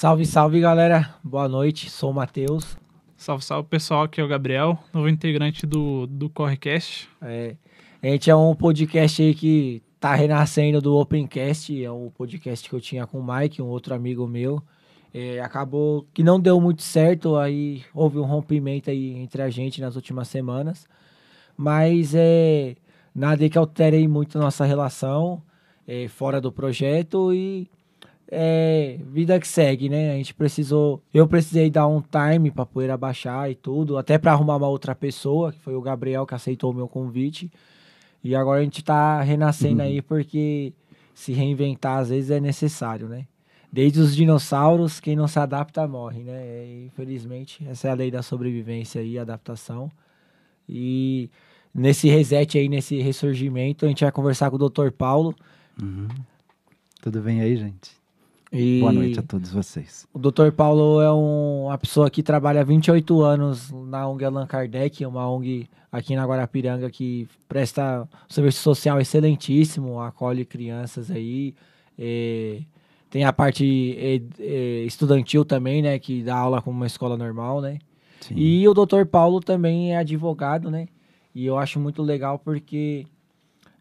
Salve, salve galera, boa noite, sou o Matheus. Salve, salve pessoal, aqui é o Gabriel, novo integrante do, do Correcast. É, a gente é um podcast aí que tá renascendo do Opencast, é um podcast que eu tinha com o Mike, um outro amigo meu. É, acabou que não deu muito certo, aí houve um rompimento aí entre a gente nas últimas semanas. Mas é nada que altere muito nossa relação é, fora do projeto e é, vida que segue, né? A gente precisou. Eu precisei dar um time para poder abaixar e tudo, até para arrumar uma outra pessoa, que foi o Gabriel que aceitou o meu convite. E agora a gente tá renascendo uhum. aí porque se reinventar às vezes é necessário, né? Desde os dinossauros, quem não se adapta morre, né? E, infelizmente, essa é a lei da sobrevivência e adaptação. E nesse reset aí, nesse ressurgimento, a gente vai conversar com o Dr. Paulo. Uhum. Tudo bem aí, gente? E Boa noite a todos vocês. O Dr. Paulo é um, uma pessoa que trabalha há 28 anos na ONG Allan Kardec, uma ONG aqui na Guarapiranga que presta um serviço social excelentíssimo, acolhe crianças aí. É, tem a parte é, é, estudantil também, né, que dá aula como uma escola normal, né? Sim. E o Dr. Paulo também é advogado, né? E eu acho muito legal porque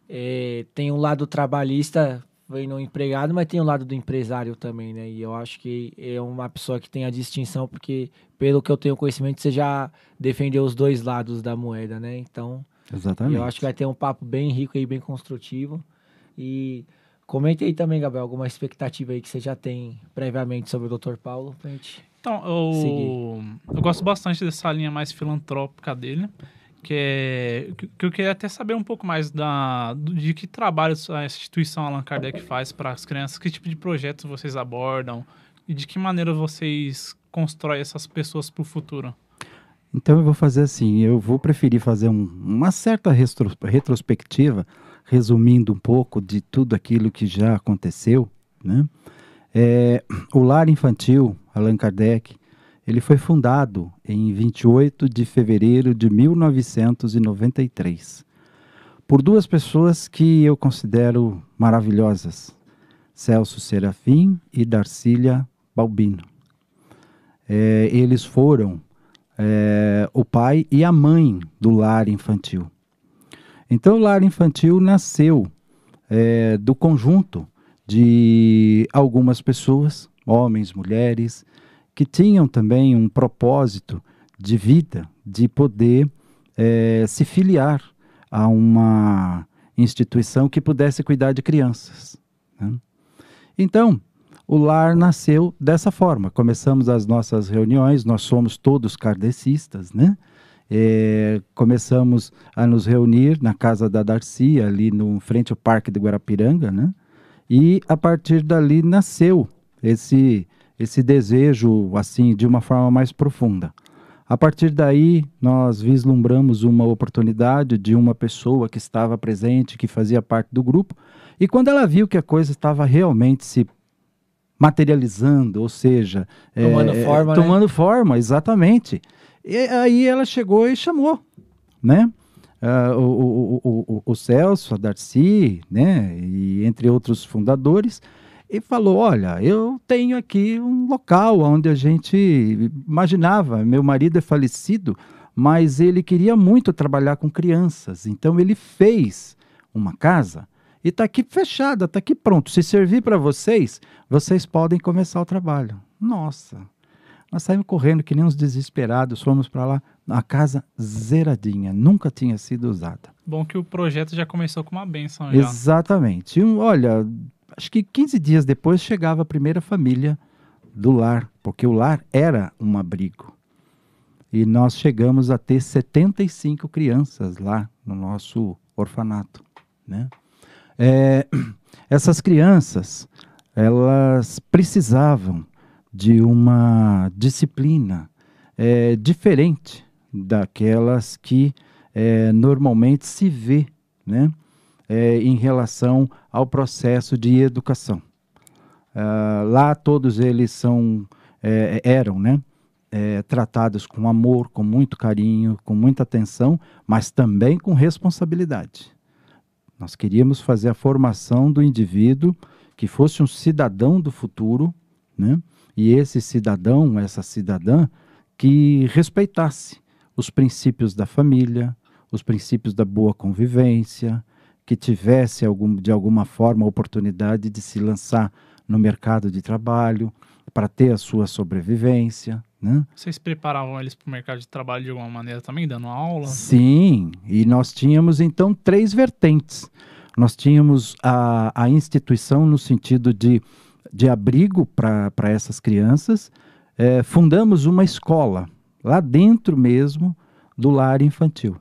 é, tem um lado trabalhista vem no empregado, mas tem o lado do empresário também, né? E eu acho que é uma pessoa que tem a distinção, porque pelo que eu tenho conhecimento, você já defendeu os dois lados da moeda, né? Então, Exatamente. eu acho que vai ter um papo bem rico e bem construtivo. E comente aí também, Gabriel, alguma expectativa aí que você já tem previamente sobre o Dr. Paulo pra gente então, eu, eu gosto bastante dessa linha mais filantrópica dele que, é, que eu queria até saber um pouco mais da, de que trabalho a instituição Allan Kardec faz para as crianças, que tipo de projetos vocês abordam e de que maneira vocês constroem essas pessoas para o futuro. Então eu vou fazer assim, eu vou preferir fazer um, uma certa retrospectiva, resumindo um pouco de tudo aquilo que já aconteceu, né? É, o lar infantil Allan Kardec ele foi fundado em 28 de fevereiro de 1993 por duas pessoas que eu considero maravilhosas, Celso Serafim e Darcília Balbino. É, eles foram é, o pai e a mãe do lar infantil. Então, o lar infantil nasceu é, do conjunto de algumas pessoas, homens, mulheres, que tinham também um propósito de vida, de poder é, se filiar a uma instituição que pudesse cuidar de crianças. Né? Então, o lar nasceu dessa forma. Começamos as nossas reuniões, nós somos todos kardecistas, né? É, começamos a nos reunir na casa da Darcy, ali no frente ao Parque de Guarapiranga, né? E a partir dali nasceu esse esse desejo assim de uma forma mais profunda. A partir daí, nós vislumbramos uma oportunidade de uma pessoa que estava presente, que fazia parte do grupo, e quando ela viu que a coisa estava realmente se materializando, ou seja, tomando é, forma, tomando né? forma, exatamente. E aí ela chegou e chamou, né? Uh, o, o, o, o, Celso, a Darcy, né, e entre outros fundadores, e falou: Olha, eu tenho aqui um local onde a gente imaginava. Meu marido é falecido, mas ele queria muito trabalhar com crianças. Então ele fez uma casa e está aqui fechada, está aqui pronto. Se servir para vocês, vocês podem começar o trabalho. Nossa, nós saímos correndo que nem uns desesperados, fomos para lá, a casa zeradinha, nunca tinha sido usada. Bom que o projeto já começou com uma benção. Já. Exatamente. olha, acho que 15 dias depois chegava a primeira família do lar, porque o lar era um abrigo. E nós chegamos a ter 75 crianças lá no nosso orfanato. Né? É, essas crianças, elas precisavam de uma disciplina é, diferente daquelas que é, normalmente se vê, né? é, em relação ao processo de educação. Uh, lá todos eles são, é, eram, né? É, tratados com amor, com muito carinho, com muita atenção, mas também com responsabilidade. Nós queríamos fazer a formação do indivíduo que fosse um cidadão do futuro, né? e esse cidadão, essa cidadã, que respeitasse os princípios da família, os princípios da boa convivência, que tivesse algum, de alguma forma a oportunidade de se lançar no mercado de trabalho para ter a sua sobrevivência. Né? Vocês preparavam eles para o mercado de trabalho de alguma maneira também, dando aula? Sim, e nós tínhamos então três vertentes. Nós tínhamos a, a instituição no sentido de, de abrigo para essas crianças, é, fundamos uma escola lá dentro mesmo do lar infantil.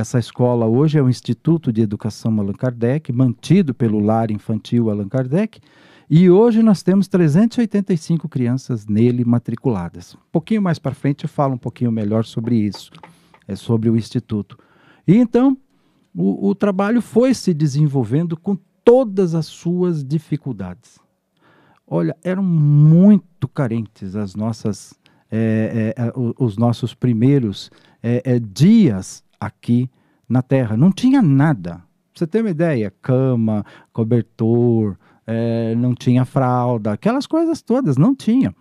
Essa escola hoje é o Instituto de Educação Allan Kardec, mantido pelo Lar Infantil Allan Kardec, e hoje nós temos 385 crianças nele matriculadas. Um pouquinho mais para frente eu falo um pouquinho melhor sobre isso, é sobre o Instituto. E então, o, o trabalho foi se desenvolvendo com todas as suas dificuldades. Olha, eram muito carentes as nossas, é, é, os nossos primeiros é, dias aqui na Terra. Não tinha nada. Pra você ter uma ideia, cama, cobertor, é, não tinha fralda, aquelas coisas todas, não tinha.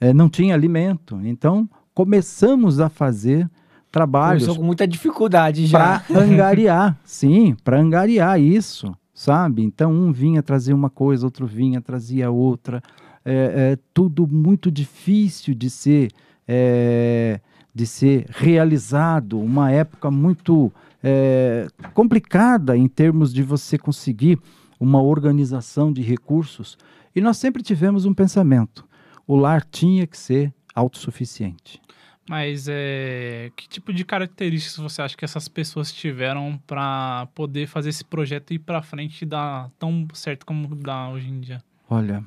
É, não tinha alimento. Então, começamos a fazer trabalhos. Começou com muita dificuldade já. Para angariar, sim, para angariar isso, sabe? Então, um vinha trazer uma coisa, outro vinha trazia outra. É, é tudo muito difícil de ser é, de ser realizado, uma época muito é, complicada em termos de você conseguir uma organização de recursos. E nós sempre tivemos um pensamento: o lar tinha que ser autossuficiente. Mas é, que tipo de características você acha que essas pessoas tiveram para poder fazer esse projeto ir para frente e dar tão certo como dá hoje em dia? Olha,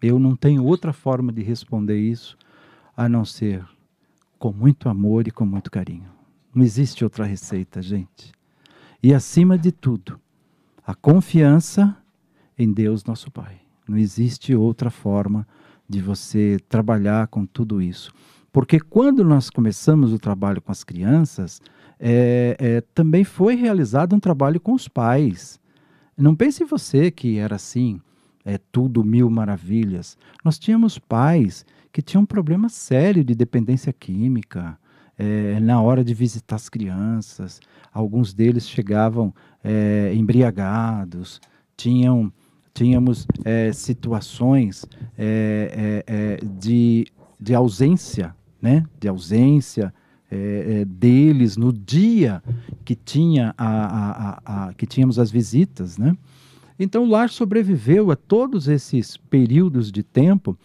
eu não tenho outra forma de responder isso a não ser com muito amor e com muito carinho. Não existe outra receita, gente. E acima de tudo, a confiança em Deus, nosso Pai. Não existe outra forma de você trabalhar com tudo isso. Porque quando nós começamos o trabalho com as crianças, é, é, também foi realizado um trabalho com os pais. Não pense você que era assim, é tudo mil maravilhas. Nós tínhamos pais que tinha um problema sério de dependência química. É, na hora de visitar as crianças, alguns deles chegavam é, embriagados, tinham, tínhamos é, situações é, é, é, de, de ausência, né? de ausência deles no dia que, tinha a, a, a, a, que tínhamos as visitas. Né? Então o lar sobreviveu a todos esses períodos de tempo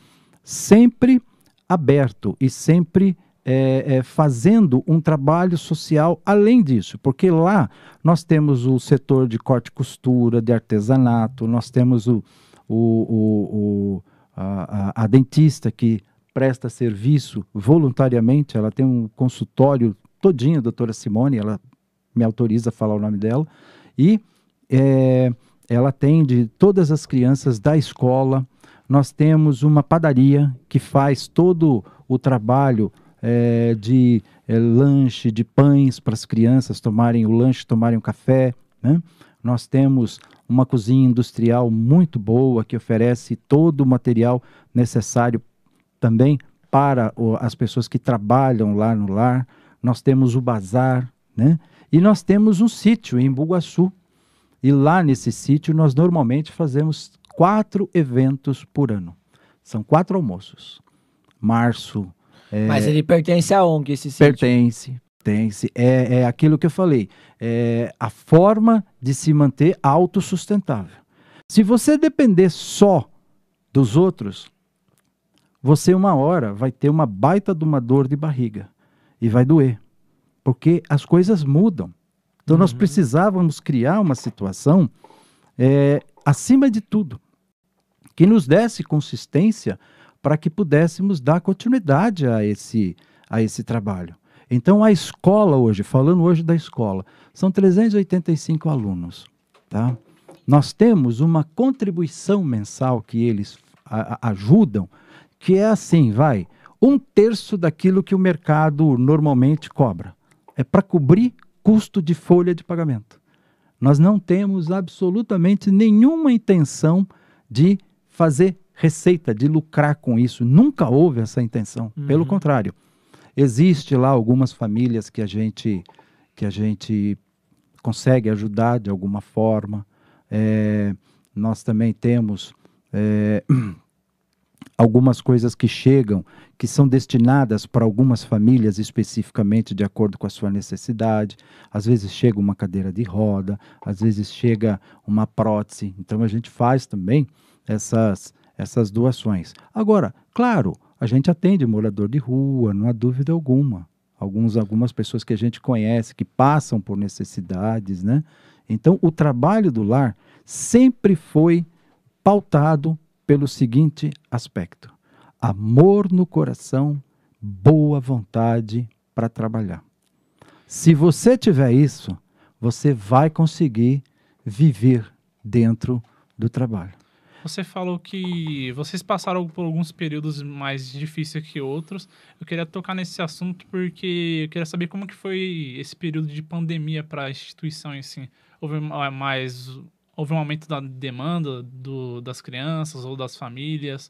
sempre aberto e sempre é, é, fazendo um trabalho social além disso, porque lá nós temos o setor de corte e costura, de artesanato, nós temos o, o, o, o a, a, dentista que presta serviço voluntariamente, ela tem um consultório todinho, a doutora Simone, ela me autoriza a falar o nome dela, e é, ela atende todas as crianças da escola, nós temos uma padaria que faz todo o trabalho é, de é, lanche, de pães para as crianças tomarem o lanche, tomarem o café. Né? Nós temos uma cozinha industrial muito boa que oferece todo o material necessário também para o, as pessoas que trabalham lá no lar. Nós temos o bazar, né? E nós temos um sítio em Bugaçu. E lá nesse sítio nós normalmente fazemos quatro eventos por ano. São quatro almoços. Março. É, Mas ele pertence a ONG, esse sítio? Pertence. Pertence. É, é aquilo que eu falei. É a forma de se manter autossustentável. Se você depender só dos outros, você uma hora vai ter uma baita de uma dor de barriga e vai doer, porque as coisas mudam. Então uhum. nós precisávamos criar uma situação é, acima de tudo que nos desse consistência para que pudéssemos dar continuidade a esse, a esse trabalho. Então, a escola hoje, falando hoje da escola, são 385 alunos. Tá? Nós temos uma contribuição mensal que eles a, a, ajudam, que é assim, vai, um terço daquilo que o mercado normalmente cobra. É para cobrir custo de folha de pagamento. Nós não temos absolutamente nenhuma intenção de fazer receita de lucrar com isso. Nunca houve essa intenção. Uhum. Pelo contrário, existe lá algumas famílias que a gente que a gente consegue ajudar de alguma forma. É, nós também temos é, algumas coisas que chegam que são destinadas para algumas famílias especificamente de acordo com a sua necessidade. Às vezes chega uma cadeira de roda, às vezes chega uma prótese. Então a gente faz também essas essas doações. Agora, claro, a gente atende morador de rua, não há dúvida alguma. Alguns, algumas pessoas que a gente conhece que passam por necessidades, né? Então, o trabalho do lar sempre foi pautado pelo seguinte aspecto: amor no coração, boa vontade para trabalhar. Se você tiver isso, você vai conseguir viver dentro do trabalho. Você falou que vocês passaram por alguns períodos mais difíceis que outros. Eu queria tocar nesse assunto porque eu queria saber como que foi esse período de pandemia para a instituição assim. Houve mais houve um aumento da demanda do, das crianças ou das famílias?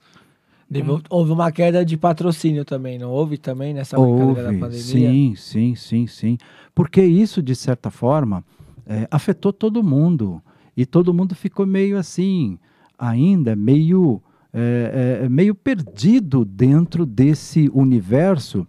Deve, houve uma queda de patrocínio também, não houve também nessa houve, da pandemia? Sim, sim, sim, sim. Porque isso, de certa forma, é, afetou todo mundo. E todo mundo ficou meio assim, ainda meio, é, é, meio perdido dentro desse universo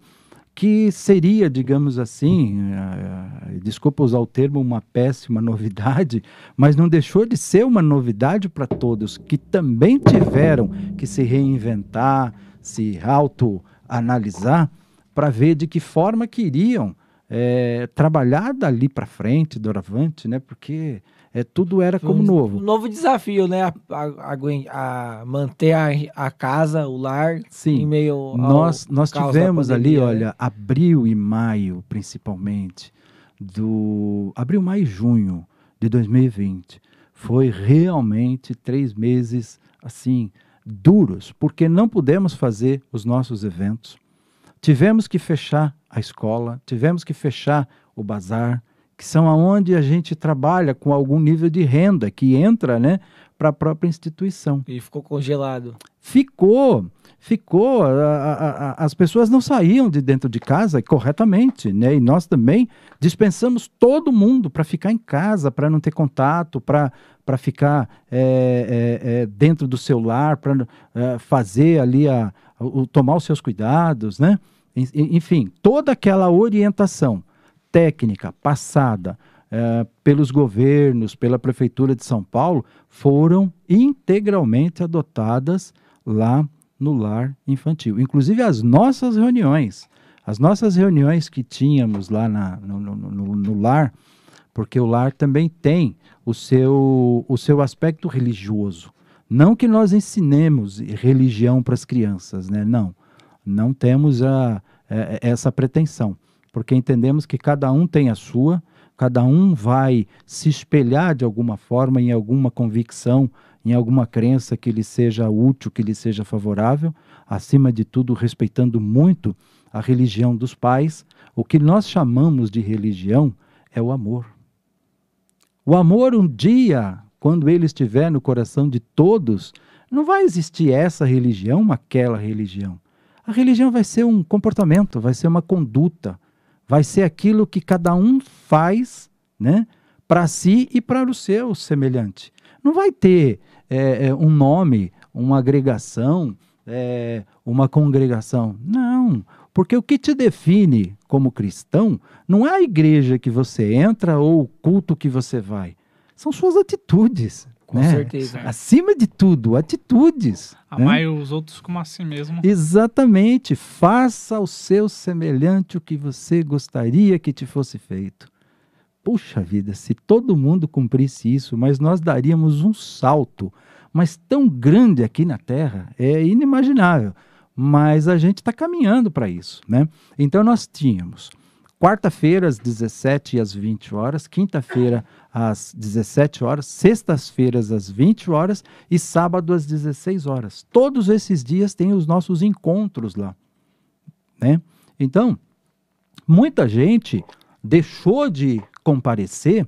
que seria, digamos assim, uh, desculpa usar o termo, uma péssima novidade, mas não deixou de ser uma novidade para todos que também tiveram que se reinventar, se autoanalisar, para ver de que forma queriam é, trabalhar dali para frente, doravante, né? Porque é, tudo era como um, novo. Um novo desafio, né? A, a, a manter a, a, casa, o lar, Sim. em meio Nós, nós tivemos ali, né? olha, abril e maio, principalmente, do abril, maio e junho de 2020. Foi realmente três meses, assim, duros, porque não pudemos fazer os nossos eventos. Tivemos que fechar a escola, tivemos que fechar o bazar, que são aonde a gente trabalha com algum nível de renda que entra, né, para a própria instituição. E ficou congelado. Ficou, ficou. A, a, a, as pessoas não saíam de dentro de casa corretamente, né? E nós também dispensamos todo mundo para ficar em casa, para não ter contato, para para ficar é, é, é, dentro do celular, para é, fazer ali a, o, tomar os seus cuidados, né? Enfim, toda aquela orientação técnica passada é, pelos governos, pela Prefeitura de São Paulo, foram integralmente adotadas lá no lar infantil. Inclusive as nossas reuniões, as nossas reuniões que tínhamos lá na, no, no, no, no lar, porque o lar também tem o seu, o seu aspecto religioso. Não que nós ensinemos religião para as crianças, né? Não, não temos a, a, essa pretensão porque entendemos que cada um tem a sua, cada um vai se espelhar de alguma forma em alguma convicção, em alguma crença que lhe seja útil, que lhe seja favorável, acima de tudo respeitando muito a religião dos pais. O que nós chamamos de religião é o amor. O amor, um dia, quando ele estiver no coração de todos, não vai existir essa religião, aquela religião. A religião vai ser um comportamento, vai ser uma conduta, vai ser aquilo que cada um faz, né, para si e para o seu semelhante. Não vai ter é, um nome, uma agregação, é, uma congregação. Não, porque o que te define como cristão não é a igreja que você entra ou o culto que você vai. São suas atitudes. Com né? certeza. Acima de tudo, atitudes. Amar né? os outros como assim mesmo. Exatamente. Faça ao seu semelhante o que você gostaria que te fosse feito. Puxa vida, se todo mundo cumprisse isso, mas nós daríamos um salto, mas tão grande aqui na Terra, é inimaginável. Mas a gente está caminhando para isso, né? Então nós tínhamos quarta-feira às 17 e às 20 horas, quinta-feira às 17 horas, sextas-feiras às 20 horas e sábado às 16 horas. Todos esses dias tem os nossos encontros lá, né? Então, muita gente deixou de comparecer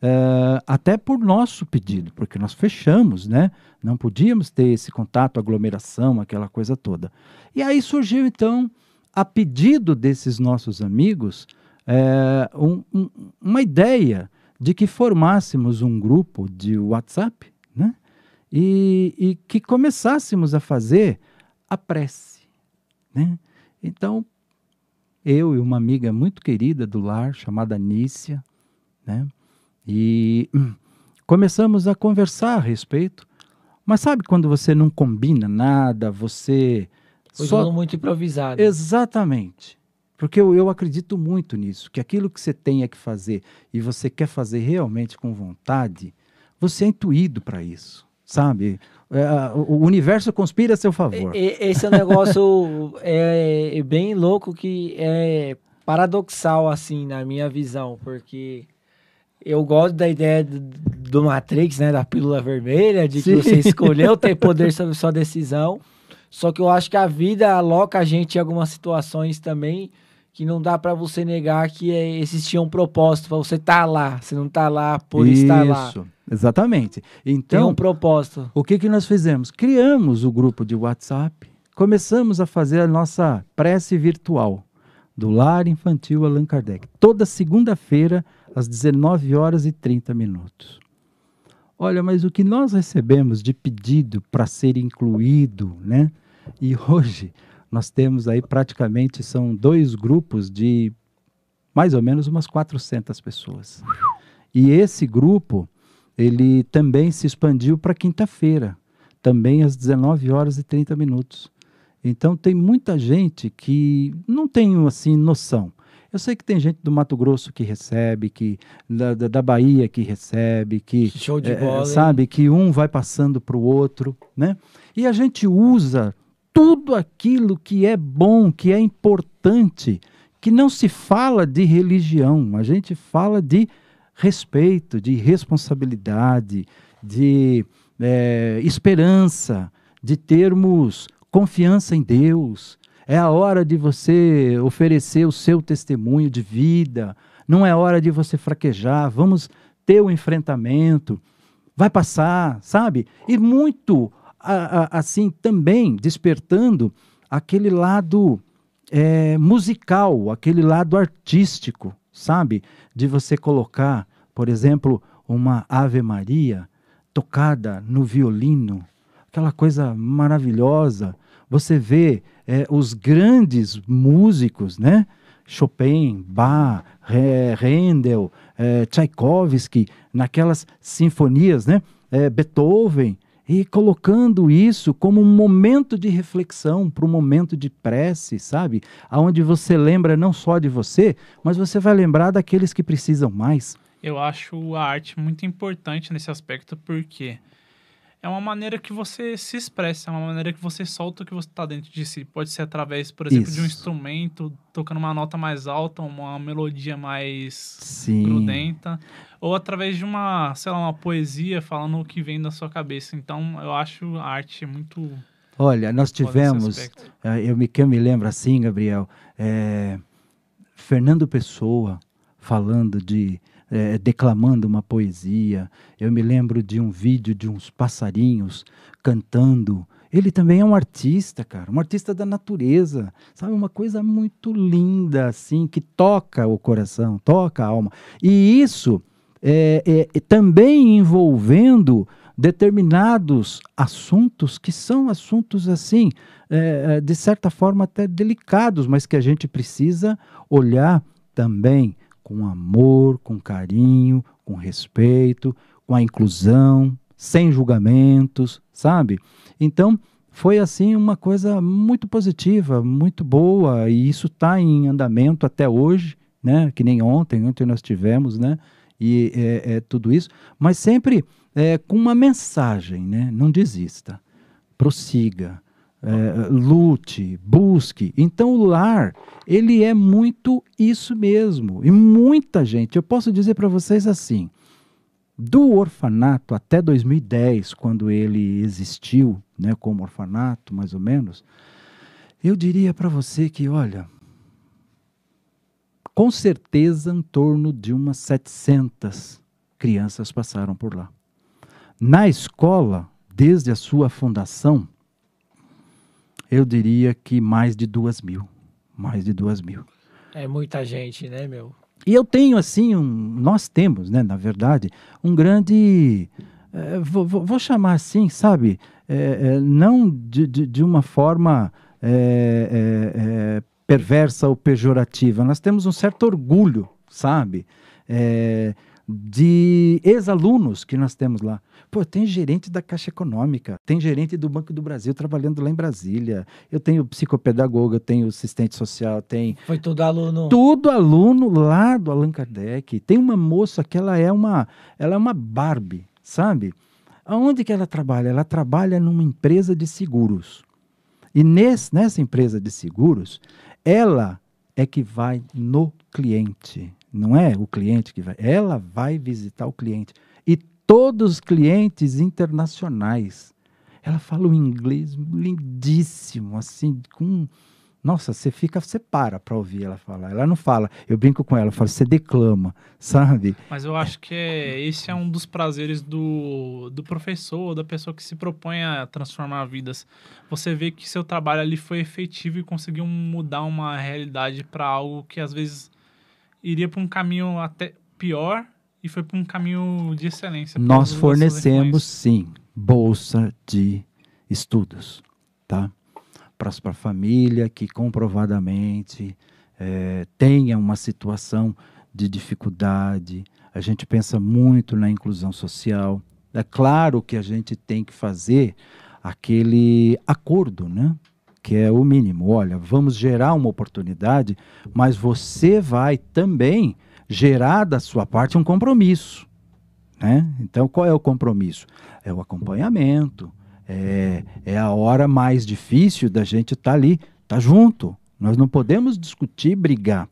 é, até por nosso pedido, porque nós fechamos, né? Não podíamos ter esse contato, aglomeração, aquela coisa toda. E aí surgiu então, a pedido desses nossos amigos, é, um, um, uma ideia de que formássemos um grupo de WhatsApp, né? E, e que começássemos a fazer a prece, né? Então, eu e uma amiga muito querida do lar, chamada Nícia, né? E hum, começamos a conversar a respeito. Mas sabe quando você não combina nada, você. Foi só... muito improvisado. Exatamente. Porque eu, eu acredito muito nisso, que aquilo que você tem é que fazer e você quer fazer realmente com vontade, você é intuído para isso, sabe? É, o universo conspira a seu favor. Esse é um negócio é, é bem louco que é paradoxal, assim, na minha visão, porque eu gosto da ideia do, do Matrix, né, da pílula vermelha, de Sim. que você escolheu ter poder sobre sua decisão, só que eu acho que a vida aloca a gente em algumas situações também que não dá para você negar que é, existia um propósito para você estar tá lá. Você não está lá por Isso, estar lá. Isso, exatamente. Então, Tem um propósito. O que, que nós fizemos? Criamos o grupo de WhatsApp, começamos a fazer a nossa prece virtual do Lar Infantil Allan Kardec. Toda segunda-feira, às 19 horas e 30 minutos. Olha, mas o que nós recebemos de pedido para ser incluído, né? E hoje nós temos aí praticamente são dois grupos de mais ou menos umas 400 pessoas. E esse grupo, ele também se expandiu para quinta-feira, também às 19 horas e 30 minutos. Então tem muita gente que não tem assim noção. Eu sei que tem gente do Mato Grosso que recebe, que da, da Bahia que recebe, que Show de é, bola, sabe que um vai passando para o outro, né? E a gente usa tudo aquilo que é bom, que é importante, que não se fala de religião, a gente fala de respeito, de responsabilidade, de é, esperança, de termos confiança em Deus. É a hora de você oferecer o seu testemunho de vida. Não é hora de você fraquejar. Vamos ter o enfrentamento. Vai passar, sabe? E muito assim também despertando aquele lado é, musical, aquele lado artístico, sabe? De você colocar, por exemplo, uma Ave Maria tocada no violino, aquela coisa maravilhosa. Você vê é, os grandes músicos, né? Chopin, Bach, Handel, é, Tchaikovsky, naquelas sinfonias, né? É, Beethoven, e colocando isso como um momento de reflexão, para um momento de prece, sabe? Aonde você lembra não só de você, mas você vai lembrar daqueles que precisam mais. Eu acho a arte muito importante nesse aspecto porque é uma maneira que você se expressa, é uma maneira que você solta o que você está dentro de si. Pode ser através, por exemplo, Isso. de um instrumento, tocando uma nota mais alta, uma melodia mais Sim. grudenta, ou através de uma, sei lá, uma poesia falando o que vem da sua cabeça. Então, eu acho a arte muito. Olha, nós tivemos, eh, eu me, que eu me lembro assim, Gabriel, é, Fernando Pessoa falando de é, declamando uma poesia. Eu me lembro de um vídeo de uns passarinhos cantando. Ele também é um artista, cara, um artista da natureza, sabe? Uma coisa muito linda, assim, que toca o coração, toca a alma. E isso é, é, também envolvendo determinados assuntos que são assuntos assim, é, é, de certa forma até delicados, mas que a gente precisa olhar também com amor, com carinho, com respeito, com a inclusão, sem julgamentos, sabe? Então, foi assim uma coisa muito positiva, muito boa, e isso está em andamento até hoje, né? Que nem ontem, ontem nós tivemos, né? E é, é tudo isso, mas sempre é, com uma mensagem, né? Não desista, prossiga, é, lute, busque. Então o lar, ele é muito isso mesmo. E muita gente, eu posso dizer para vocês assim, do orfanato até 2010, quando ele existiu, né, como orfanato, mais ou menos, eu diria para você que, olha, com certeza em torno de umas 700 crianças passaram por lá. Na escola, desde a sua fundação, eu diria que mais de duas mil. Mais de duas mil. É muita gente, né, meu? E eu tenho, assim, um, nós temos, né, na verdade, um grande. É, vou, vou, chamar assim, sabe? É, é, não de, de, de, uma forma perversa ou pejorativa. Nós temos um certo orgulho, sabe? De ex-alunos que nós temos lá. Pô, tem gerente da Caixa Econômica, tem gerente do Banco do Brasil trabalhando lá em Brasília. Eu tenho psicopedagoga, eu tenho assistente social, tem. Foi tudo aluno. Tudo aluno lá do Allan Kardec. Tem uma moça que ela é uma, ela é uma Barbie, sabe? Aonde que ela trabalha? Ela trabalha numa empresa de seguros. E nesse, nessa empresa de seguros, ela é que vai no cliente. Não é o cliente que vai, ela vai visitar o cliente. E todos os clientes internacionais. Ela fala um inglês lindíssimo, assim, com. Nossa, você fica, você para para ouvir ela falar. Ela não fala, eu brinco com ela, eu falo, você declama, sabe? Mas eu acho que é, esse é um dos prazeres do, do professor, da pessoa que se propõe a transformar vidas. Você vê que seu trabalho ali foi efetivo e conseguiu mudar uma realidade para algo que às vezes iria para um caminho até pior e foi para um caminho de excelência. Nós fornecemos, sim, bolsa de estudos, tá? Para a família que comprovadamente é, tenha uma situação de dificuldade. A gente pensa muito na inclusão social. É claro que a gente tem que fazer aquele acordo, né? Que é o mínimo. Olha, vamos gerar uma oportunidade, mas você vai também gerar da sua parte um compromisso. Né? Então, qual é o compromisso? É o acompanhamento, é, é a hora mais difícil da gente estar tá ali, estar tá junto. Nós não podemos discutir, brigar.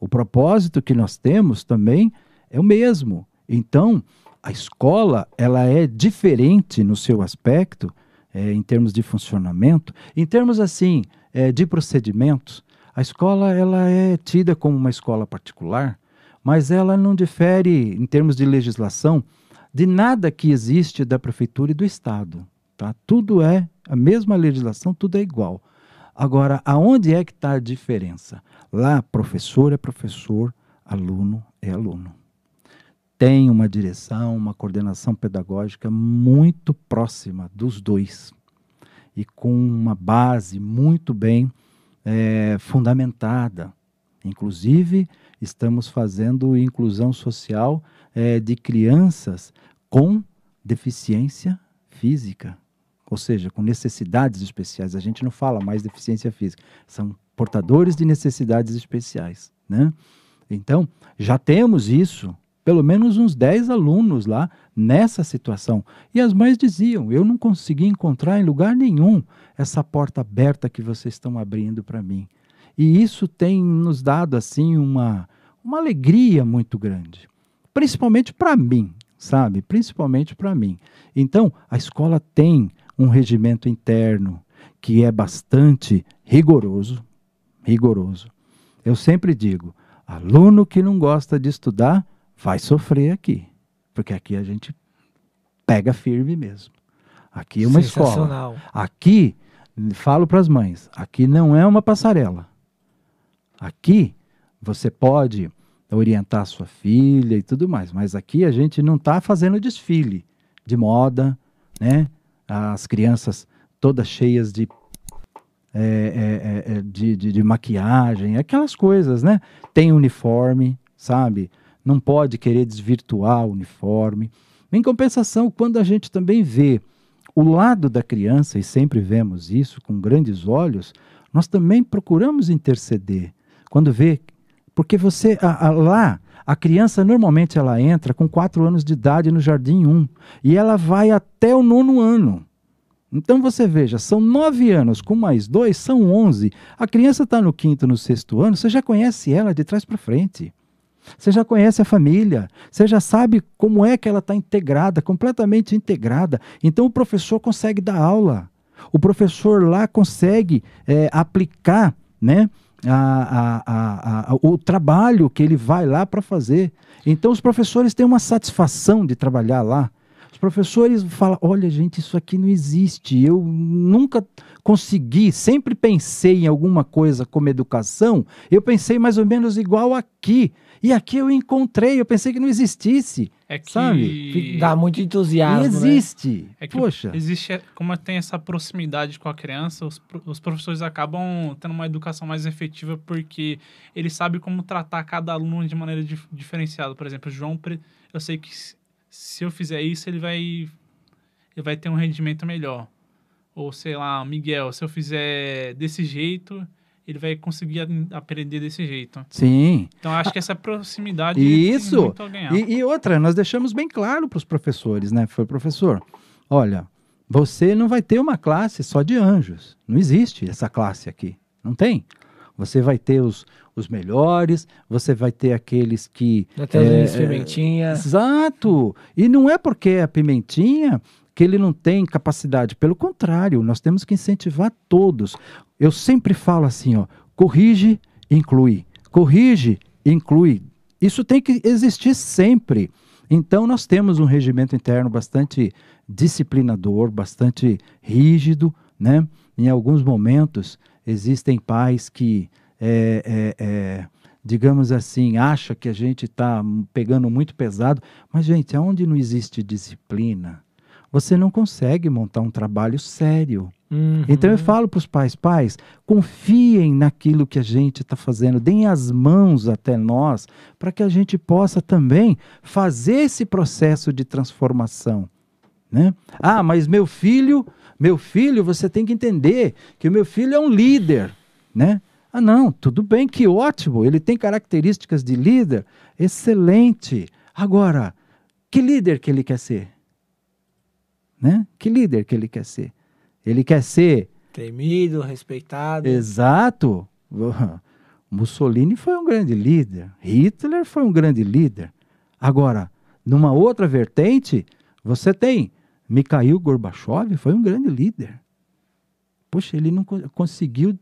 O propósito que nós temos também é o mesmo. Então, a escola ela é diferente no seu aspecto é, em termos de funcionamento, em termos assim é, de procedimentos, a escola ela é tida como uma escola particular, mas ela não difere em termos de legislação de nada que existe da prefeitura e do estado, tá? Tudo é a mesma legislação, tudo é igual. Agora, aonde é que está a diferença? Lá, professor é professor, aluno é aluno tem uma direção, uma coordenação pedagógica muito próxima dos dois e com uma base muito bem é, fundamentada. Inclusive, estamos fazendo inclusão social é, de crianças com deficiência física, ou seja, com necessidades especiais. A gente não fala mais deficiência física, são portadores de necessidades especiais. Né? Então, já temos isso pelo menos uns 10 alunos lá nessa situação. E as mães diziam: Eu não consegui encontrar em lugar nenhum essa porta aberta que vocês estão abrindo para mim. E isso tem nos dado assim uma, uma alegria muito grande, principalmente para mim, sabe? Principalmente para mim. Então, a escola tem um regimento interno que é bastante rigoroso, rigoroso. Eu sempre digo, aluno que não gosta de estudar, vai sofrer aqui. Porque aqui a gente pega firme mesmo. Aqui é uma escola. Aqui, falo para as mães, aqui não é uma passarela. Aqui você pode orientar sua filha e tudo mais, mas aqui a gente não está fazendo desfile de moda, né? As crianças todas cheias de é, é, é, de, de, de, maquiagem, aquelas coisas, né? Tem uniforme, sabe? Não pode querer desvirtuar o uniforme. Em compensação, quando a gente também vê o lado da criança, e sempre vemos isso com grandes olhos, nós também procuramos interceder. Quando vê, porque você a, a, lá, a criança normalmente ela entra com quatro anos de idade no jardim 1 e ela vai até o nono ano. Então você veja, são nove anos com mais dois, são onze. A criança está no quinto, no sexto ano, você já conhece ela de trás para frente. Você já conhece a família, você já sabe como é que ela está integrada, completamente integrada. Então o professor consegue dar aula, o professor lá consegue é, aplicar né, a, a, a, o trabalho que ele vai lá para fazer. Então, os professores têm uma satisfação de trabalhar lá. Os professores falam: olha, gente, isso aqui não existe. Eu nunca consegui, sempre pensei em alguma coisa como educação. Eu pensei mais ou menos igual aqui. E aqui eu encontrei, eu pensei que não existisse. É que Sabe? Dá muito entusiasmo, E né? existe. É que Poxa. existe, como tem essa proximidade com a criança, os, os professores acabam tendo uma educação mais efetiva porque eles sabem como tratar cada aluno de maneira dif- diferenciada. Por exemplo, o João, eu sei que se- se eu fizer isso, ele vai, ele vai ter um rendimento melhor. Ou, sei lá, Miguel, se eu fizer desse jeito, ele vai conseguir a- aprender desse jeito. Sim. Então, acho que essa proximidade Isso. tem muito a ganhar. E, e outra, nós deixamos bem claro para os professores, né? Foi professor, olha, você não vai ter uma classe só de anjos. Não existe essa classe aqui. Não tem. Você vai ter os, os melhores, você vai ter aqueles que. Até os é, meninos é, Pimentinha. Exato. E não é porque é pimentinha que ele não tem capacidade. Pelo contrário, nós temos que incentivar todos. Eu sempre falo assim, ó, corrige, inclui. Corrige, inclui. Isso tem que existir sempre. Então nós temos um regimento interno bastante disciplinador, bastante rígido, né? Em alguns momentos existem pais que é, é, é, digamos assim, acha que a gente está pegando muito pesado, mas, gente, aonde não existe disciplina, você não consegue montar um trabalho sério. Uhum. Então eu falo para os pais, pais, confiem naquilo que a gente está fazendo, deem as mãos até nós, para que a gente possa também fazer esse processo de transformação. Né? Ah, mas meu filho, meu filho, você tem que entender que o meu filho é um líder, né? Ah, não, tudo bem, que ótimo, ele tem características de líder, excelente. Agora, que líder que ele quer ser? Né? Que líder que ele quer ser? Ele quer ser Temido, respeitado. exato. Mussolini foi um grande líder, Hitler foi um grande líder. Agora, numa outra vertente, você tem Mikhail Gorbachev, foi um grande líder. Poxa, ele não co- conseguiu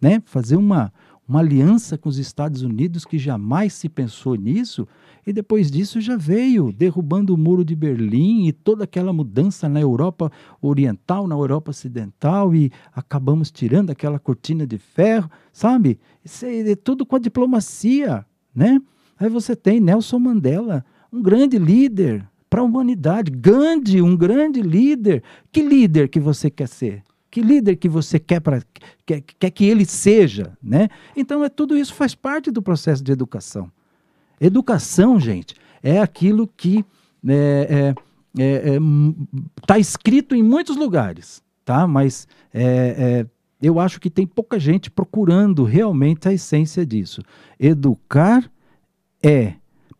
né, fazer uma, uma aliança com os Estados Unidos que jamais se pensou nisso, e depois disso já veio derrubando o muro de Berlim e toda aquela mudança na Europa Oriental, na Europa Ocidental, e acabamos tirando aquela cortina de ferro, sabe? Isso é, tudo com a diplomacia, né? Aí você tem Nelson Mandela, um grande líder para a humanidade, Gandhi, um grande líder. Que líder que você quer ser? Que líder que você quer, pra, quer, quer que ele seja, né? Então, é, tudo isso faz parte do processo de educação. Educação, gente, é aquilo que está escrito em muitos lugares, tá? Mas é, é, eu acho que tem pouca gente procurando realmente a essência disso. Educar é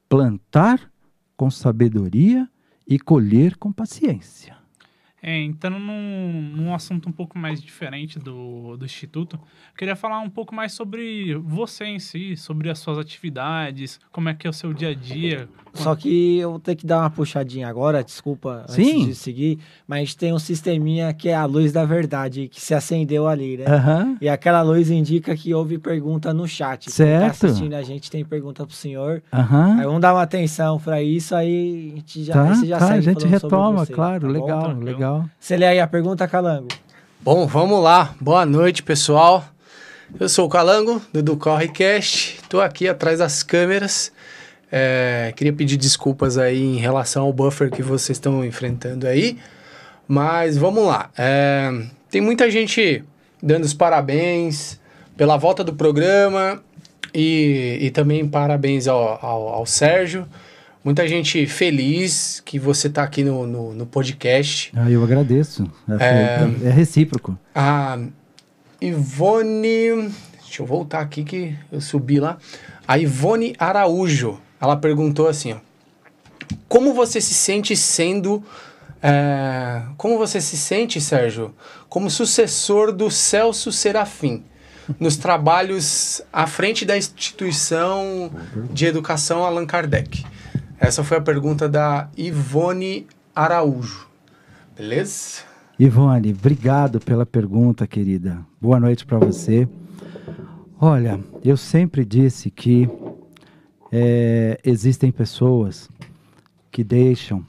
plantar com sabedoria e colher com paciência. É, entrando num, num assunto um pouco mais diferente do, do Instituto, eu queria falar um pouco mais sobre você em si, sobre as suas atividades, como é que é o seu dia a dia. Só que eu vou ter que dar uma puxadinha agora, desculpa, Sim. antes de seguir, mas tem um sisteminha que é a luz da verdade, que se acendeu ali, né? Aham. E aquela luz indica que houve pergunta no chat. Quem Certo. tá assistindo a gente tem pergunta pro senhor. Aham. Aí vamos dar uma atenção pra isso, aí a gente já, Tá, aí você já tá, segue a gente retoma, você, claro, tá bom? legal, Tranquilo. Legal. Você lê aí a pergunta, Calango? Bom, vamos lá. Boa noite, pessoal. Eu sou o Calango, do Do Correcast. Estou aqui atrás das câmeras. É, queria pedir desculpas aí em relação ao buffer que vocês estão enfrentando aí. Mas vamos lá. É, tem muita gente dando os parabéns pela volta do programa e, e também parabéns ao, ao, ao Sérgio. Muita gente feliz que você está aqui no, no, no podcast. Ah, eu agradeço. É, é recíproco. A Ivone. Deixa eu voltar aqui que eu subi lá. A Ivone Araújo. Ela perguntou assim: ó, Como você se sente sendo. é, como você se sente, Sérgio, como sucessor do Celso Serafim nos trabalhos à frente da instituição de educação Allan Kardec? Essa foi a pergunta da Ivone Araújo. Beleza? Ivone, obrigado pela pergunta, querida. Boa noite para você. Olha, eu sempre disse que é, existem pessoas que deixam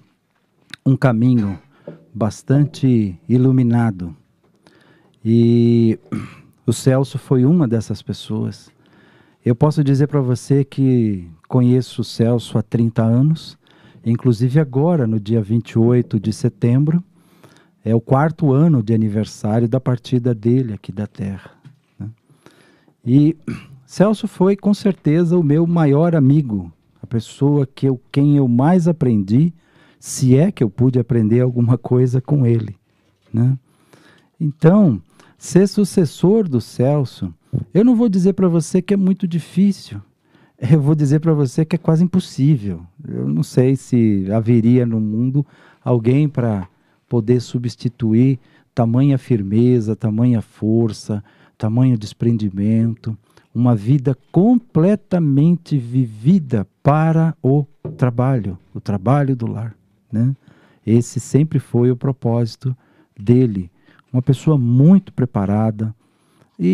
um caminho bastante iluminado. E o Celso foi uma dessas pessoas. Eu posso dizer para você que conheço o Celso há 30 anos, inclusive agora, no dia 28 de setembro, é o quarto ano de aniversário da partida dele aqui da Terra. Né? E Celso foi com certeza o meu maior amigo, a pessoa que eu, quem eu mais aprendi, se é que eu pude aprender alguma coisa com ele. Né? Então, ser sucessor do Celso, eu não vou dizer para você que é muito difícil, eu vou dizer para você que é quase impossível. Eu não sei se haveria no mundo alguém para poder substituir tamanha firmeza, tamanha força, tamanho desprendimento, uma vida completamente vivida para o trabalho, o trabalho do lar. Né? Esse sempre foi o propósito dele. Uma pessoa muito preparada. E,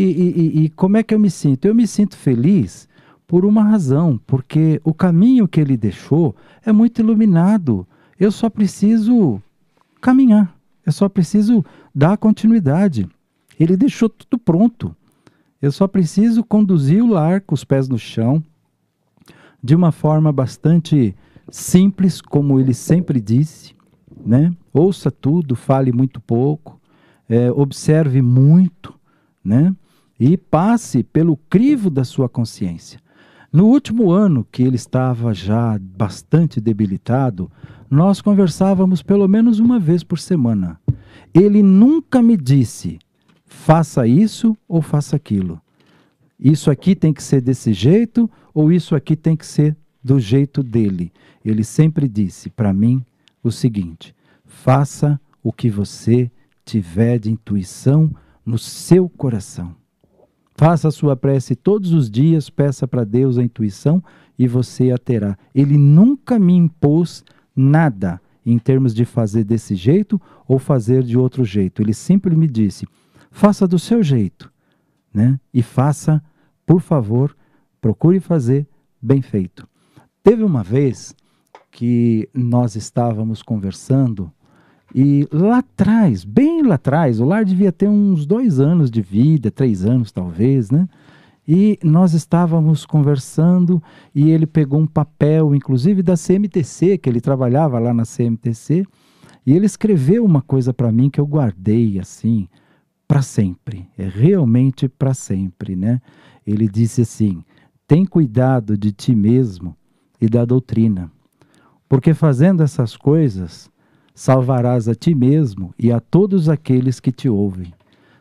e, e como é que eu me sinto? Eu me sinto feliz por uma razão, porque o caminho que ele deixou é muito iluminado. Eu só preciso caminhar. Eu só preciso dar continuidade. Ele deixou tudo pronto. Eu só preciso conduzir o lar com os pés no chão, de uma forma bastante simples, como ele sempre disse, né? Ouça tudo, fale muito pouco, é, observe muito, né? E passe pelo crivo da sua consciência. No último ano que ele estava já bastante debilitado, nós conversávamos pelo menos uma vez por semana. Ele nunca me disse, faça isso ou faça aquilo. Isso aqui tem que ser desse jeito ou isso aqui tem que ser do jeito dele. Ele sempre disse para mim o seguinte: faça o que você tiver de intuição no seu coração. Faça a sua prece todos os dias, peça para Deus a intuição e você a terá. Ele nunca me impôs nada em termos de fazer desse jeito ou fazer de outro jeito. Ele sempre me disse: faça do seu jeito, né? E faça, por favor, procure fazer bem feito. Teve uma vez que nós estávamos conversando e lá atrás, bem lá atrás, o lar devia ter uns dois anos de vida, três anos talvez, né? E nós estávamos conversando e ele pegou um papel, inclusive da CMTC, que ele trabalhava lá na CMTC, e ele escreveu uma coisa para mim que eu guardei assim para sempre, é realmente para sempre, né? Ele disse assim: "Tem cuidado de ti mesmo e da doutrina, porque fazendo essas coisas salvarás a ti mesmo e a todos aqueles que te ouvem.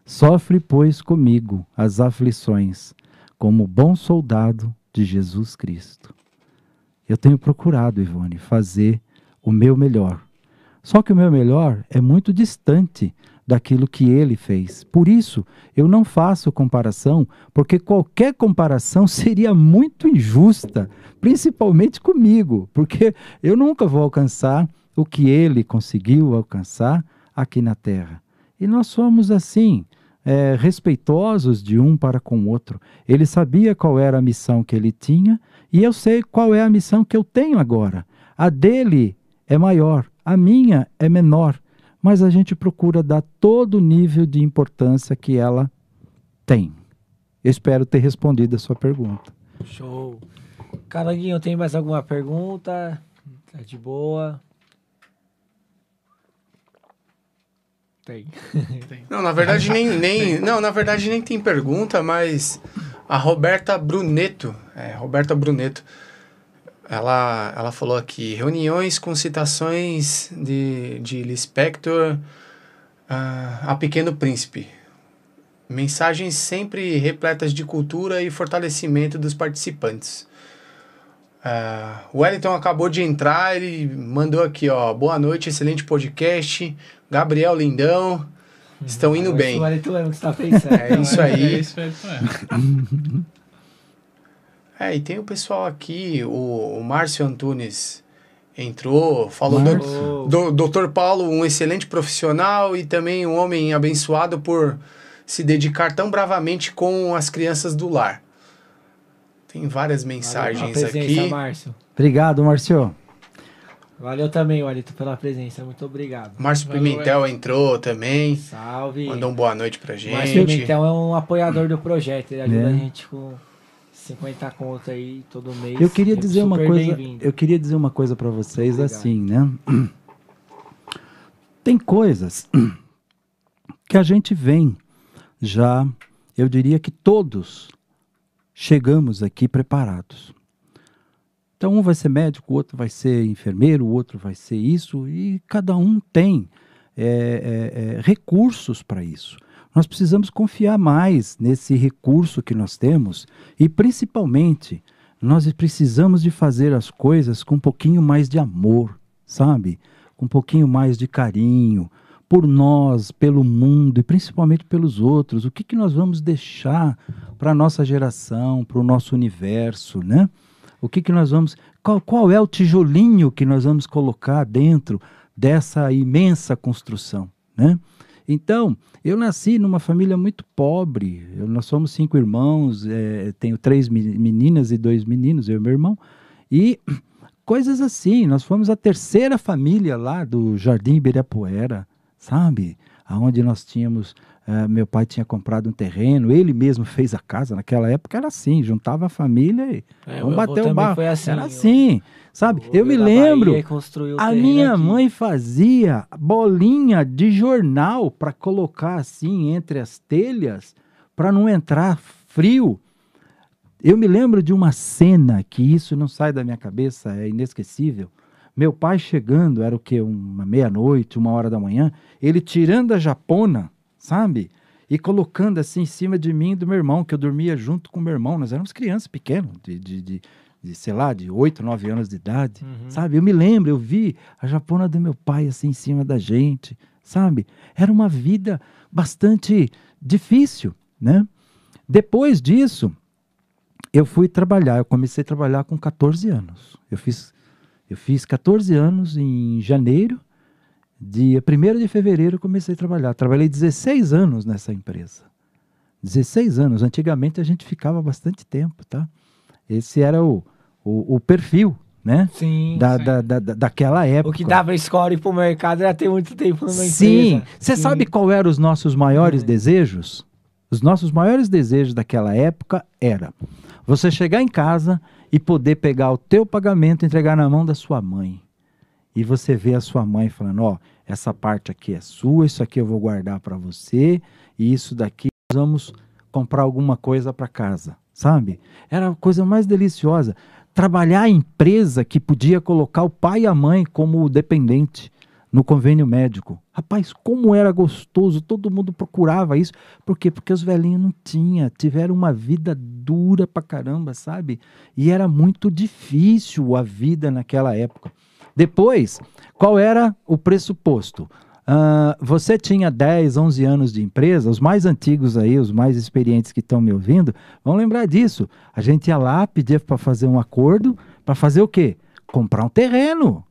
Sofre, pois, comigo as aflições como bom soldado de Jesus Cristo. Eu tenho procurado, Ivone, fazer o meu melhor. Só que o meu melhor é muito distante daquilo que ele fez. Por isso, eu não faço comparação, porque qualquer comparação seria muito injusta, principalmente comigo, porque eu nunca vou alcançar o que ele conseguiu alcançar aqui na terra. E nós somos assim é, respeitosos de um para com o outro. Ele sabia qual era a missão que ele tinha e eu sei qual é a missão que eu tenho agora. A dele é maior, a minha é menor, mas a gente procura dar todo o nível de importância que ela tem. Eu espero ter respondido a sua pergunta. Show. Caranguinho, tem mais alguma pergunta? Tá de boa? Tem. tem. Não, na verdade nem, nem não, na verdade nem tem pergunta, mas a Roberta Bruneto, é, Roberta Bruneto, ela, ela falou aqui, reuniões com citações de, de Lispector uh, a Pequeno Príncipe. Mensagens sempre repletas de cultura e fortalecimento dos participantes. Uh, o Wellington acabou de entrar, ele mandou aqui, ó, boa noite, excelente podcast. Gabriel Lindão, estão indo bem. É o que está pensando. É isso aí. É isso. É, e tem o pessoal aqui, o, o Márcio Antunes entrou, falou do, do Dr. Paulo, um excelente profissional e também um homem abençoado por se dedicar tão bravamente com as crianças do lar? Tem várias mensagens Valeu aqui. Márcio. Obrigado, Márcio. Valeu também, Walito, pela presença. Muito obrigado. Márcio Valeu, Pimentel entrou também. Salve. Mandou um boa noite pra gente. Márcio Pimentel é um apoiador do projeto. Ele ajuda É. a gente com 50 conto aí todo mês. Eu queria É dizer uma coisa, bem-vindo. eu queria dizer uma coisa para vocês Obrigado. assim, né? Tem coisas que a gente vem já, eu diria que todos chegamos aqui preparados. Então um vai ser médico, o outro vai ser enfermeiro, o outro vai ser isso e cada um tem é, é, é, recursos para isso. Nós precisamos confiar mais nesse recurso que nós temos e principalmente nós precisamos de fazer as coisas com um pouquinho mais de amor, sabe? Com um pouquinho mais de carinho por nós, pelo mundo e principalmente pelos outros. O que, que nós vamos deixar para a nossa geração, para o nosso universo, né? O que, que nós vamos. Qual, qual é o tijolinho que nós vamos colocar dentro dessa imensa construção, né? Então, eu nasci numa família muito pobre. Eu, nós somos cinco irmãos, é, tenho três me- meninas e dois meninos, eu e meu irmão. E coisas assim, nós fomos a terceira família lá do Jardim Ibirapuera, sabe? Aonde nós tínhamos, eh, meu pai tinha comprado um terreno, ele mesmo fez a casa, naquela época era assim, juntava a família e É, vamos o bater o barro. foi assim, era assim, sabe? O Eu me lembro, a minha aqui. mãe fazia bolinha de jornal para colocar assim entre as telhas para não entrar frio. Eu me lembro de uma cena que isso não sai da minha cabeça, é inesquecível. Meu pai chegando, era o que? Uma meia-noite, uma hora da manhã, ele tirando a japona, sabe? E colocando assim em cima de mim e do meu irmão, que eu dormia junto com o meu irmão. Nós éramos crianças pequenas, de, de, de, de, sei lá, de 8, 9 anos de idade, Uhum. sabe? Eu me lembro, eu vi a japona do meu pai assim em cima da gente, sabe? Era uma vida bastante difícil, né? Depois disso, eu fui trabalhar, eu comecei a trabalhar com 14 anos. Eu fiz, eu fiz 14 anos em janeiro, dia 1 de fevereiro eu comecei a trabalhar. Trabalhei 16 anos nessa empresa. 16 anos. Antigamente a gente ficava bastante tempo, tá? Esse era o, o, o perfil, né? Sim. Da, sim. da, da, da- daquela época. O que dava score pro mercado era ter muito tempo numa Sim. empresa. Você Sim. sabe qual eram os nossos maiores É. desejos? Os nossos maiores desejos daquela época era você chegar em casa e poder pegar o teu pagamento e entregar na mão da sua mãe. E você ver a sua mãe falando, ó, essa parte aqui é sua, isso aqui eu vou guardar para você, e isso daqui nós vamos comprar alguma coisa para casa, sabe? Era a coisa mais deliciosa. Trabalhar em empresa que podia colocar o pai e a mãe como dependente no convênio médico. Rapaz, como era gostoso, todo mundo procurava isso. Por quê? Porque os velhinhos não tinham, tiveram uma vida dura pra caramba, sabe? E era muito difícil a vida naquela época. Depois, qual era o pressuposto? Ah, você tinha 10, 11 anos de empresa, os mais antigos aí, os mais experientes que estão me ouvindo, vão lembrar disso. A gente ia lá, pedia para fazer um acordo, para fazer o quê? Comprar um terreno.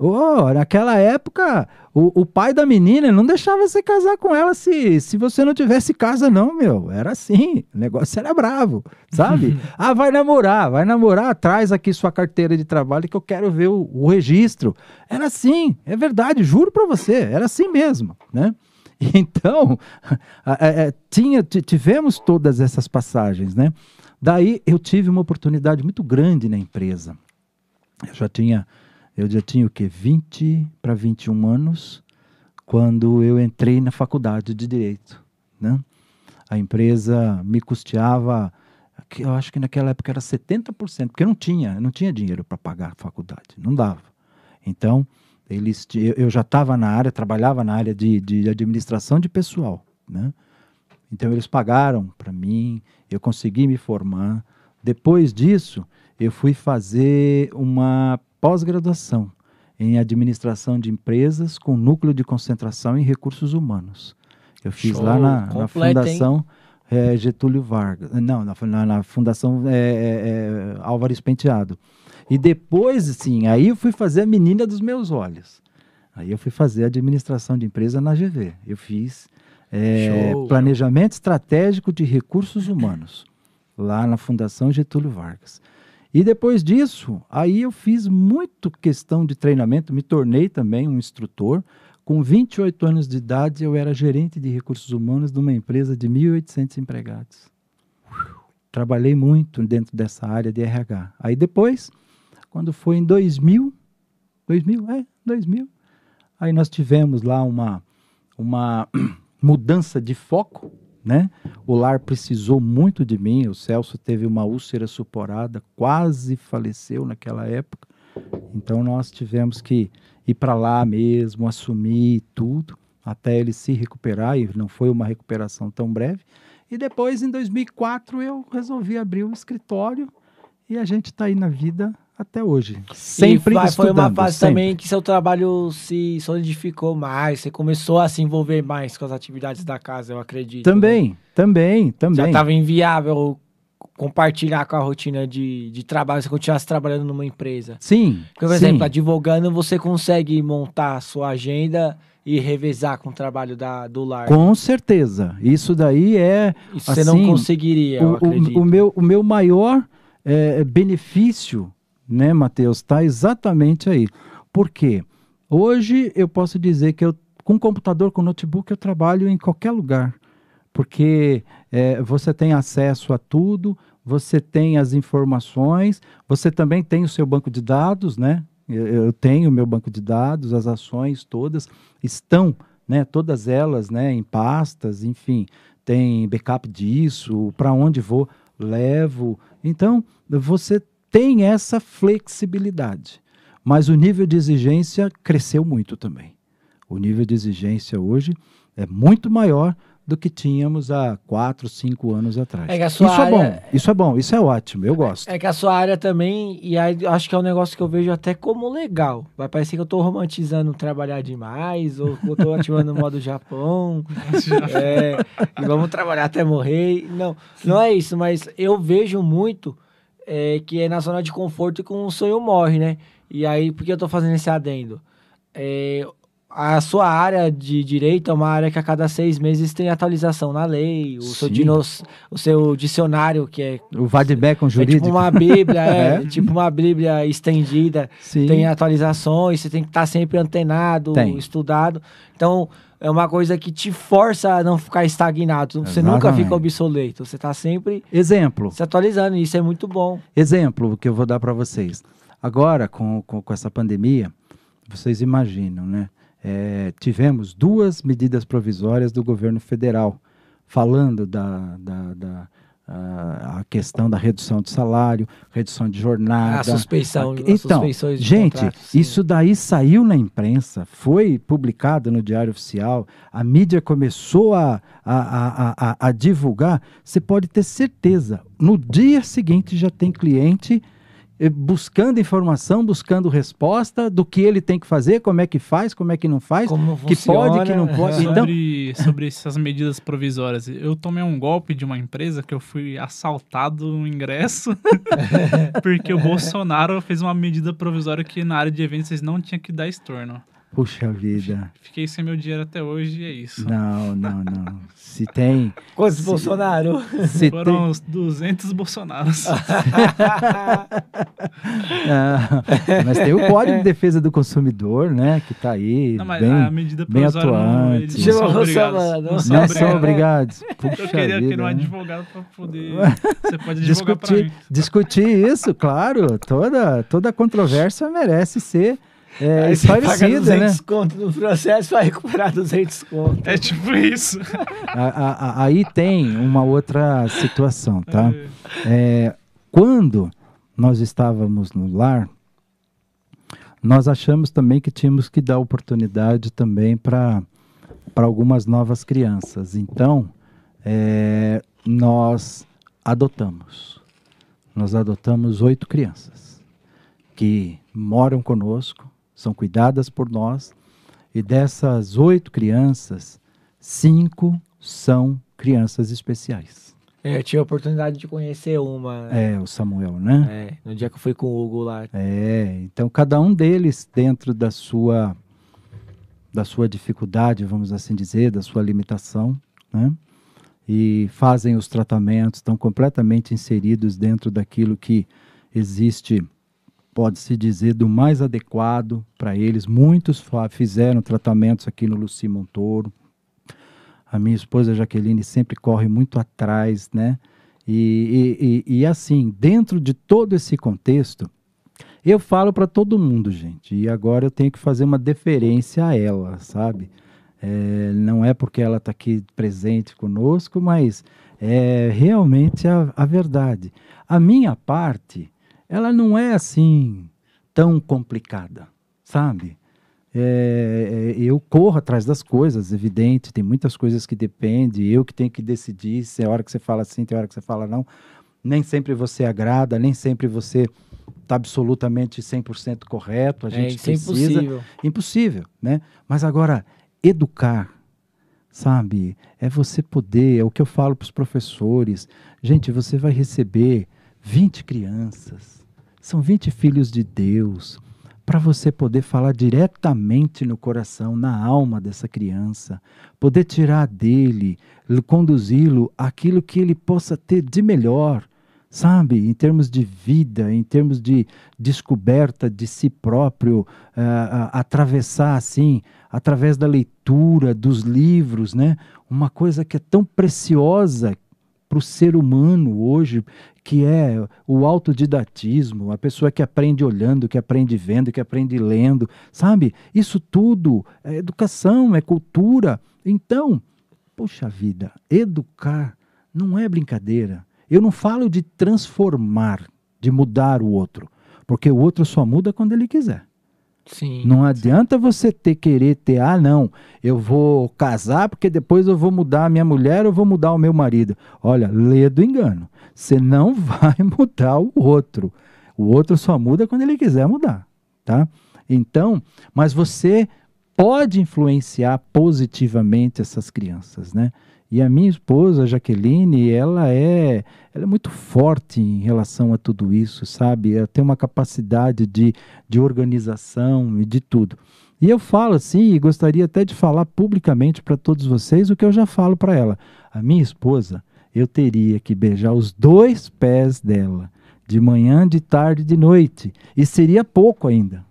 Oh, naquela época, o, o pai da menina não deixava você casar com ela se, se você não tivesse casa, não, meu. Era assim, o negócio era bravo, sabe? ah, vai namorar, vai namorar, traz aqui sua carteira de trabalho que eu quero ver o, o registro. Era assim, é verdade, juro pra você, era assim mesmo, né? Então, a- tinha, ti- tivemos todas essas passagens, né? Daí eu tive uma oportunidade muito grande na empresa. Eu já tinha, eu já tinha o quê? 20 para 21 anos quando eu entrei na faculdade de direito, né? A empresa me custeava, eu acho que naquela época era 70%, porque eu não tinha, não tinha dinheiro para pagar a faculdade, não dava. Então, eles, eu já estava na área, trabalhava na área de, de administração de pessoal, né? Então eles pagaram para mim, eu consegui me formar. Depois disso, eu fui fazer uma pós-graduação em administração de empresas com núcleo de concentração em recursos humanos. Eu fiz Show, lá na, na completo, hein? Fundação eh, Getúlio Vargas. Não, na, na- na Fundação eh, eh, eh, Álvares Penteado. E depois, assim, aí eu fui fazer a menina dos meus olhos. Aí eu fui fazer administração de empresa na GV. Eu fiz É, Show. planejamento estratégico de recursos humanos, lá na Fundação Getúlio Vargas. E depois disso, aí eu fiz muito questão de treinamento, me tornei também um instrutor. Com 28 anos de idade, eu era gerente de recursos humanos de uma empresa de 1.800 empregados. Trabalhei muito dentro dessa área de RH. Aí depois, quando foi em 2000, 2000, é, 2000, aí nós tivemos lá uma, uma mudança de foco, né? O lar precisou muito de mim. O Celso teve uma úlcera suporada, quase faleceu naquela época. Então nós tivemos que ir para lá mesmo, assumir tudo, até ele se recuperar. E não foi uma recuperação tão breve. E depois, em 2004, eu resolvi abrir um escritório e a gente está aí na vida até hoje. Sempre e foi uma fase sempre. também que seu trabalho se solidificou mais, você começou a se envolver mais com as atividades da casa, eu acredito. né? Também, também, Já também. estava inviável compartilhar com a rotina de, de trabalho, se continuasse trabalhando numa empresa. Sim. Porque, por sim. exemplo, advogando, você consegue montar a sua agenda e revezar com o trabalho da, do lar. Com certeza. Isso daí é Isso você não assim, conseguiria, eu o, acredito. o, o meu, o meu maior eh, benefício, né, Matheus, está exatamente aí. Por quê? Hoje eu posso dizer que eu, com computador, com notebook, eu trabalho em qualquer lugar. Porque eh, você tem acesso a tudo, você tem as informações, você também tem o seu banco de dados, né? Eu, eu tenho o meu banco de dados, as ações todas estão, né? Todas elas, né? Em pastas, enfim, tem backup disso, para onde vou, levo. Então, você tem essa flexibilidade. Mas o nível de exigência cresceu muito também. O nível de exigência hoje é muito maior do que tínhamos há quatro, cinco anos atrás. É que a sua isso é área- bom, isso é bom, isso é ótimo, eu gosto. É que a sua área também, e aí acho que é um negócio que eu vejo até como legal. Vai parecer que eu tô romantizando trabalhar demais, ou que eu tô ativando o modo Japão. é, e vamos trabalhar até morrer. Não, não é isso, mas eu vejo muito é, que é na zona de conforto que um sonho morre, né? E aí, por que eu tô fazendo esse adendo? É, a sua área de direito é uma área que a cada seis meses tem atualização na lei, o, seu, dinos, o seu dicionário, que é O vademecum é jurídico. tipo uma bíblia, é, É. tipo uma bíblia estendida, Sim. tem atualizações, você tem que estar sempre antenado, Tem. estudado. Então, é uma coisa que te força a não ficar estagnado. Você nunca fica obsoleto, você está sempre Exemplo, se atualizando, e isso é muito bom. exemplo que eu vou dar para vocês. Agora, com, com, com essa pandemia, vocês imaginam, né? É, tivemos duas medidas provisórias do governo federal falando da, da, da a, a questão da redução de salário, redução de jornada. a suspeição, a- Então, de gente, contrato, isso daí saiu na imprensa, foi publicado no Diário Oficial, a mídia começou a, a, a, a, divulgar. Você pode ter certeza, no dia seguinte já tem cliente buscando informação, buscando resposta do que ele tem que fazer, como é que faz, como é que não faz, Como que pode, que não funciona. pode. Então, Sobre, sobre essas medidas provisórias, eu tomei um golpe de uma empresa que eu fui assaltado no ingresso, porque o Bolsonaro fez uma medida provisória que na área de eventos vocês não tinham que dar estorno. Puxa vida. Fiquei sem meu dinheiro até hoje e é isso. Não, não, não. Se tem. Quantos Bolsonaro? Se Foram tem uns 200 Bolsonaros. Ah, mas tem o Código de Defesa do Consumidor, né? Que está aí. Não, mas bem, a medida bem não, atuante. eles não são obrigados. Não não são não são obrigados. Puxa Eu queria vida, ter um né? advogado pra poder. Você pode advogar pra discutir, mim. discutir isso, claro. Toda, toda controvérsia merece ser é, Aí você paga esclarecida, né? 200 conto no processo para recuperar 200 conto. É tipo isso. A- a- a- aí tem uma outra situação, tá? É, quando nós estávamos no lar, nós achamos também que tínhamos que dar oportunidade também para algumas novas crianças. Então, é, nós adotamos. Nós adotamos oito crianças que moram conosco, são cuidadas por nós, e dessas oito crianças, cinco são crianças especiais. É, eu tive a oportunidade de conhecer uma. É, o Samuel, né? É, no dia que eu fui com o Hugo lá. É, então cada um deles dentro da sua da sua dificuldade, vamos assim dizer, da sua limitação, né? E fazem os tratamentos, estão completamente inseridos dentro daquilo que existe, pode-se dizer, do mais adequado para eles. Muitos fizeram tratamentos aqui no Luci Montoro. A minha esposa Jaqueline sempre corre muito atrás, né? E, e, e, e assim, dentro de todo esse contexto, eu falo para todo mundo, gente, e agora eu tenho que fazer uma deferência a ela, sabe? É, não é porque ela está aqui presente conosco, mas é realmente a, a verdade. A minha parte, ela não é assim tão complicada, sabe? É, é, eu corro atrás das coisas, evidente, tem muitas coisas que dependem, eu que tenho que decidir se é hora que você fala sim, tem hora que você fala não. Nem sempre você agrada, nem sempre você está absolutamente 100% correto, a gente é, precisa. Impossível. impossível, né? Mas agora, educar, sabe? É você poder, é o que eu falo para os professores. Gente, você vai receber 20 crianças, são 20 filhos de Deus, para você poder falar diretamente no coração, na alma dessa criança, poder tirar dele, conduzi-lo aquilo que ele possa ter de melhor. Sabe, em termos de vida, em termos de descoberta de si próprio, uh, uh, atravessar assim, através da leitura dos livros, né? Uma coisa que é tão preciosa para o ser humano hoje, que é o autodidatismo, a pessoa que aprende olhando, que aprende vendo, que aprende lendo, sabe? Isso tudo é educação, é cultura. Então, poxa vida, educar não é brincadeira. Eu não falo de transformar, de mudar o outro, porque o outro só muda quando ele quiser. Sim. Não adianta você ter querer ter, ah, não, eu vou casar porque depois eu vou mudar a minha mulher ou vou mudar o meu marido. Olha, lê do engano. Você não vai mudar o outro. O outro só muda quando ele quiser mudar, tá? Então, mas você pode influenciar positivamente essas crianças, né? E a minha esposa, Jaqueline, ela é, ela é muito forte em relação a tudo isso, sabe? Ela tem uma capacidade de, de organização e de tudo. E eu falo assim, e gostaria até de falar publicamente para todos vocês o que eu já falo para ela. A minha esposa, eu teria que beijar os dois pés dela, de manhã, de tarde, de noite. E seria pouco ainda.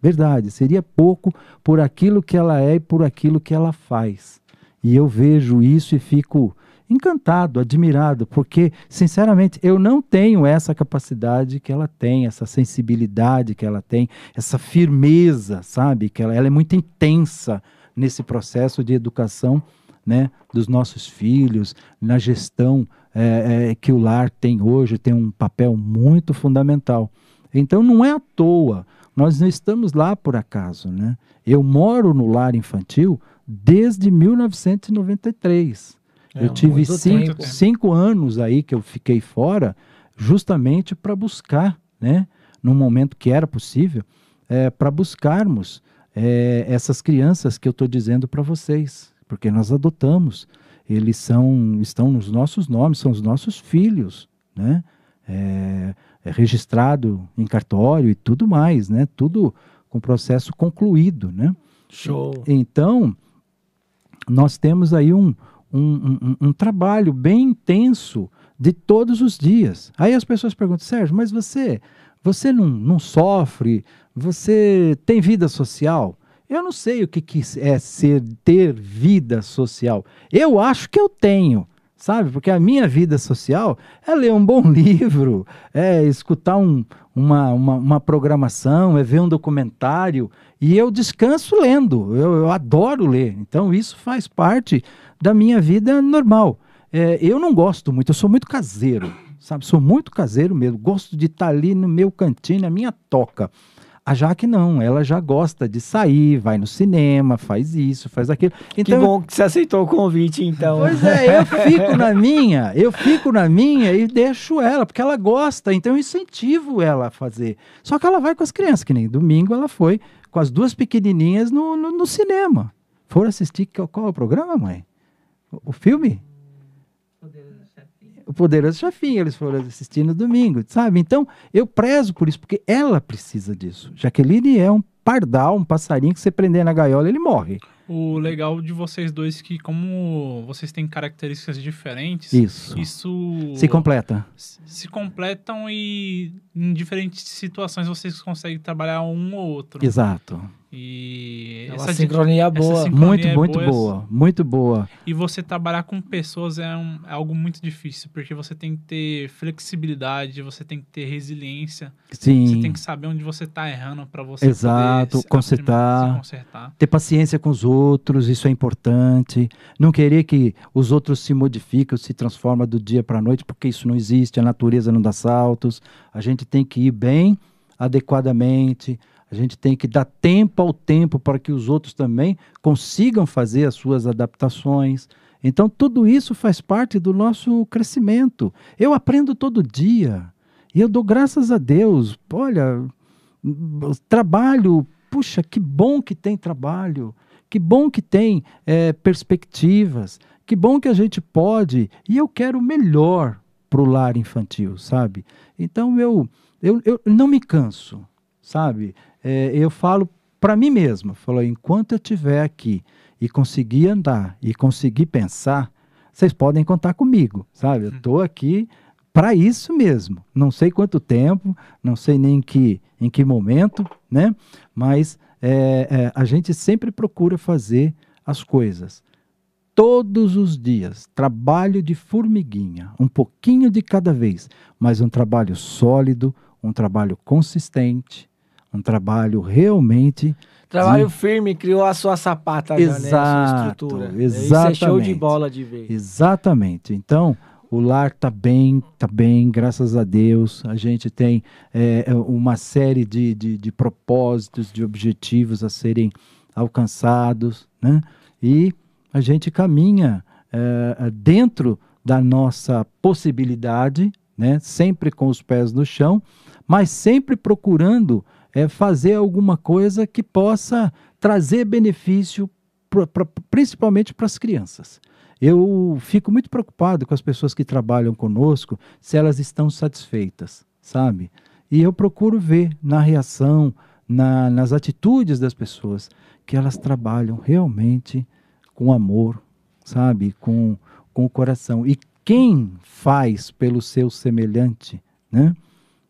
Verdade, seria pouco por aquilo que ela é e por aquilo que ela faz. E eu vejo isso e fico encantado, admirado, porque, sinceramente, eu não tenho essa capacidade que ela tem, essa sensibilidade que ela tem, essa firmeza, sabe? Que ela, ela é muito intensa nesse processo de educação né, dos nossos filhos, na gestão é, é, que o lar tem hoje, tem um papel muito fundamental. Então, não é à toa, nós não estamos lá por acaso. Né? Eu moro no lar infantil desde 1993. É, eu tive cinco, cinco, anos aí que eu fiquei fora, justamente para buscar, né, no momento que era possível, é, para buscarmos é, essas crianças que eu estou dizendo para vocês, porque nós adotamos. Eles são, estão nos nossos nomes, são os nossos filhos, né? É, é registrado em cartório e tudo mais, né? Tudo com processo concluído, né? Show. Então, nós temos aí um, um, um, um, trabalho bem intenso de todos os dias. Aí as pessoas perguntam, Sérgio, mas você, você não, não sofre? Você tem vida social? Eu não sei o que, que é ser ter vida social. Eu acho que eu tenho sabe? Porque a minha vida social é ler um bom livro, é escutar um, uma, uma, uma, programação, é ver um documentário. E eu descanso lendo, eu, eu adoro ler. Então isso faz parte da minha vida normal. É, eu não gosto muito, eu sou muito caseiro, sabe? Sou muito caseiro mesmo. Gosto de estar ali no meu cantinho, na minha toca. A Jaque não, ela já gosta de sair, vai no cinema, faz isso, faz aquilo. Então, que bom que você aceitou o convite, então. Pois é, eu fico na minha, eu fico na minha e deixo ela, porque ela gosta, então eu incentivo ela a fazer. Só que ela vai com as crianças, que nem domingo ela foi com as duas pequenininhas no, no, no cinema. Foram assistir, qual é o programa, mãe? O, o filme? O Poderoso Chefinho, eles foram assistir no domingo, sabe? Então, eu prezo por isso, porque ela precisa disso. Jaqueline é um pardal, um passarinho que você prender na gaiola, ele morre. O legal de vocês dois é que, como vocês têm características diferentes, Isso. isso Se completa. se completam e em diferentes situações vocês conseguem trabalhar um ou outro. Exato. E É uma essa sincronia essa boa. sincronia Muito, é muito boa, boa. Muito boa. E você trabalhar com pessoas é, um- é algo muito difícil, porque você tem que ter flexibilidade, você tem que ter resiliência, Sim. você tem que saber onde você tá errando para você Exato, poder se- consertar. se consertar. Ter paciência com os outros, isso é importante. Não querer que os outros se modifiquem, se transformem do dia para a noite, porque isso não existe, a natureza não dá saltos. A gente tem que ir bem adequadamente. A gente tem que dar tempo ao tempo para que os outros também consigam fazer as suas adaptações. Então, tudo isso faz parte do nosso crescimento. Eu aprendo todo dia. E eu dou graças a Deus. Olha, trabalho, puxa, que bom que tem trabalho. Que bom que tem eh, perspectivas. Que bom que a gente pode. E eu quero melhor para o lar infantil, sabe? Então, eu, eu, eu não me canso, sabe? É, eu falo para mim mesmo, falo, enquanto eu estiver aqui e conseguir andar e conseguir pensar, vocês podem contar comigo, sabe? Eu estou aqui para isso mesmo. Não sei quanto tempo, não sei nem em que, em que momento, né? Mas é, é, a gente sempre procura fazer as coisas todos os dias, trabalho de formiguinha, um pouquinho de cada vez, mas um trabalho sólido, um trabalho consistente, um trabalho realmente Trabalho firme, criou a sua sapata já, né? A sua Exato, estrutura. Isso é show de exatamente. bola de ver. Exatamente. Então, o lar está bem, está bem, graças a Deus. A gente tem é, uma série de, de, de propósitos, de objetivos a serem alcançados, né? E a gente caminha é, dentro da nossa possibilidade, né? Sempre com os pés no chão, mas sempre procurando é, fazer alguma coisa que possa trazer benefício, pro- pra- principalmente para as crianças. Eu fico muito preocupado com as pessoas que trabalham conosco, se elas estão satisfeitas, sabe? E eu procuro ver na reação, na- nas atitudes das pessoas, que elas trabalham realmente com amor, sabe? Com, com o coração. E quem faz pelo seu semelhante, né?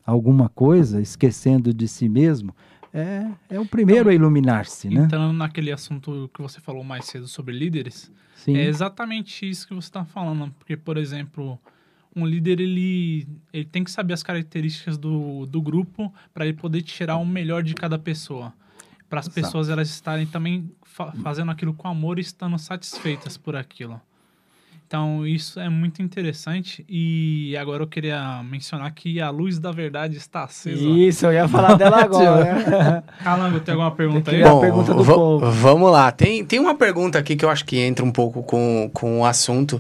Alguma coisa, esquecendo de si mesmo, é, é o primeiro a iluminar-se, né? Entrando naquele assunto que você falou mais cedo sobre líderes, Sim. é exatamente isso que você está falando. Porque, por exemplo, um líder ele, ele tem que saber as características do, do grupo para ele poder tirar o melhor de cada pessoa. Para as pessoas elas estarem também fa- fazendo aquilo com amor e estando satisfeitas por aquilo. Então, isso é muito interessante. E agora eu queria mencionar que a luz da verdade está acesa. Isso, eu ia falar dela agora. Calango, tem alguma pergunta aí? queria- a pergunta do povo. Vamos lá. Tem, tem uma pergunta aqui que eu acho que entra um pouco com, com o assunto,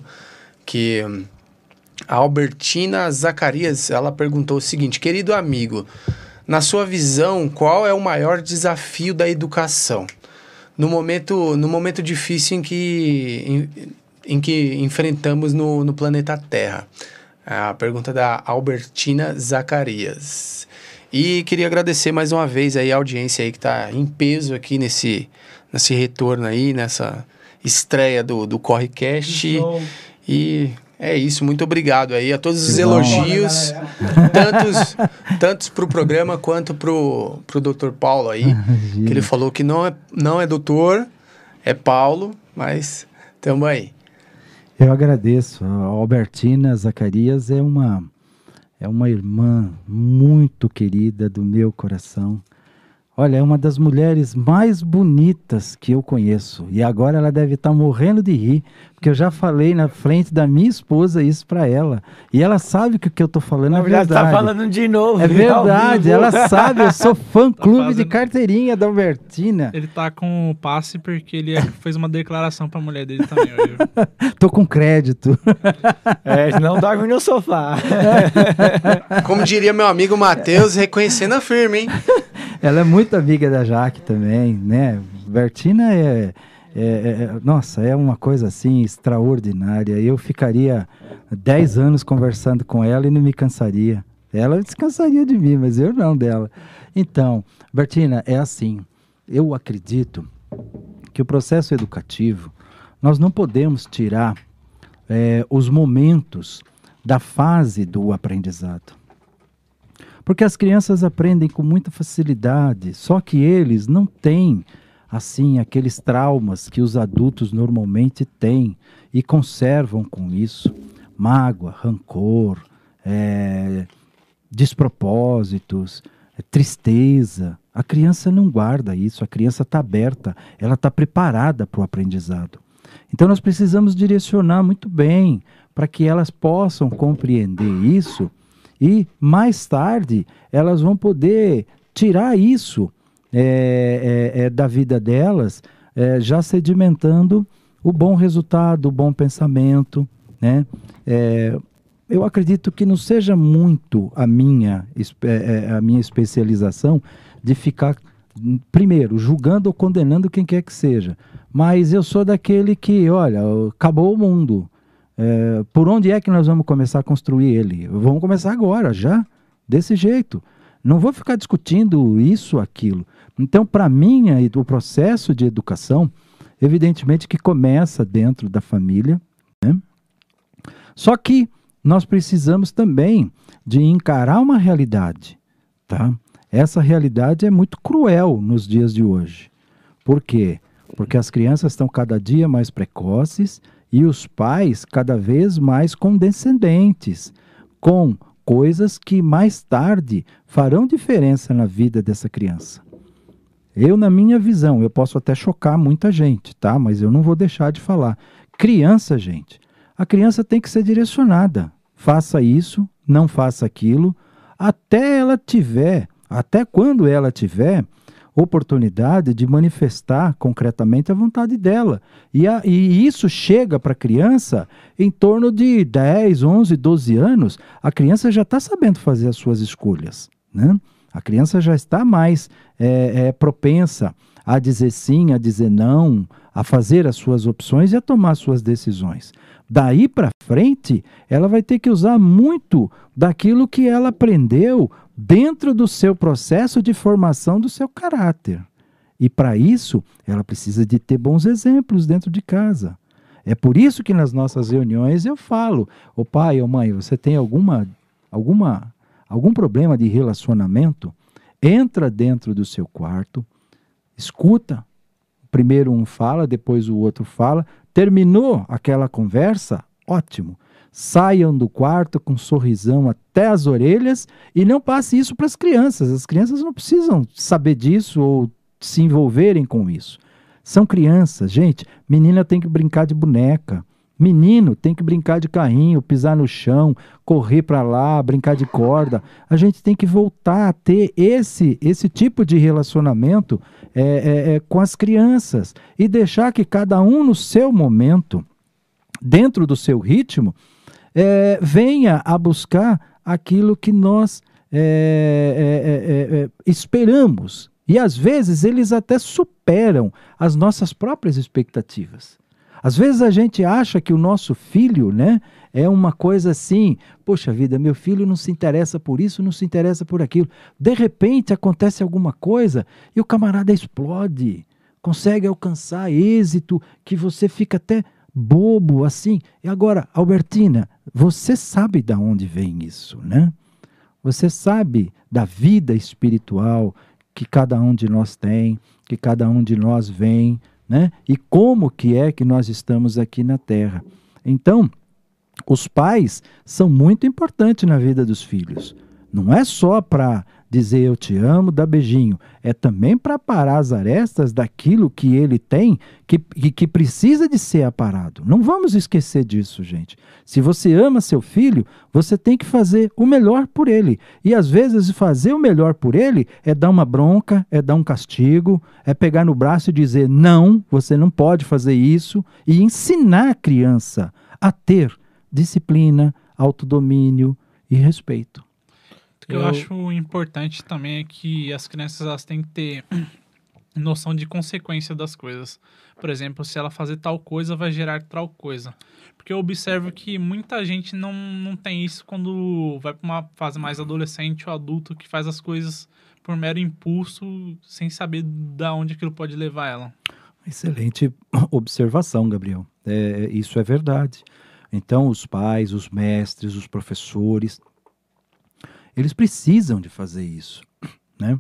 que hum, a Albertina Zacarias, ela perguntou o seguinte, querido amigo, na sua visão, qual é o maior desafio da educação? No momento, no momento difícil em que, em, em que enfrentamos no, no planeta Terra. A pergunta da Albertina Zacarias. E queria agradecer mais uma vez aí a audiência aí que está em peso aqui nesse, nesse retorno aí, nessa estreia do, do CorreCast. Show. E é isso, muito obrigado aí a todos os elogios, tantos, tantos pro programa quanto pro, pro Dr. Paulo aí, que ele falou que não é, não é doutor, é Paulo, mas tamo aí. Eu agradeço. A Albertina Zacarias é uma é uma irmã muito querida do meu coração. Olha, é uma das mulheres mais bonitas que eu conheço. E agora ela deve estar morrendo de rir, porque eu já falei na frente da minha esposa isso para ela. E ela sabe que o que eu tô falando Na é verdade, verdade. tá falando de novo. É verdade, ela sabe, eu sou fã-clube de fazendo- carteirinha da Albertina. Ele tá com o passe porque ele fez uma declaração pra mulher dele também hoje. Tô com crédito. É, não dorme no sofá. Como diria meu amigo Matheus, reconhecendo a firma, hein? Ela é muito amiga da Jaque também, né? Bertina é, é- é- nossa, é uma coisa assim extraordinária. Eu ficaria 10 anos conversando com ela e não me cansaria. Ela descansaria de mim, mas eu não dela. Então, Bertina, é assim. eu acredito que o processo educativo, nós não podemos tirar é, os momentos da fase do aprendizado. Porque as crianças aprendem com muita facilidade, só que eles não têm assim aqueles traumas que os adultos normalmente têm e conservam com isso mágoa, rancor, é, despropósitos, é, tristeza. A criança não guarda isso, a criança está aberta, ela está preparada para o aprendizado. Então nós precisamos direcionar muito bem para que elas possam compreender isso e mais tarde elas vão poder tirar isso é, é, é, da vida delas, é, já sedimentando o bom resultado, o bom pensamento, né? É, eu acredito que não seja muito a minha, a minha especialização de ficar, primeiro, julgando ou condenando quem quer que seja. Mas eu sou daquele que, olha, acabou o mundo. É, por onde é que nós vamos começar a construir ele? Vamos começar agora, já, desse jeito. Não vou ficar discutindo isso, aquilo. Então, para mim, o processo de educação, evidentemente que começa dentro da família, né? Só que nós precisamos também de encarar uma realidade, tá? Essa realidade é muito cruel nos dias de hoje. Por quê? Porque as crianças estão cada dia mais precoces e os pais cada vez mais condescendentes com coisas que mais tarde farão diferença na vida dessa criança. Eu, na minha visão, eu posso até chocar muita gente, tá? Mas eu não vou deixar de falar. Criança, gente, a criança tem que ser direcionada. Faça isso, não faça aquilo, até ela tiver, até quando ela tiver oportunidade de manifestar concretamente a vontade dela. E, a, e isso chega para a criança em torno de 10, 11, 12 anos. A criança já está sabendo fazer as suas escolhas. Né? A criança já está mais é, é, propensa a dizer sim, a dizer não, a fazer as suas opções e a tomar suas decisões. Daí para frente, ela vai ter que usar muito daquilo que ela aprendeu dentro do seu processo de formação do seu caráter. E para isso, ela precisa de ter bons exemplos dentro de casa. É por isso que nas nossas reuniões eu falo: "O pai ou mãe, você tem alguma alguma algum problema de relacionamento? Entra dentro do seu quarto, escuta. Primeiro um fala, depois o outro fala. Terminou aquela conversa? Ótimo saiam do quarto com um sorrisão até as orelhas e não passe isso para as crianças. As crianças não precisam saber disso ou se envolverem com isso. São crianças, gente. Menina tem que brincar de boneca. Menino tem que brincar de carrinho, pisar no chão, correr para lá, brincar de corda. A gente tem que voltar a ter esse, esse tipo de relacionamento é, é, é, com as crianças e deixar que cada um no seu momento, dentro do seu ritmo, é, venha a buscar aquilo que nós é é, esperamos. E às vezes eles até superam as nossas próprias expectativas. Às vezes a gente acha que o nosso filho, né, é uma coisa assim, poxa vida, meu filho não se interessa por isso, não se interessa por aquilo. De repente acontece alguma coisa e o camarada explode, consegue alcançar êxito que você fica até bobo assim. E agora, Albertina, você sabe de onde vem isso, né? Você sabe da vida espiritual que cada um de nós tem, que cada um de nós vem, né? E como que é que nós estamos aqui na Terra. Então, os pais são muito importantes na vida dos filhos. Não é só para dizer eu te amo, dar beijinho. É também para parar as arestas daquilo que ele tem que, que, precisa de ser aparado. Não vamos esquecer disso, gente. Se você ama seu filho, você tem que fazer o melhor por ele. E às vezes fazer o melhor por ele é dar uma bronca, é dar um castigo, é pegar no braço e dizer não, você não pode fazer isso e ensinar a criança a ter disciplina, autodomínio e respeito. Que eu... eu acho importante também é que as crianças elas têm que ter noção de consequência das coisas. Por exemplo, se ela fazer tal coisa, vai gerar tal coisa. Porque eu observo que muita gente não, não tem isso quando vai para uma fase mais adolescente ou adulto, que faz as coisas por mero impulso, sem saber da onde aquilo pode levar ela. Excelente observação, Gabriel. É, isso é verdade. Então, os pais, os mestres, os professores, eles precisam de fazer isso, né?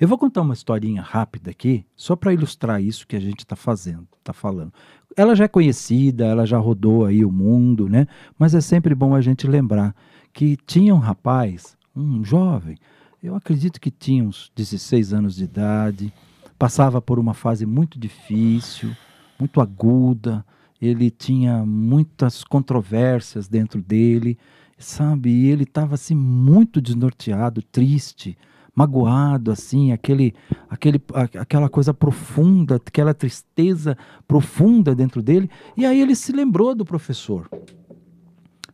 Eu vou contar uma historinha rápida aqui, só para ilustrar isso que a gente está fazendo, está falando. Ela já é conhecida, ela já rodou aí o mundo, né? Mas é sempre bom a gente lembrar que tinha um rapaz, um jovem, eu acredito que tinha uns 16 anos de idade, passava por uma fase muito difícil, muito aguda, ele tinha muitas controvérsias dentro dele, sabe? E ele estava assim muito desnorteado, triste, magoado, assim, aquele, aquele, aquela coisa profunda, aquela tristeza profunda dentro dele. E aí ele se lembrou do professor.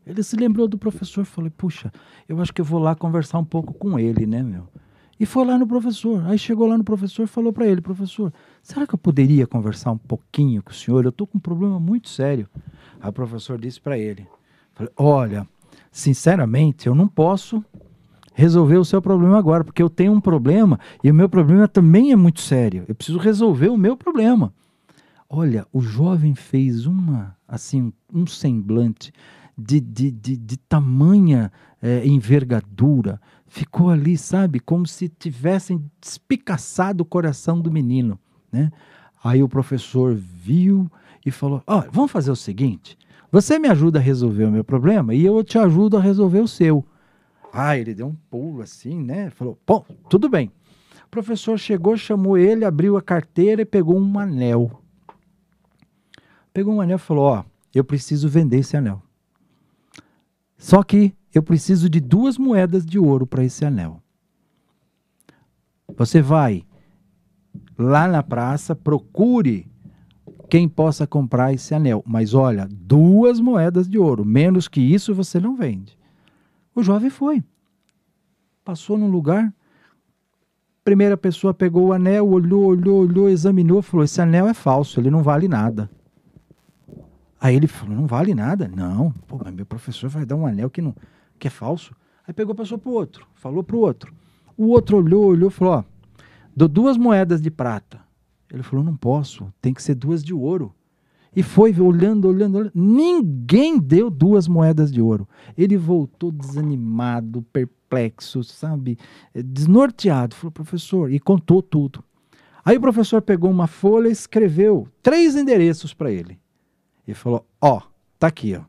Ele se lembrou do professor, falei, puxa, eu acho que eu vou lá conversar um pouco com ele, né, meu? E foi lá no professor. Aí chegou lá no professor e falou para ele, professor, será que eu poderia conversar um pouquinho com o senhor? Eu estou com um problema muito sério. Aí o professor disse para ele, olha, sinceramente, eu não posso resolver o seu problema agora, porque eu tenho um problema e o meu problema também é muito sério. Eu preciso resolver o meu problema. Olha, o jovem fez uma, assim, um semblante de, de, de, de tamanha é, envergadura. Ficou ali, sabe, como se tivessem despicaçado o coração do menino. Né? Aí o professor viu e falou: oh, vamos fazer o seguinte: você me ajuda a resolver o meu problema e eu te ajudo a resolver o seu. Ah, ele deu um pulo assim, né? Falou: bom, tudo bem. O professor chegou, chamou ele, abriu a carteira e pegou um anel. Pegou um anel e falou: Ó, eu preciso vender esse anel. Só que eu preciso de duas moedas de ouro para esse anel. Você vai lá na praça, procure quem possa comprar esse anel. Mas olha, duas moedas de ouro. Menos que isso você não vende. O jovem foi. Passou num lugar. Primeira pessoa pegou o anel, olhou, olhou, olhou, examinou, falou: Esse anel é falso, ele não vale nada. Aí ele falou, não vale nada. Não, pô, mas meu professor vai dar um anel que, não, que é falso. Aí pegou, passou para o outro, falou para o outro. O outro olhou, olhou falou, ó, dou duas moedas de prata. Ele falou, não posso, tem que ser duas de ouro. E foi olhando, olhando, olhando. Ninguém deu duas moedas de ouro. Ele voltou desanimado, perplexo, sabe? Desnorteado. Falou, professor, e contou tudo. Aí o professor pegou uma folha e escreveu três endereços para ele e falou: Ó, tá aqui, ó.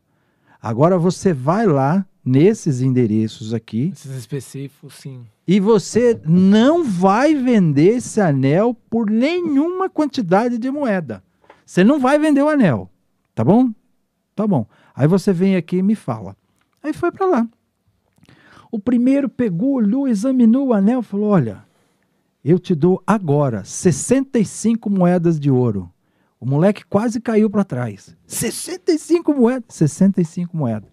Agora você vai lá nesses endereços aqui. Esses específicos, sim. E você não vai vender esse anel por nenhuma quantidade de moeda. Você não vai vender o anel, tá bom? Tá bom. Aí você vem aqui e me fala. Aí foi para lá. O primeiro pegou, olhou, examinou o anel, falou: Olha, eu te dou agora 65 moedas de ouro. O moleque quase caiu para trás. 65 moedas. 65 moedas.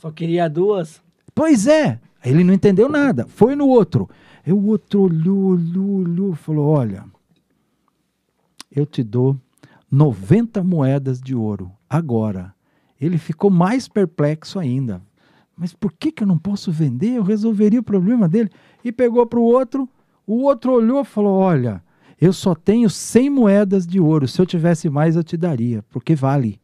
Só queria duas? Pois é. Ele não entendeu nada. Foi no outro. E o outro olhou, olhou, olhou. Falou: Olha, eu te dou 90 moedas de ouro. Agora. Ele ficou mais perplexo ainda. Mas por que, que eu não posso vender? Eu resolveria o problema dele. E pegou para o outro. O outro olhou e falou: Olha eu só tenho 100 moedas de ouro. Se eu tivesse mais, eu te daria, porque vale.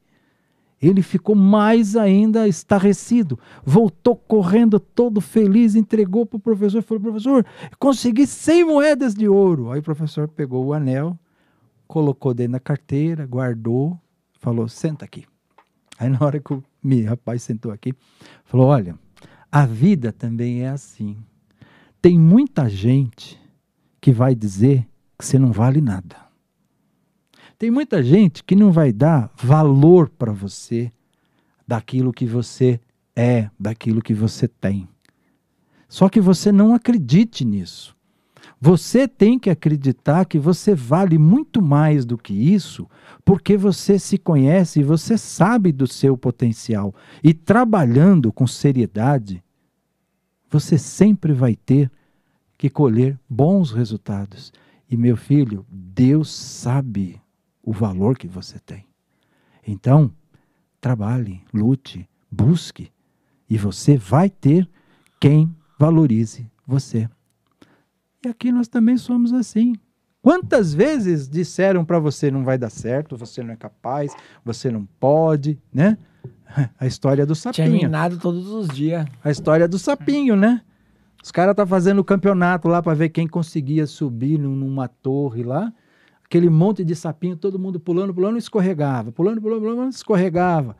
Ele ficou mais ainda estarrecido. Voltou correndo todo feliz, entregou para o professor falou: Professor, consegui 100 moedas de ouro. Aí o professor pegou o anel, colocou dentro da carteira, guardou, falou: Senta aqui. Aí na hora que o rapaz sentou aqui, falou: Olha, a vida também é assim. Tem muita gente que vai dizer que você não vale nada. Tem muita gente que não vai dar valor para você daquilo que você é, daquilo que você tem. Só que você não acredite nisso. Você tem que acreditar que você vale muito mais do que isso, porque você se conhece e você sabe do seu potencial. E trabalhando com seriedade, você sempre vai ter que colher bons resultados. E meu filho, Deus sabe o valor que você tem. Então, trabalhe, lute, busque, e você vai ter quem valorize você. E aqui nós também somos assim. Quantas vezes disseram para você não vai dar certo, você não é capaz, você não pode, né? A história do Tinha sapinho. minado todos os dias. A história do sapinho, né? Os caras tá fazendo o campeonato lá para ver quem conseguia subir num- numa torre lá. Aquele monte de sapinho, todo mundo pulando, pulando, escorregava. Pulando, pulando, pulando, escorregava,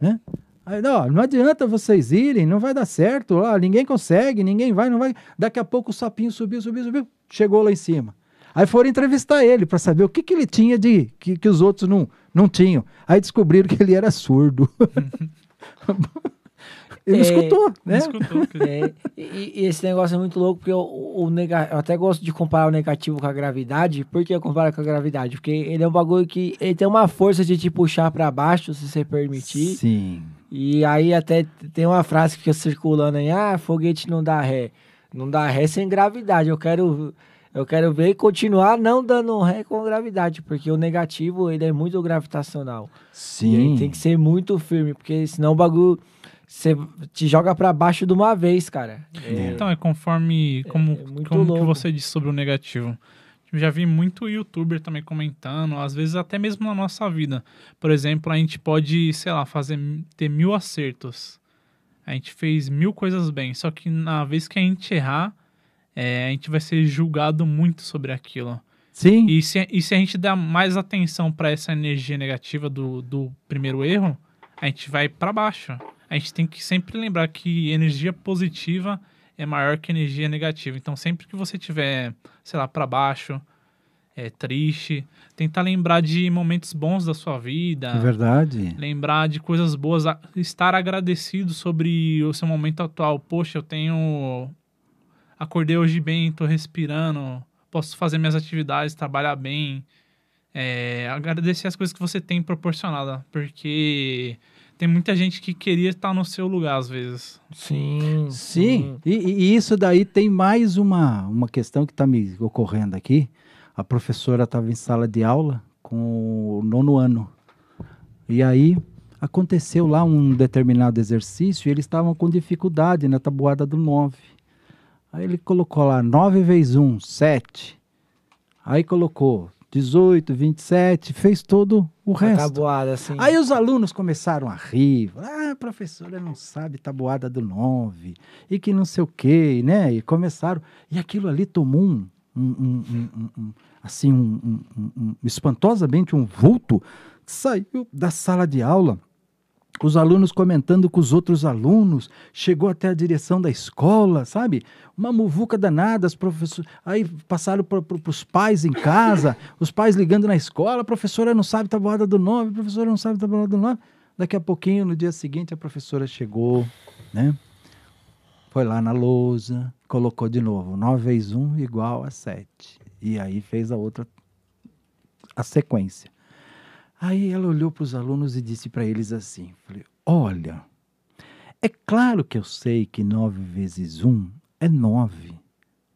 né? Aí, não, não adianta vocês irem, não vai dar certo, ó, ninguém consegue, ninguém vai, não vai. Daqui a pouco o sapinho subiu, subiu, subiu, chegou lá em cima. Aí foram entrevistar ele para saber o que, que ele tinha de que, que os outros não, não tinham. Aí descobriram que ele era surdo. ele É, escutou, né? Escutou, É, e, e esse negócio é muito louco, porque o, o nega- eu até gosto de comparar o negativo com a gravidade. Por que eu comparo com a gravidade? Porque ele é um bagulho que ele tem uma força de te puxar pra baixo, se você permitir. Sim. E aí até tem uma frase que fica circulando aí, ah, foguete não dá ré. Não dá ré sem gravidade. Eu quero, eu quero ver e continuar não dando ré com gravidade, porque o negativo ele é muito gravitacional. E Sim. aí tem que ser muito firme, porque senão o bagulho você te joga pra baixo de uma vez, cara. É, Então, é conforme como, é como que você disse sobre o negativo. Eu já vi muito youtuber também comentando, às vezes até mesmo na nossa vida. Por exemplo, a gente pode, sei lá, fazer ter mil acertos. A gente fez mil coisas bem, só que na vez que a gente errar, é, a gente vai ser julgado muito sobre aquilo. Sim. E se, e se a gente der mais atenção para essa energia negativa do, do primeiro erro, a gente vai para baixo. A gente tem que sempre lembrar que energia positiva é maior que energia negativa. Então, sempre que você tiver, sei lá, para baixo, é triste, tentar lembrar de momentos bons da sua vida, verdade. lembrar de coisas boas, estar agradecido sobre o seu momento atual. Poxa, eu tenho. Acordei hoje bem, tô respirando, posso fazer minhas atividades, trabalhar bem. É, agradecer as coisas que você tem proporcionado, porque tem muita gente que queria estar no seu lugar às vezes. Sim. Sim, e, e isso daí tem mais uma, uma questão que está me ocorrendo aqui. A professora estava em sala de aula com o nono ano. E aí aconteceu lá um determinado exercício e eles estavam com dificuldade na tabuada do 9. Aí ele colocou lá 9 vezes 1, 7. Aí colocou 18, 27, fez todo o A resto. tabuada, assim. Aí os alunos começaram a rir. Ah, a professora não sabe tabuada do 9 e que não sei o quê, né? E começaram. E aquilo ali tomou um. um- um- um- assim, um, espantosamente um vulto saiu da sala de aula. Os alunos comentando com os outros alunos, chegou até a direção da escola, sabe? Uma muvuca danada, as professores. Aí passaram para os pais em casa, os pais ligando na escola, a professora não sabe tabuada do nove, a professora não sabe tabuada do nove. Daqui a pouquinho, no dia seguinte, a professora chegou, né? Foi lá na lousa, colocou de novo, 9 vezes 1 igual a 7. E aí fez a outra, a sequência. Aí ela olhou para os alunos e disse para eles assim: falei, Olha, é claro que eu sei que 9 vezes 1 é 9,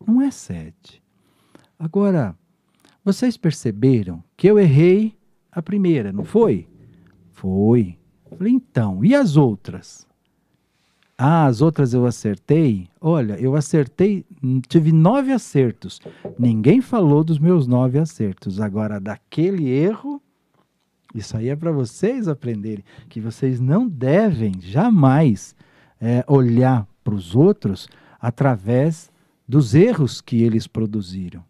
não é 7. Agora, vocês perceberam que eu errei a primeira, não foi? Foi. Falei, então, e as outras? Ah, as outras eu acertei? Olha, eu acertei, hum, tive nove acertos. Ninguém falou dos meus nove acertos. Agora, daquele erro, isso aí é para vocês aprenderem que vocês não devem jamais é, olhar para os outros através dos erros que eles produziram.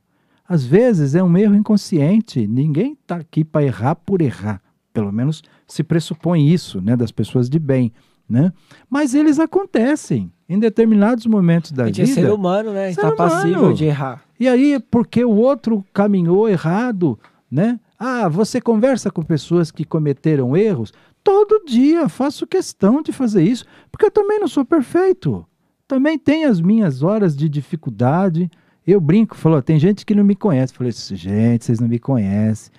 Às vezes é um erro inconsciente. Ninguém está aqui para errar por errar. Pelo menos se pressupõe isso, né, das pessoas de bem, né? Mas eles acontecem em determinados momentos da é vida. ser humano, né? A gente Ser tá passível de errar. E aí, porque o outro caminhou errado, né? Ah, você conversa com pessoas que cometeram erros? Todo dia faço questão de fazer isso, porque eu também não sou perfeito. Também tenho as minhas horas de dificuldade. Eu brinco, falo, tem gente que não me conhece. Falei, gente, vocês não me conhecem.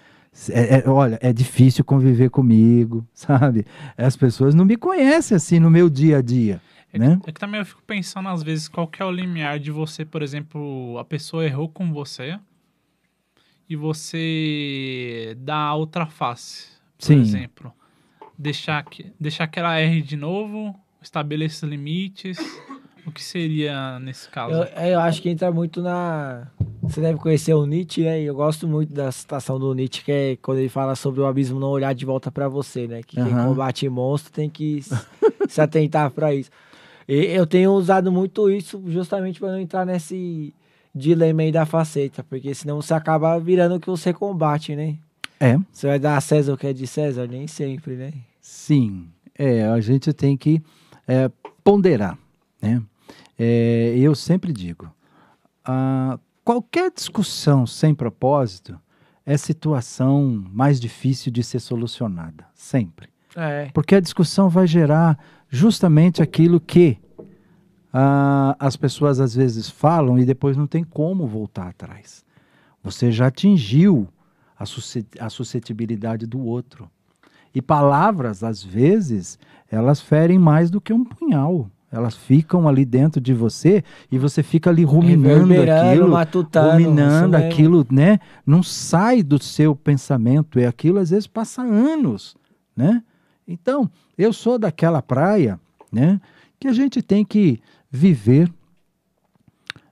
É- é- olha, é difícil conviver comigo, sabe? As pessoas não me conhecem assim no meu dia a dia, É, né? que, é que também eu fico pensando, às vezes, qual que é o limiar de você, por exemplo, a pessoa errou com você e você dá a outra face, por Sim. exemplo. Deixar que, deixar que ela erre de novo, estabeleça limites. O que seria nesse caso? Eu, eu acho que entra muito na, Você deve conhecer o Nietzsche, né? Eu gosto muito da citação do Nietzsche, que é quando ele fala sobre o abismo não olhar de volta para você, né? Que quem Aham. combate monstro tem que se atentar para isso. E eu tenho usado muito isso justamente para não entrar nesse dilema aí da faceta, porque senão você acaba virando o que você combate, né? É, Você vai dar a César o que é de César? Nem sempre, né? sim. É, a gente tem que é, ponderar, né? É, eu sempre digo, ah, qualquer discussão sem propósito é situação mais difícil de ser solucionada, sempre. É. Porque a discussão vai gerar justamente aquilo que ah, as pessoas às vezes falam e depois não tem como voltar atrás. Você já atingiu a susce- a suscetibilidade do outro. E palavras, às vezes, elas ferem mais do que um punhal. Elas ficam ali dentro de você e você fica ali ruminando aquilo matutando, ruminando aquilo, né? Não sai do seu pensamento, é aquilo às vezes passa anos, né? Então, eu sou daquela praia, né? Que a gente tem que viver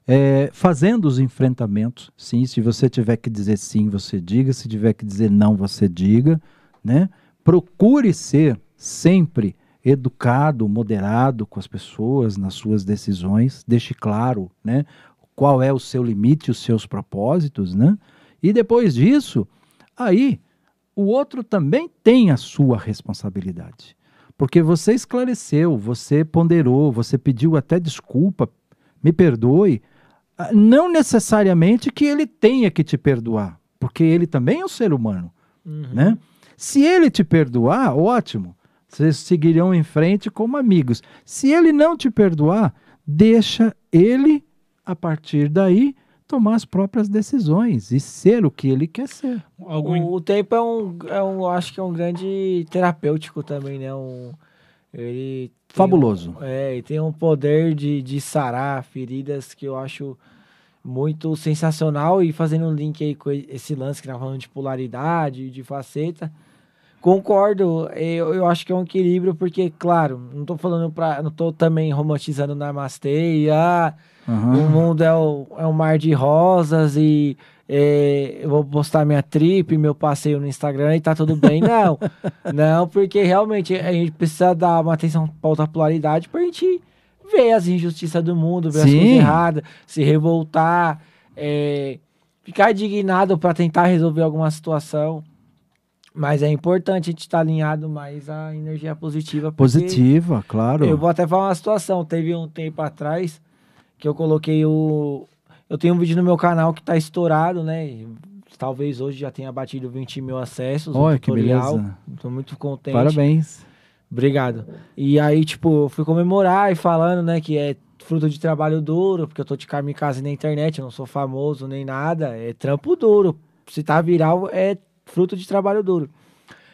é, fazendo os enfrentamentos, sim. Se você tiver que dizer sim, você diga. Se tiver que dizer não, você diga, né? Procure ser sempre educado, moderado com as pessoas nas suas decisões. Deixe claro, né? Qual é o seu limite, os seus propósitos, né? E depois disso, aí o outro também tem a sua responsabilidade. Porque você esclareceu, você ponderou, você pediu até desculpa, me perdoe. Ah, Não necessariamente que ele tenha que te perdoar, porque ele também é um ser humano, Uhum. né? Se ele te perdoar, ótimo. Vocês seguirão em frente como amigos. Se ele não te perdoar, deixa ele, a partir daí, tomar as próprias decisões e ser o que ele quer ser. Algum, O, o tempo é um, é um, eu acho que é um grande terapêutico também, né? Um, ele tem Fabuloso. um- é, e tem um poder de, de sarar feridas que eu acho muito sensacional e fazendo um link aí com esse lance que nós falando de polaridade, de faceta. Concordo, eu, eu acho que é um equilíbrio, porque, claro, não tô falando pra. Não tô também romantizando Namastê e ah, Aham. o mundo é, o, é um mar de rosas e é, eu vou postar minha trip, meu passeio no Instagram e tá tudo bem. Não, não, porque realmente a gente precisa dar uma atenção pra outra polaridade pra gente ver as injustiças do mundo, ver as Sim. coisas erradas, se revoltar, é, ficar indignado pra tentar resolver alguma situação. Mas é importante a gente estar alinhado mais à energia positiva. Positiva, claro. eu vou até falar uma situação. Teve um tempo atrás que eu coloquei o. Eu tenho um vídeo no meu canal que tá estourado, né? Talvez hoje já tenha batido 20 mil acessos. Olha um que beleza. Tô muito contente. Parabéns. Obrigado. E aí, tipo, eu fui comemorar e falando, né, que é fruto de trabalho duro, porque eu tô de kamikaze na internet, eu não sou famoso nem nada, é trampo duro. Se tá viral, é fruto de trabalho duro.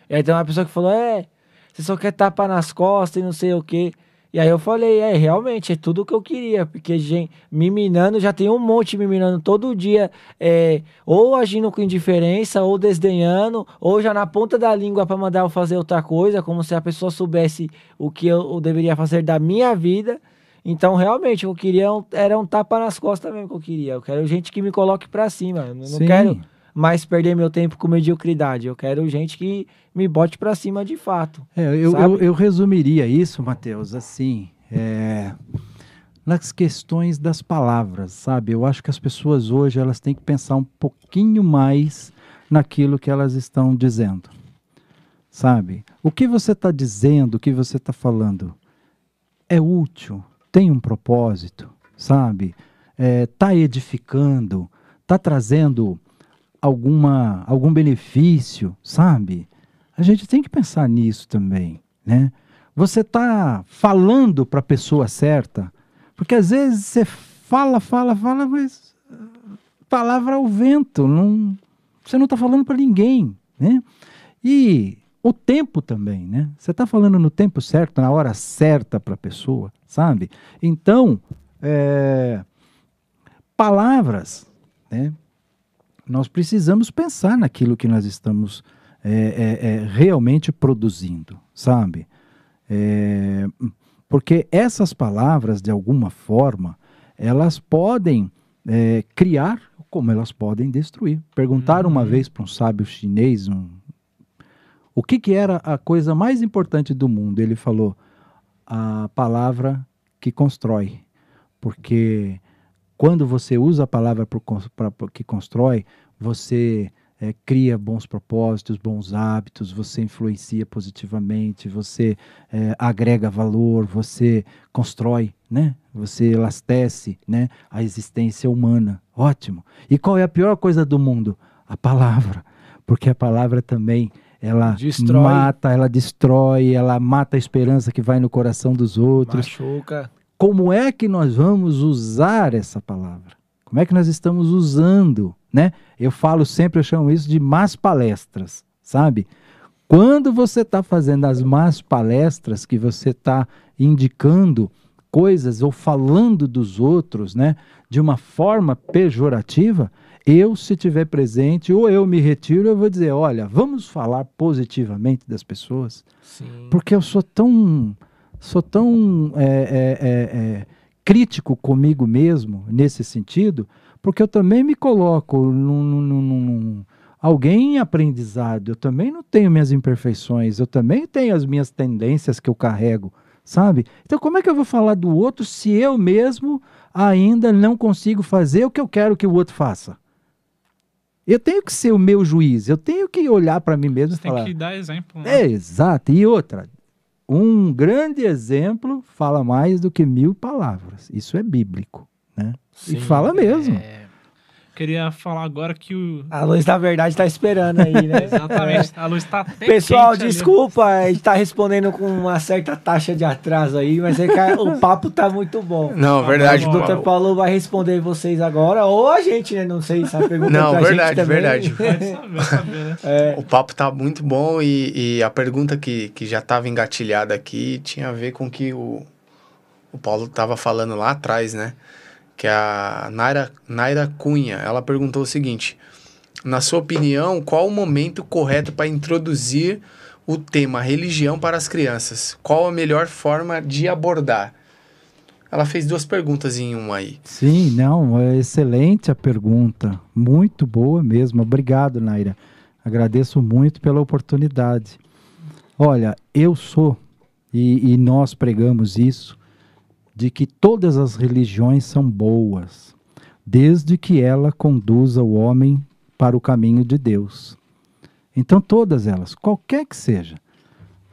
E aí tem uma pessoa que falou, é, você só quer tapa nas costas e não sei o quê. E aí eu falei, é, realmente, é tudo o que eu queria, porque, gente, me minando, já tem um monte me minando todo dia, é, ou agindo com indiferença, ou desdenhando, ou já na ponta da língua para mandar eu fazer outra coisa, como se a pessoa soubesse o que eu, eu deveria fazer da minha vida. Então, realmente, o que eu queria um- era um tapa nas costas mesmo que eu queria. Eu quero gente que me coloque pra cima. Eu não Sim. quero mais perder meu tempo com mediocridade. Eu quero gente que me bote pra cima de fato. É, eu, eu, eu resumiria isso, Matheus, assim, é, nas questões das palavras, sabe? Eu acho que as pessoas hoje elas têm que pensar um pouquinho mais naquilo que elas estão dizendo, sabe? O que você está dizendo, o que você está falando, é útil, tem um propósito, sabe? Está edificando, está trazendo alguma, algum benefício, sabe? A gente tem que pensar nisso também, né? Você está falando para a pessoa certa, porque às vezes você fala, fala, fala, mas ah, palavra ao vento, não, você não está falando para ninguém, né? E o tempo também, né? Você está falando no tempo certo, na hora certa para a pessoa, sabe? Então, é, palavras, né? Nós precisamos pensar naquilo que nós estamos é, é, é, realmente produzindo, sabe? É, porque essas palavras, de alguma forma, elas podem é, criar como elas podem destruir. Perguntaram uma Uhum. vez para um sábio chinês um, o que, que era a coisa mais importante do mundo. Ele falou a palavra que constrói, porque quando você usa a palavra cons- pra- pra- que constrói, você eh, cria bons propósitos, bons hábitos, você influencia positivamente, você eh, agrega valor, você constrói, né? Você elastece, né? A existência humana. Ótimo. E qual é a pior coisa do mundo? A palavra, porque a palavra também ela Destrói. mata, ela destrói, ela mata a esperança que vai no coração dos outros Machuca. Como é que nós vamos usar essa palavra? Como é que nós estamos usando, né? Eu falo sempre, eu chamo isso de más palestras, sabe? Quando você está fazendo as más palestras, que você está indicando coisas ou falando dos outros, né, de uma forma pejorativa, eu, se tiver presente, ou eu me retiro, eu vou dizer, olha, vamos falar positivamente das pessoas, Sim. porque eu sou tão sou tão é, é, é, é, crítico comigo mesmo nesse sentido, porque eu também me coloco num, num- num- alguém em aprendizado. Eu também não tenho minhas imperfeições, eu também tenho as minhas tendências que eu carrego, sabe? Então, como é que eu vou falar do outro se eu mesmo ainda não consigo fazer o que eu quero que o outro faça? Eu tenho que ser o meu juiz, eu tenho que olhar para mim mesmo Você e tem falar. que dar exemplo. Né? É, exato. E outra, um grande exemplo fala mais do que mil palavras. Isso é bíblico, né? Sim. E fala mesmo. É, queria falar agora que o. A luz, na verdade, tá esperando aí, né? Exatamente, a luz tá Pessoal, quente ali. desculpa, a gente tá respondendo com uma certa taxa de atraso aí, mas é o papo tá muito bom. Não, verdade. o. Dr. Paulo vai responder vocês agora, ou a gente, né? Não sei se a pergunta Não, pra verdade, gente verdade. Pode saber, saber, né? É, O papo tá muito bom e, e a pergunta que, que já estava engatilhada aqui tinha a ver com o que o, o Paulo estava falando lá atrás, né? Que é a Naira, Naira Cunha, ela perguntou o seguinte: Na sua opinião, qual o momento correto para introduzir o tema religião para as crianças? Qual a melhor forma de abordar? Ela fez duas perguntas em uma aí. Sim, não, é excelente a pergunta. Muito boa mesmo. Obrigado, Naira. Agradeço muito pela oportunidade. Olha, eu sou, e, e nós pregamos isso, de que todas as religiões são boas, desde que ela conduza o homem para o caminho de Deus. Então, todas elas, qualquer que seja,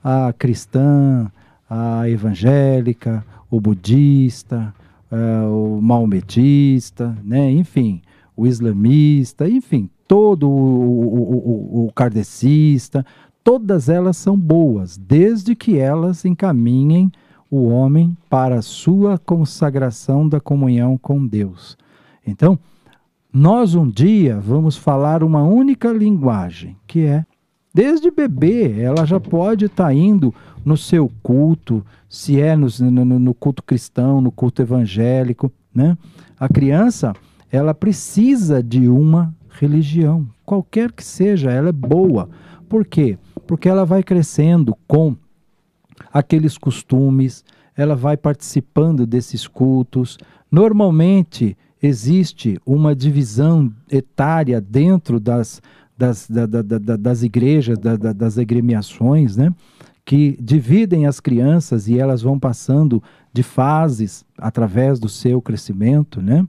a cristã, a evangélica, o budista, eh, o maometista, né? enfim, o islamista, enfim, todo o, o, o, o kardecista, todas elas são boas, desde que elas encaminhem o homem para sua consagração da comunhão com Deus. Então, nós um dia vamos falar uma única linguagem, que é desde bebê, ela já pode estar indo no seu culto, se é no, no, no culto cristão, no culto evangélico, né? A criança, ela precisa de uma religião, qualquer que seja, ela é boa. Por quê? Porque ela vai crescendo com aqueles costumes, ela vai participando desses cultos. Normalmente existe uma divisão etária dentro das, das, da, da, da, das igrejas, da, das agremiações, né? que dividem as crianças e elas vão passando de fases através do seu crescimento. Né?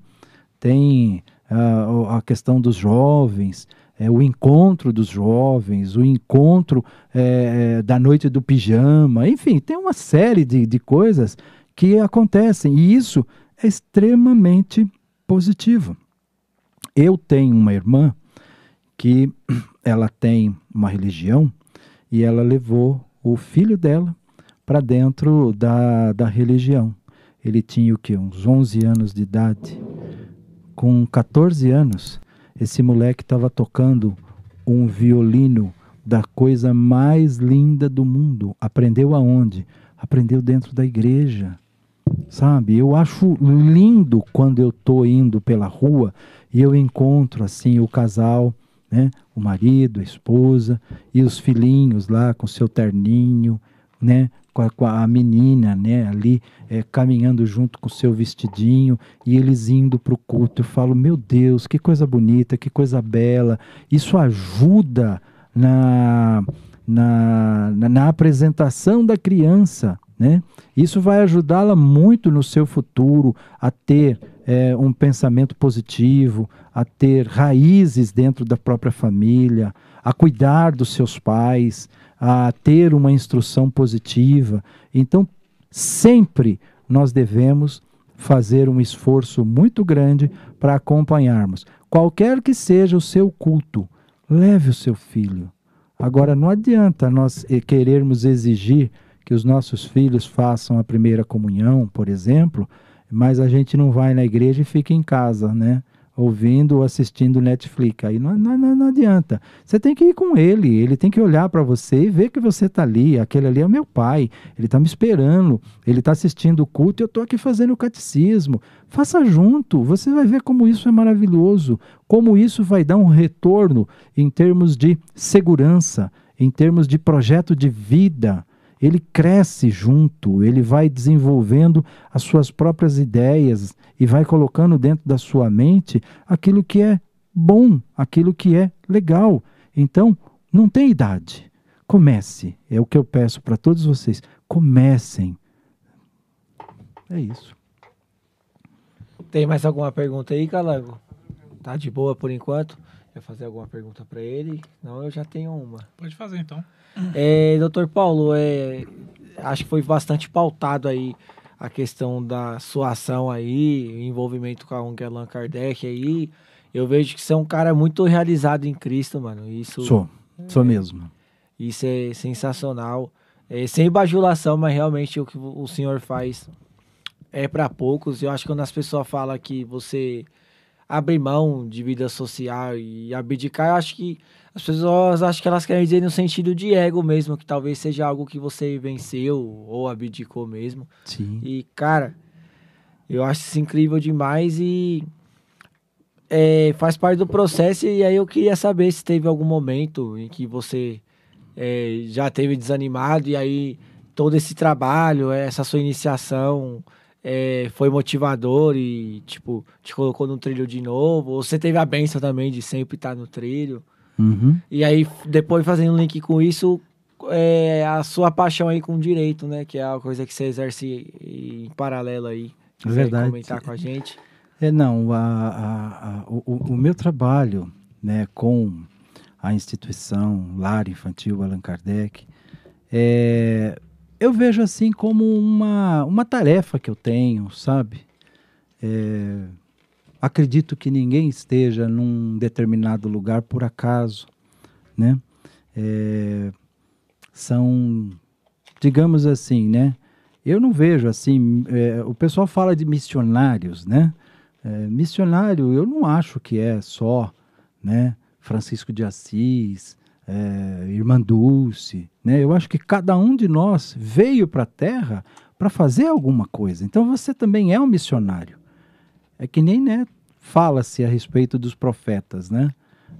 Tem uh, a questão dos jovens, é, o encontro dos jovens, o encontro é, da noite do pijama, enfim, tem uma série de, de coisas que acontecem e isso é extremamente positivo. Eu tenho uma irmã que ela tem uma religião e ela levou o filho dela para dentro da, da religião. Ele tinha o que? Uns 11 anos de idade. Com 14 anos, esse moleque estava tocando um violino da coisa mais linda do mundo. Aprendeu aonde? Aprendeu dentro da igreja. Sabe? Eu acho lindo quando eu tô indo pela rua e eu encontro assim o casal, né? O marido, a esposa e os filhinhos lá com seu terninho, né? Com a, com a menina, né, ali é, caminhando junto com o seu vestidinho e eles indo para o culto. Eu falo, meu Deus, que coisa bonita, que coisa bela. Isso ajuda na, na, na, na apresentação da criança, né? Isso vai ajudá-la muito no seu futuro a ter é, um pensamento positivo, a ter raízes dentro da própria família, a cuidar dos seus pais, a ter uma instrução positiva. Então, sempre nós devemos fazer um esforço muito grande para acompanharmos. Qualquer que seja o seu culto, leve o seu filho. Agora, não adianta nós eh, querermos exigir que os nossos filhos façam a primeira comunhão, por exemplo, mas a gente não vai na igreja e fica em casa, né? Ouvindo ou assistindo Netflix. Aí não, não, não, adianta. Você tem que ir com ele, ele tem que olhar para você e ver que você está ali. Aquele ali é meu pai, ele está me esperando, ele está assistindo o culto e eu estou aqui fazendo o catecismo. Faça junto, você vai ver como isso é maravilhoso, como isso vai dar um retorno em termos de segurança, em termos de projeto de vida ele cresce junto, ele vai desenvolvendo as suas próprias ideias e vai colocando dentro da sua mente aquilo que é bom, aquilo que é legal. Então, não tem idade. Comece. É o que eu peço para todos vocês. Comecem. É isso. Tem mais alguma pergunta aí, Calango? Tá de boa por enquanto? Quer fazer alguma pergunta para ele? Não, eu já tenho uma. Pode fazer então. É, doutor Paulo, é, acho que foi bastante pautado aí a questão da sua ação aí, envolvimento com a ONG Allan Kardec aí. Eu vejo que você é um cara muito realizado em Cristo, mano. Isso, sou, sou mesmo. Isso é sensacional. É, sem bajulação, mas realmente o que o senhor faz é para poucos. Eu acho que quando as pessoas falam que você abre mão de vida social e abdicar, eu acho que as pessoas acho que elas querem dizer no sentido de ego mesmo, que talvez seja algo que você venceu ou abdicou mesmo. Sim. E, cara, eu acho isso incrível demais e é, faz parte do processo. E aí eu queria saber se teve algum momento em que você é, já teve desanimado e aí todo esse trabalho, essa sua iniciação é, foi motivador e, tipo, te colocou no trilho de novo. Ou você teve a benção também de sempre estar no trilho. Uhum. E aí, depois fazendo um link com isso, é a sua paixão aí com o direito, né? Que é a coisa que você exerce em paralelo aí. É verdade. comentar com a gente. É, não, a, a, a, o, o, meu trabalho né, com a instituição Lar Infantil Allan Kardec, é, eu vejo assim como uma, uma tarefa que eu tenho, sabe? É, acredito que ninguém esteja num determinado lugar por acaso, né? É, são, digamos assim, né? Eu não vejo assim. É, o pessoal fala de missionários, né? É, missionário, eu não acho que é só, né? Francisco de Assis, é, Irmã Dulce, né? Eu acho que cada um de nós veio para a Terra para fazer alguma coisa. Então você também é um missionário. É que nem né, fala-se a respeito dos profetas, né?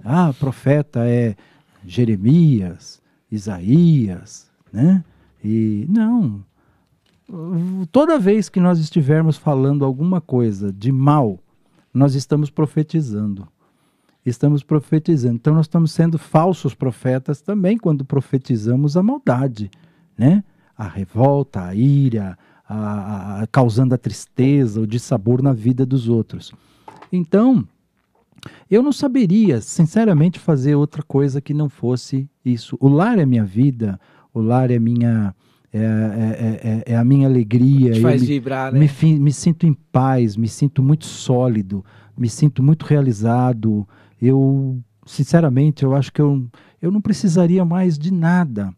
Ah, profeta é Jeremias, Isaías, né? E não. Toda vez que nós estivermos falando alguma coisa de mal, nós estamos profetizando. Estamos profetizando. Então nós estamos sendo falsos profetas também quando profetizamos a maldade, né? A revolta, a ira, a, a, a, causando a tristeza, o dissabor na vida dos outros. Então, eu não saberia, sinceramente, fazer outra coisa que não fosse isso. O lar é minha vida, o lar é minha. É, é, é, é a minha alegria. Te faz me, vibrar, né? Me, me sinto em paz, me sinto muito sólido, me sinto muito realizado. Eu, sinceramente, eu acho que eu, eu não precisaria mais de nada.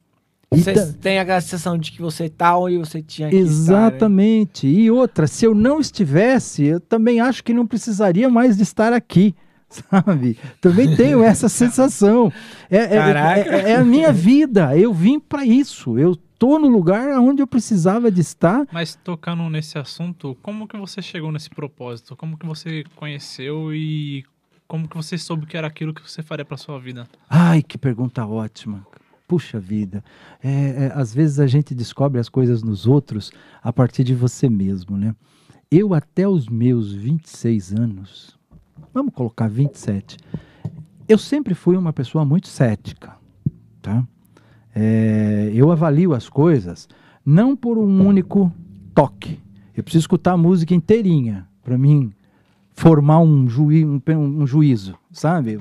Você tem a sensação de que você está onde você tinha que Exatamente. Estar, né? E outra, se eu não estivesse, eu também acho que não precisaria mais de estar aqui. Sabe? Também tenho essa sensação. É, é, é, é, a minha vida. Eu vim para isso. Eu tô no lugar onde eu precisava de estar. Mas tocando nesse assunto, como que você chegou nesse propósito? Como que você conheceu e como que você soube que era aquilo que você faria para sua vida? Ai, que pergunta ótima. Puxa vida, é, é, às vezes a gente descobre as coisas nos outros a partir de você mesmo, né? Eu até os meus 26 anos, vamos colocar 27, eu sempre fui uma pessoa muito cética, tá? É, eu avalio as coisas não por um único toque. Eu preciso escutar a música inteirinha para mim formar um, juí um, um juízo, sabe?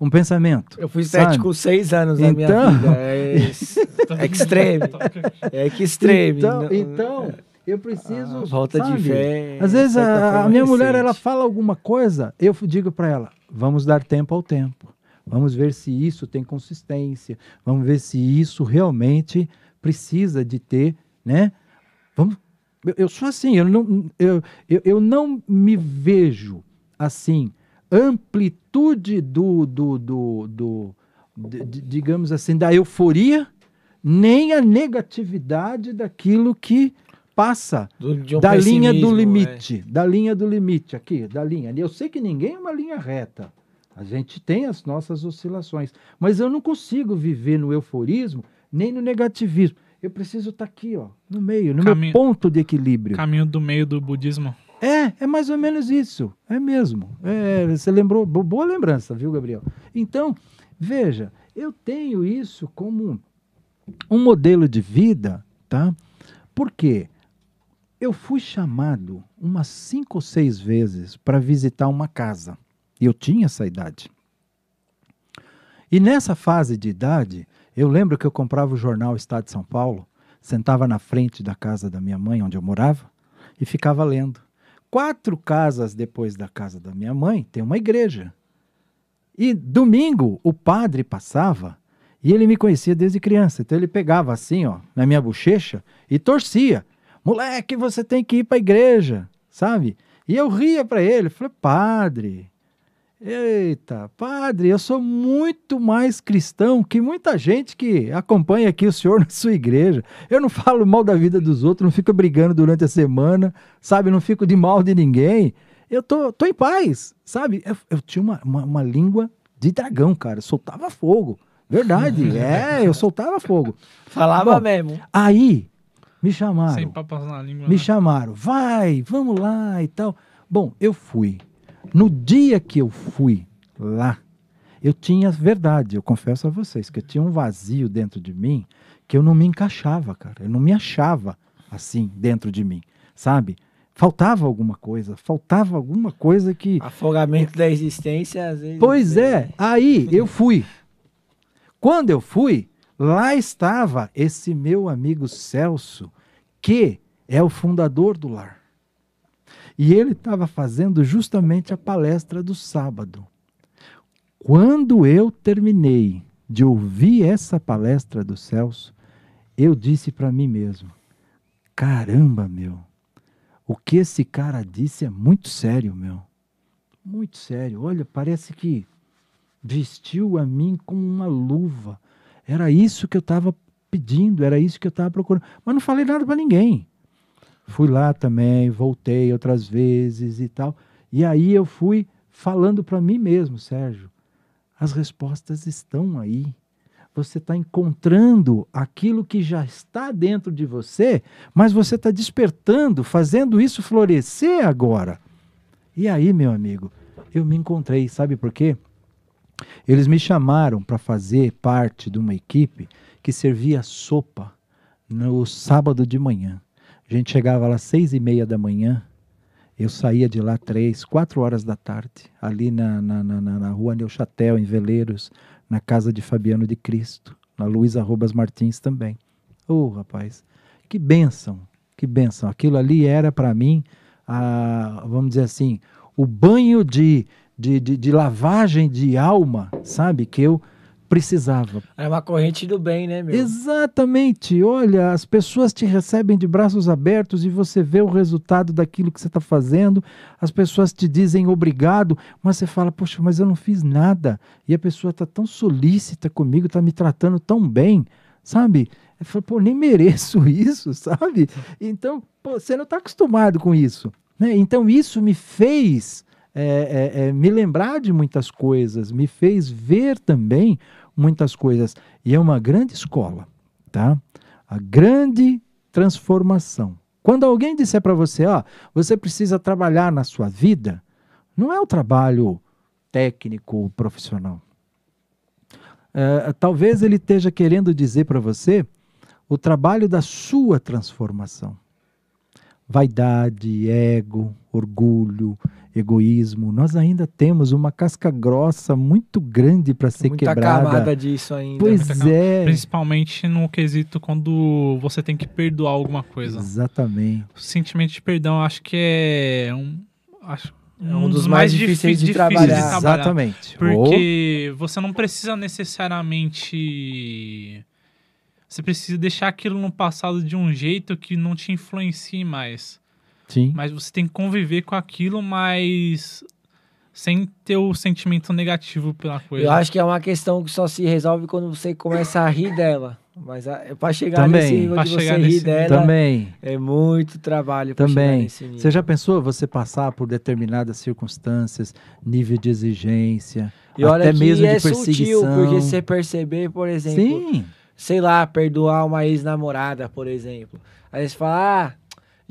Um pensamento. Eu fui sabe? cético seis anos Então- na minha vida. É, extreme. É extreme. Então, Não- então, eu preciso. a falta sabe? de fé. Às vezes a, a minha é mulher ela fala alguma coisa, eu digo para ela: vamos dar tempo ao tempo. Vamos ver se isso tem consistência. Vamos ver se isso realmente precisa de ter, né? Vamos. Eu, eu sou assim. Eu não, eu, eu, eu não me vejo assim amplitude do, do, do, do de- digamos assim da euforia nem a negatividade daquilo que passa Do- um da linha do limite, da linha do limite aqui, da linha. Eu sei que ninguém é uma linha reta. A gente tem as nossas oscilações, mas eu não consigo viver no euforismo nem no negativismo. Eu preciso estar aqui, ó, no meio, no Caminho- meu ponto de equilíbrio. Caminho do meio do budismo. É, é mais ou menos isso. É mesmo. É, você lembrou, bo- boa lembrança, viu, Gabriel? Então, veja, eu tenho isso como um modelo de vida, tá? Porque eu fui chamado umas cinco ou seis vezes para visitar uma casa. Eu tinha essa idade. E nessa fase de idade, eu lembro que eu comprava o jornal Estado de São Paulo, sentava na frente da casa da minha mãe, onde eu morava, e ficava lendo. Quatro casas depois da casa da minha mãe tem uma igreja. E domingo o padre passava e ele me conhecia desde criança. Então ele pegava assim, ó, na minha bochecha e torcia. Moleque, você tem que ir para a igreja, sabe? E eu ria para ele, falei: "Padre, Eita, padre, eu sou muito mais cristão que muita gente que acompanha aqui o senhor na sua igreja. Eu não falo mal da vida dos outros, não fico brigando durante a semana, sabe? Não fico de mal de ninguém. Eu tô, tô em paz, sabe? Eu, eu tinha uma, uma, uma língua de dragão, cara. Eu soltava fogo. Verdade, é, eu soltava fogo. Falava Bom, mesmo. Aí, me chamaram. Sem papas na língua. Me né? chamaram, vai, vamos lá e tal. Bom, eu fui. No dia que eu fui lá, eu tinha verdade, eu confesso a vocês, que eu tinha um vazio dentro de mim que eu não me encaixava, cara. Eu não me achava assim dentro de mim, sabe? Faltava alguma coisa, faltava alguma coisa que. Afogamento da existência, às vezes. Pois é, aí eu fui. Quando eu fui, lá estava esse meu amigo Celso, que é o fundador do lar. E ele estava fazendo justamente a palestra do sábado. Quando eu terminei de ouvir essa palestra do Celso, eu disse para mim mesmo: caramba, meu, o que esse cara disse é muito sério, meu. Muito sério. Olha, parece que vestiu a mim como uma luva. Era isso que eu estava pedindo, era isso que eu estava procurando. Mas não falei nada para ninguém. Fui lá também, voltei outras vezes e tal. E aí eu fui falando para mim mesmo, Sérgio, as respostas estão aí. Você está encontrando aquilo que já está dentro de você, mas você está despertando, fazendo isso florescer agora. E aí, meu amigo, eu me encontrei, sabe por quê? Eles me chamaram para fazer parte de uma equipe que servia sopa no sábado de manhã. A gente chegava lá às seis e meia da manhã, eu saía de lá três, quatro horas da tarde, ali na, na, na, na- rua Neuchatel, em Veleiros, na casa de Fabiano de Cristo, na Luísa Arrobas Martins também. Ô, rapaz, que bênção, que bênção. Aquilo ali era para mim, a, vamos dizer assim, o banho de, de, de, de lavagem de alma, sabe? Que eu precisava. É uma corrente do bem, né, meu? Exatamente. Olha, as pessoas te recebem de braços abertos e você vê o resultado daquilo que você está fazendo. As pessoas te dizem obrigado, mas você fala, poxa, mas eu não fiz nada. E a pessoa está tão solícita comigo, está me tratando tão bem, sabe? Eu falo, pô, nem mereço isso, sabe? Então, pô, você não está acostumado com isso. Né? Então, isso me fez é, é, é, me lembrar de muitas coisas, me fez ver também muitas coisas. E é uma grande escola, tá? A grande transformação. Quando alguém disser para você, ó, você precisa trabalhar na sua vida, não é o trabalho técnico, profissional. É, talvez ele esteja querendo dizer para você o trabalho da sua transformação. Vaidade, ego, orgulho, egoísmo. Nós ainda temos uma casca grossa muito grande para ser Muita quebrada. camada disso ainda. Pois Muita é. Principalmente no quesito quando você tem que perdoar alguma coisa. Exatamente. O sentimento de perdão, eu acho que é um, acho, É um dos mais difíceis de trabalhar. Exatamente. Porque você não precisa necessariamente. Você precisa deixar aquilo no passado de um jeito que não te influencie mais. Sim. Mas você tem que conviver com aquilo, mas sem ter o sentimento negativo pela coisa. Eu acho que é uma questão que só se resolve quando você começa a rir dela. Mas a, pra chegar Também. nesse nível de você chegar rir dela, Também. é muito trabalho pra chegar Também. nesse nível. Você já pensou você passar por determinadas circunstâncias, nível de exigência, E olha até que mesmo é de perseguição? sutil, porque você perceber, por exemplo, Sim. sei lá, perdoar uma ex-namorada, por exemplo. Aí você fala, ah,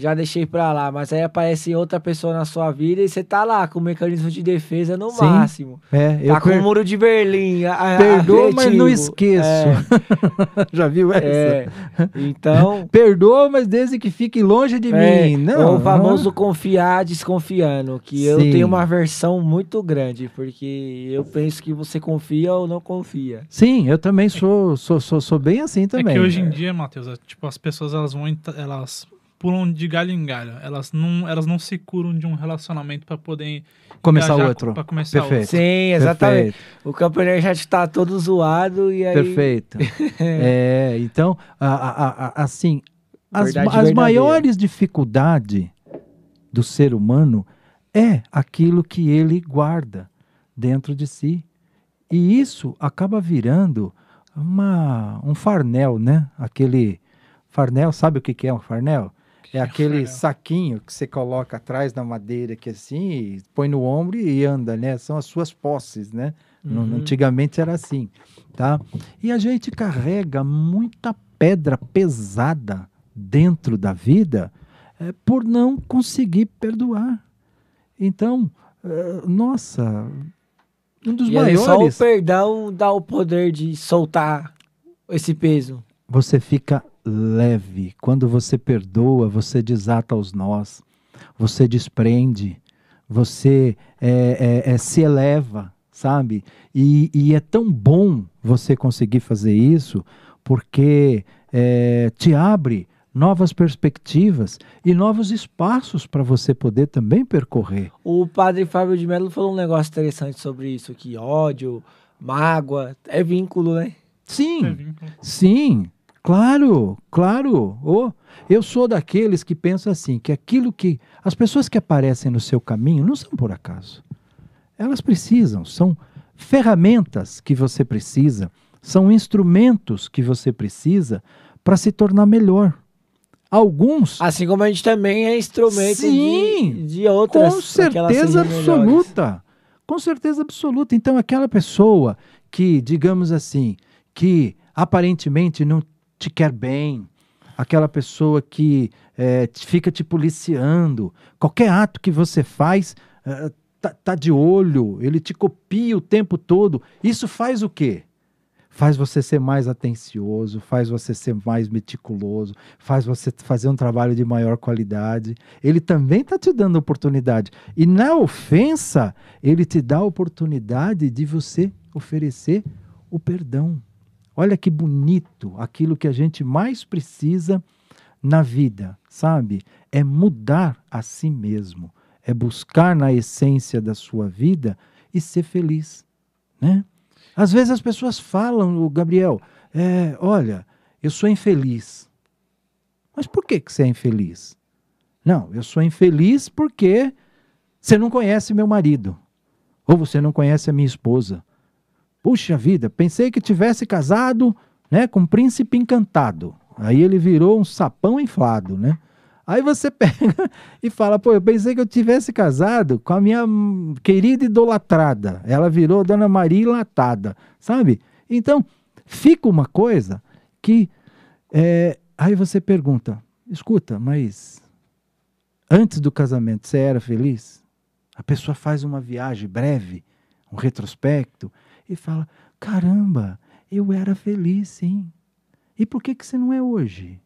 já deixei pra lá, mas aí aparece outra pessoa na sua vida e você tá lá com o mecanismo de defesa no Sim. máximo. É, eu Tá com per- o muro de Berlim. a- a- Perdoa, mas não esqueço. já viu essa? É, é. Então, Perdoa, mas desde que fique longe de é, mim. Não, o famoso confiar desconfiando, que eu Sim. tenho uma versão muito grande, porque eu penso que você confia ou não confia. Sim, eu também sou, sou, sou, sou bem assim É também. que hoje em dia, Matheus, é, tipo, as pessoas elas vão elas pulam de galho em galho. Elas não, elas não se curam de um relacionamento para poder Começar engajar outro. Para começar Perfeito. outro. Sim, exatamente. Perfeito. O campo energético tá todo zoado e aí... Perfeito. é, então, a- a- a- assim, as, Verdade as verdadeira. maiores dificuldades do ser humano é aquilo que ele guarda dentro de si. E isso acaba virando uma, um farnel, né? Aquele farnel, sabe o que que é um farnel? É aquele saquinho que você coloca atrás da madeira que assim, e põe no ombro e anda, né? São as suas posses, né? Uhum. Antigamente era assim, tá? E a gente carrega muita pedra pesada dentro da vida é, por não conseguir perdoar. Então, eh, nossa, um dos E aí só o maiores. perdão dá o poder de soltar esse peso. Você fica leve. Quando você perdoa, você desata os nós, você desprende, você é, é, é, se eleva, sabe? E, e é tão bom você conseguir fazer isso, porque é, te abre novas perspectivas e novos espaços para você poder também percorrer. O padre Fábio de Mello falou um negócio interessante sobre isso, que ódio, mágoa, é vínculo, né? Sim. É vínculo. Sim, claro, claro. Oh, eu sou daqueles que pensam assim, que aquilo que as pessoas que aparecem no seu caminho não são por acaso. Elas precisam, são ferramentas que você precisa, são instrumentos que você precisa para se tornar melhor. Alguns, Assim como a gente também é instrumento Sim, de, de outras. com certeza sejam melhores. absoluta. Com certeza absoluta. Então, aquela pessoa que, digamos assim, que aparentemente não te quer bem, aquela pessoa que te- fica te policiando, qualquer ato que você faz, eh, tá, tá de olho, ele te copia o tempo todo. Isso faz o quê? Faz você ser mais atencioso, faz você ser mais meticuloso, faz você fazer um trabalho de maior qualidade. Ele também está te dando oportunidade. E na ofensa, ele te dá a oportunidade de você oferecer o perdão. Olha que bonito aquilo que a gente mais precisa na vida, sabe? É mudar a si mesmo, é buscar na essência da sua vida e ser feliz, né? Às vezes as pessoas falam, o Gabriel, é, olha, eu sou infeliz. Mas por que, que você é infeliz? Não, eu sou infeliz porque você não conhece meu marido. Ou você não conhece a minha esposa. Puxa vida, pensei que tivesse casado né, com um príncipe encantado. Aí ele virou um sapão inflado, né? Aí você pega e fala, pô, eu pensei que eu tivesse casado com a minha querida idolatrada. Ela virou Dona Maria Enlatada, sabe? Então, fica uma coisa que. é, aí você pergunta, escuta, mas antes do casamento você era feliz? A pessoa faz uma viagem breve, um retrospecto, e fala: caramba, eu era feliz sim. E por que, que você não é hoje?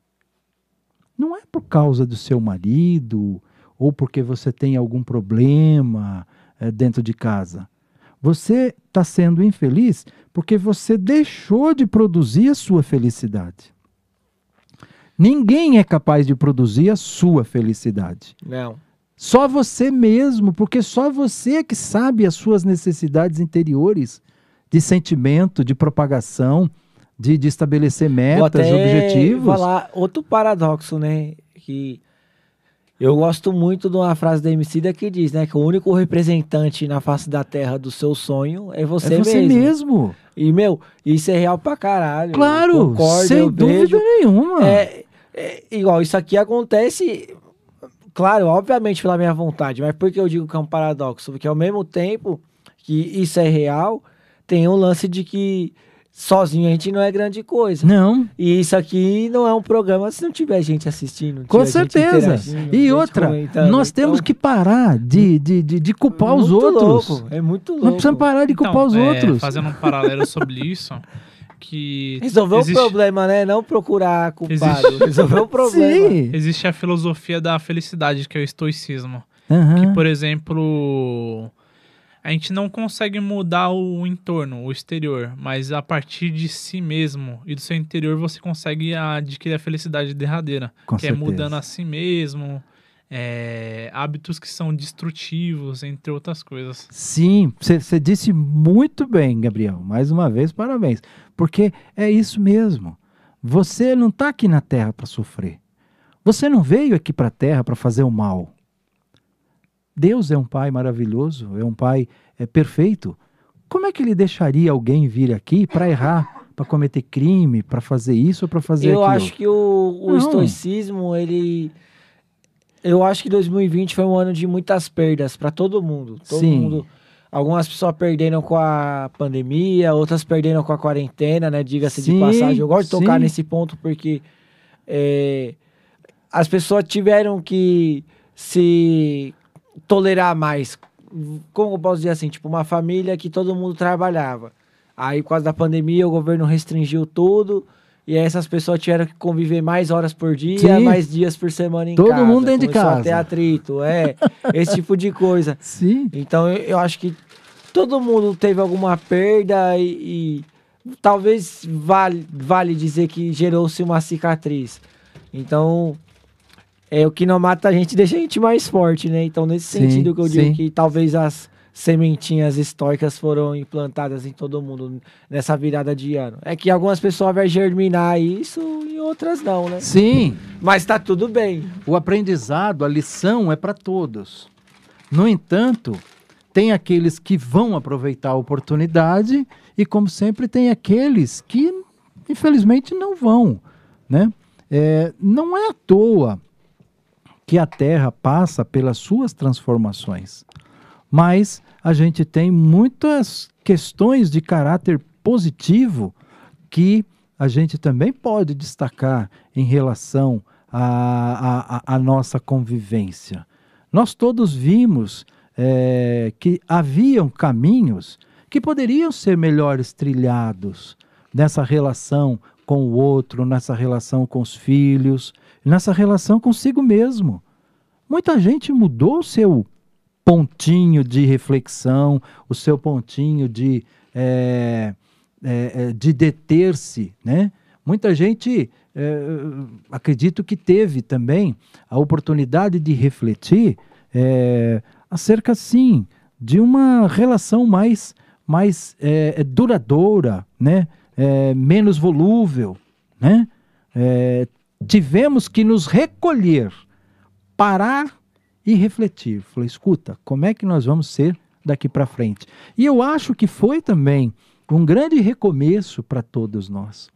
Não é por causa do seu marido ou porque você tem algum problema eh, dentro de casa. Você está sendo infeliz porque você deixou de produzir a sua felicidade. Ninguém é capaz de produzir a sua felicidade. Não. Só você mesmo, porque só você é que sabe as suas necessidades interiores de sentimento, de propagação, de, de estabelecer Vou metas, até objetivos. falar outro paradoxo, né? Que eu gosto muito de uma frase da Emicida que diz, né? Que o único representante na face da terra do seu sonho é você, é você mesmo. mesmo. E, meu, isso é real pra caralho. Eu Claro, concordo, sem eu dúvida vejo. nenhuma. É, é, igual, isso aqui acontece, claro, obviamente pela minha vontade, mas por que eu digo que é um paradoxo? Porque ao mesmo tempo que isso é real, tem um lance de que sozinho a gente não é grande coisa. Não, E isso aqui não é um programa se não tiver gente assistindo. não com certeza. E outra, nós temos Então, que parar de, de, de, de culpar os muito outros. louco, é muito louco. Nós precisamos parar de culpar os é, outros. Fazendo um paralelo sobre isso, que Resolver existe, o problema, né? Não procurar culpado. Resolver o problema. Sim. existe a filosofia da felicidade, que é o estoicismo. Aham. Que, por exemplo, a gente não consegue mudar o entorno, o exterior, mas a partir de si mesmo e do seu interior você consegue adquirir a felicidade derradeira, Com que é certeza. mudando a si mesmo, é, hábitos que são destrutivos, entre outras coisas. Sim, você disse muito bem, Gabriel. Mais uma vez, parabéns. Porque é isso mesmo. Você não está aqui na Terra para sofrer. Você não veio aqui para a Terra para fazer o mal. Deus é um Pai maravilhoso, é um Pai é, perfeito. Como é que ele deixaria alguém vir aqui para errar, para cometer crime, para fazer isso ou para fazer Eu aquilo? acho que o, o estoicismo, ele. Eu acho que 2020 foi um ano de muitas perdas para todo mundo. Todo Sim. mundo. Algumas pessoas perderam com a pandemia, outras perderam com a quarentena, né? Diga-se de passagem. Eu gosto de tocar sim. nesse ponto porque é, as pessoas tiveram que se tolerar mais. Como eu posso dizer assim? Tipo, uma família que todo mundo trabalhava. Aí, por causa da pandemia, o governo restringiu tudo. E aí essas pessoas tiveram que conviver mais horas por dia, Sim. mais dias por semana em Todo casa. mundo dentro de casa. ter atrito, é. esse tipo de coisa. Sim. Então, eu, eu acho que todo mundo teve alguma perda e, e talvez vale, vale dizer que gerou-se uma cicatriz. Então, é o que não mata a gente deixa a gente mais forte, né? Então, nesse Sim, sentido que eu sim. digo que talvez as sementinhas históricas foram implantadas em todo mundo nessa virada de ano. É que algumas pessoas vão germinar isso e outras não, né? Sim. Mas tá tudo bem. O aprendizado, a lição é para todos. No entanto, tem aqueles que vão aproveitar a oportunidade e, como sempre, tem aqueles que, infelizmente, não vão. Né? É, não é à toa que a Terra passa pelas suas transformações, mas a gente tem muitas questões de caráter positivo que a gente também pode destacar em relação à, nossa convivência. Nós todos vimos eh, que haviam caminhos que poderiam ser melhores trilhados nessa relação com o outro, nessa relação com os filhos, nessa relação consigo mesmo. Muita gente mudou o seu pontinho de reflexão, o seu pontinho de, eh, eh, eh, de deter-se, né? Muita gente, eh, acredito que teve também a oportunidade de refletir eh, acerca, sim, de uma relação mais, mais eh, duradoura, né? Menos volúvel, né? Eh, tivemos que nos recolher, parar e refletir. Falei, escuta, como é que nós vamos ser daqui para frente? E eu acho que foi também um grande recomeço para todos nós.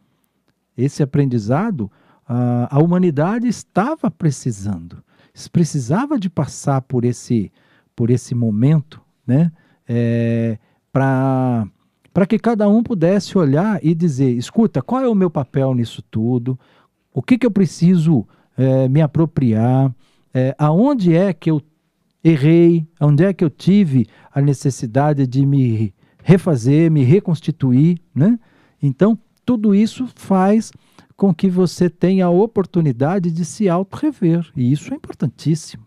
Esse aprendizado a, a humanidade estava precisando, precisava de passar por esse, por esse momento, né? É, para para que cada um pudesse olhar e dizer: escuta, qual é o meu papel nisso tudo? O que, que eu preciso é, me apropriar? É, aonde é que eu errei? Onde é que eu tive a necessidade de me refazer, me reconstituir? Né? Então, tudo isso faz com que você tenha a oportunidade de se auto-rever. E isso é importantíssimo.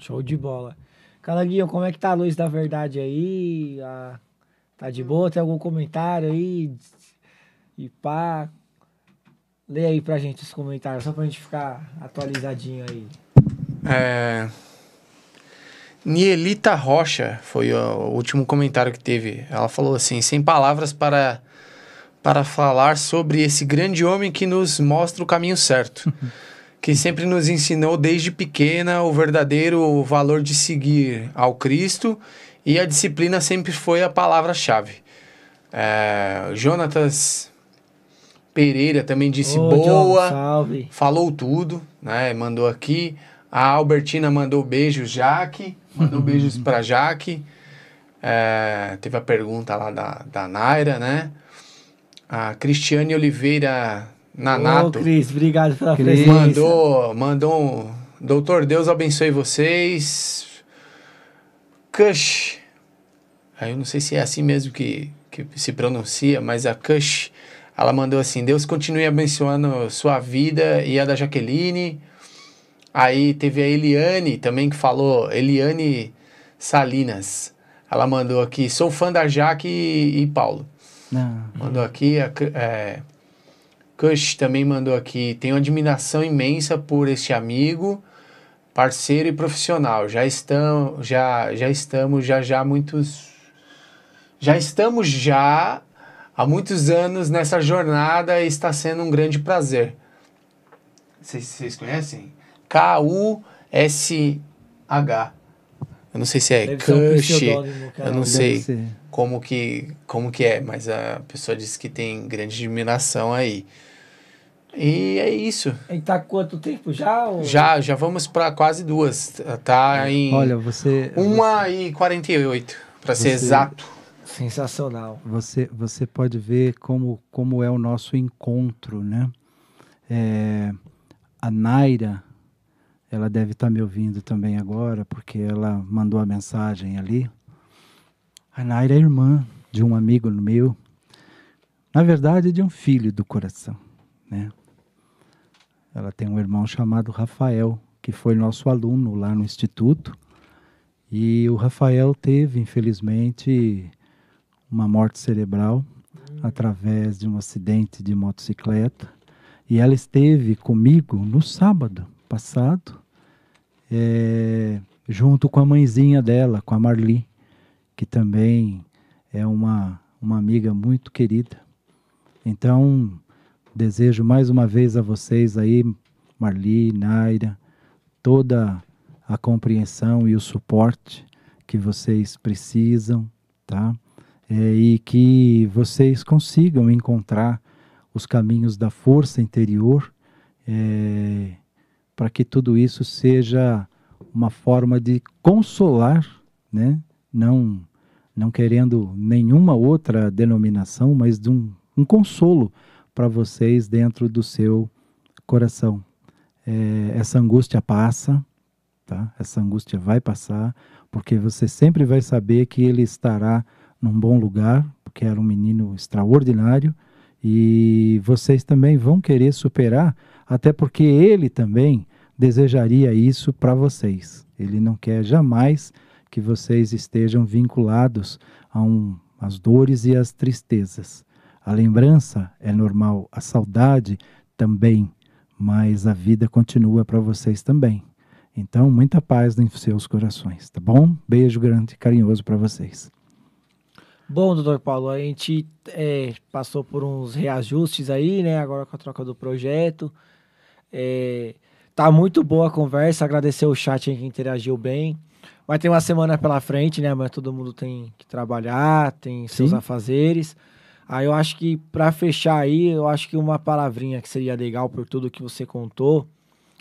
Show de bola. Calanguinho, como é que tá a luz da verdade aí? Ah, tá de boa? Tem algum comentário aí? E pá. Lê aí pra gente os comentários, só pra gente ficar atualizadinho aí. É... Nielita Rocha foi o último comentário que teve. Ela falou assim: sem palavras para, para falar sobre esse grande homem que nos mostra o caminho certo. que sempre nos ensinou desde pequena o verdadeiro valor de seguir ao Cristo e a disciplina sempre foi a palavra-chave. É, Jonatas Pereira também disse Ô, boa, John, salve. falou tudo, né? Mandou aqui. A Albertina mandou beijos, Jaque. Mandou beijos pra Jaque. É, teve a pergunta lá da, da Naira, né? A Cristiane Oliveira Ô, Nanato Cris, obrigado pela Cris. presença. mandou, mandou um, Doutor Deus abençoe vocês. Kush. Aí eu não sei se é assim mesmo que, que se pronuncia, mas a Kush, ela mandou assim: Deus continue abençoando sua vida e a da Jaqueline. Aí teve a Eliane também que falou, Eliane Salinas. Ela mandou aqui: sou fã da Jaque e, e Paulo. Não. Mandou aqui, a é, Kush também mandou aqui. Tenho admiração imensa por este amigo, parceiro e profissional. Já estamos, já, já estamos, já já muitos, já estamos já há muitos anos nessa jornada e está sendo um grande prazer. Vocês, conhecem? K-U-S-H. Eu não sei se é um Kush. Eu não sei ser. como que, como que é, mas a pessoa disse que tem grande admiração aí. E é isso. Ele tá quanto tempo já? ou- Já, já vamos para quase duas. Tá em Olha, você. uma e 48, para ser Você- exato. Sensacional. Você, você pode ver como, como é o nosso encontro, né? É, a Naira, ela deve estar me ouvindo também agora, porque ela mandou a mensagem ali. A Naira é irmã de um amigo meu, na verdade, de um filho do coração, né? Ela tem um irmão chamado Rafael, que foi nosso aluno lá no instituto. E o Rafael teve, infelizmente, uma morte cerebral através de um acidente de motocicleta. E ela esteve comigo no sábado passado, eh, junto com a mãezinha dela, com a Marli, que também é uma, uma amiga muito querida. Então, desejo mais uma vez a vocês aí, Marli, Naira, toda a compreensão e o suporte que vocês precisam, tá? É, e que vocês consigam encontrar os caminhos da força interior é, para que tudo isso seja uma forma de consolar, né? Não, não querendo nenhuma outra denominação, mas de um, um consolo para vocês dentro do seu coração. É, essa angústia passa, tá? Essa angústia vai passar, porque você sempre vai saber que ele estará num bom lugar, porque era um menino extraordinário, e vocês também vão querer superar, até porque ele também desejaria isso para vocês. Ele não quer jamais que vocês estejam vinculados a um, as dores e as tristezas. A lembrança é normal, a saudade também, mas a vida continua para vocês também. Então, muita paz em seus corações, tá bom? Beijo grande e carinhoso para vocês. Bom, doutor Paulo, a gente é, passou por uns reajustes aí, né? Agora com a troca do projeto. É, tá muito boa a conversa. Agradecer o chat que interagiu bem. Vai ter uma semana pela frente, né? Mas todo mundo tem que trabalhar, tem seus Sim. afazeres. Aí eu acho que para fechar aí, eu acho que uma palavrinha que seria legal por tudo que você contou,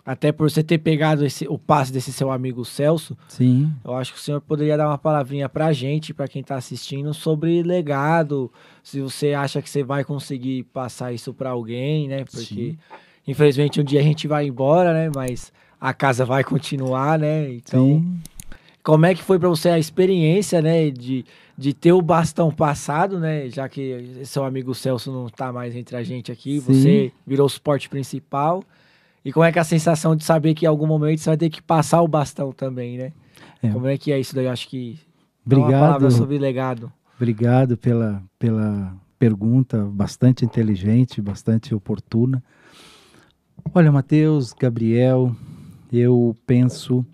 até por você ter pegado esse, o passe desse seu amigo Celso, Sim. eu acho que o senhor poderia dar uma palavrinha pra gente, pra quem tá assistindo, sobre legado, se você acha que você vai conseguir passar isso pra alguém, né? Porque Sim. infelizmente um dia a gente vai embora, né? Mas a casa vai continuar, né? Então, Sim. como é que foi pra você a experiência, né, de, de ter o bastão passado, né, já que seu amigo Celso não tá mais entre a gente aqui, Sim. você virou o suporte principal. E como é que é a sensação de saber que em algum momento você vai ter que passar o bastão também, né? É. Como é que é isso daí? Eu acho que dá uma palavra Obrigado. sobre legado. Obrigado pela, pela pergunta bastante inteligente, bastante oportuna. Olha, Matheus, Gabriel, eu penso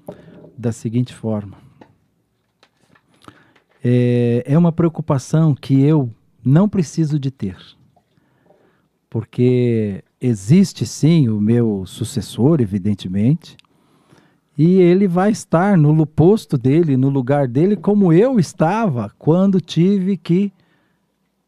da seguinte forma. É, é uma preocupação que eu não preciso de ter. Porque existe sim o meu sucessor, evidentemente, e ele vai estar no posto dele, no lugar dele, como eu estava quando tive que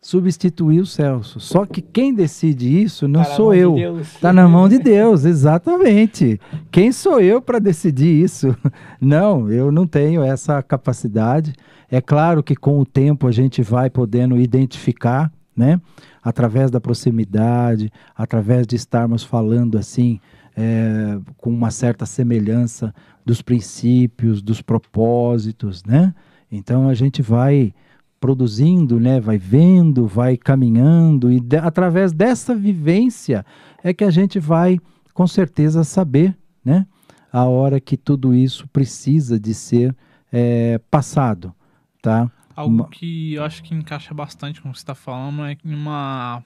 substituir o Celso. Só que quem decide isso não Tá sou de eu. Deus. Está na mão de Deus, exatamente. Quem sou eu para decidir isso? Não, eu não tenho essa capacidade. É claro que com o tempo a gente vai podendo identificar, né? Através da proximidade, através de estarmos falando assim, é, com uma certa semelhança dos princípios, dos propósitos, né? Então a gente vai produzindo, né? Vai vendo, vai caminhando e de- através dessa vivência é que a gente vai com certeza saber, né? A hora que tudo isso precisa de ser é, passado, tá? Algo Uma- que eu acho que encaixa bastante com o que você está falando é que uma,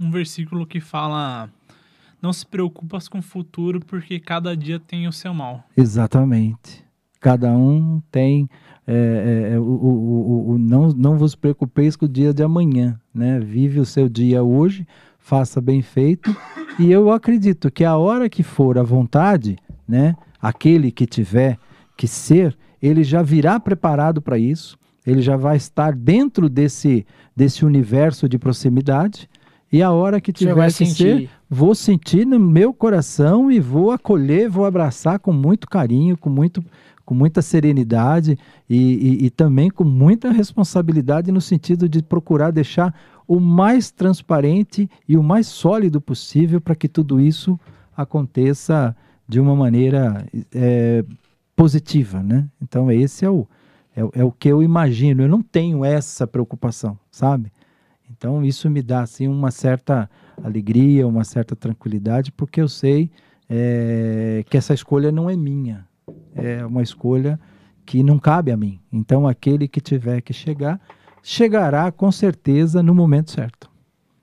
um versículo que fala: Não se preocupas com o futuro, porque cada dia tem o seu mal. Exatamente. Cada um tem é, é, o, o, o, o- não, não vos preocupeis com o dia de amanhã, né? Vive o seu dia hoje, faça bem feito. E eu acredito que a hora que for a vontade, né? Aquele que tiver que ser, ele já virá preparado para isso. Ele já vai estar dentro desse desse universo de proximidade. E a hora que tiver que ser, sentir. vou sentir no meu coração e vou acolher, vou abraçar com muito carinho, com, muito, com muita serenidade e, e- e também com muita responsabilidade no sentido de procurar deixar o mais transparente e o mais sólido possível para que tudo isso aconteça de uma maneira é, positiva, né? Então esse é o, é, o- é o que eu imagino. Eu não tenho essa preocupação, sabe? Então isso me dá assim uma certa alegria, uma certa tranquilidade, porque eu sei é, que essa escolha não é minha, é uma escolha que não cabe a mim. Então aquele que tiver que chegar, chegará com certeza no momento certo.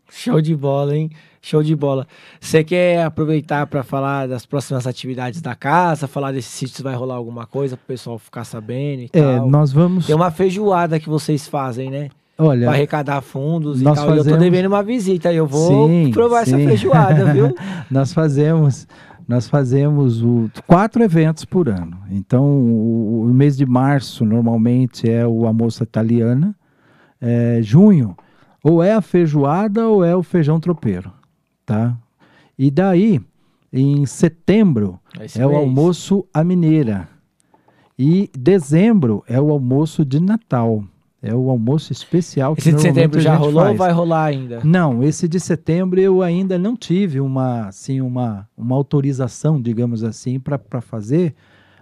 Show de bola, hein? Show de bola. Você quer aproveitar para falar das próximas atividades da casa, falar desse sítio se vai rolar alguma coisa para o pessoal ficar sabendo e É, tal? nós vamos, Tem uma feijoada que vocês fazem, né? olha, Para arrecadar fundos e tal. E eu tô fazemos- devendo uma visita. Eu vou Sim, provar essa sim. feijoada, viu? nós fazemos nós fazemos o, quatro eventos por ano. Então, o, o mês de março normalmente é o almoço italiana. É, junho, ou é a feijoada ou é o feijão tropeiro, tá? E daí, em setembro, Esse é o mês. almoço à mineira. E dezembro é o almoço de Natal. É o almoço especial que Esse de setembro já rolou ou faz. vai rolar ainda? Não, esse de setembro eu ainda não tive uma, assim, uma, uma autorização, digamos assim, para fazer,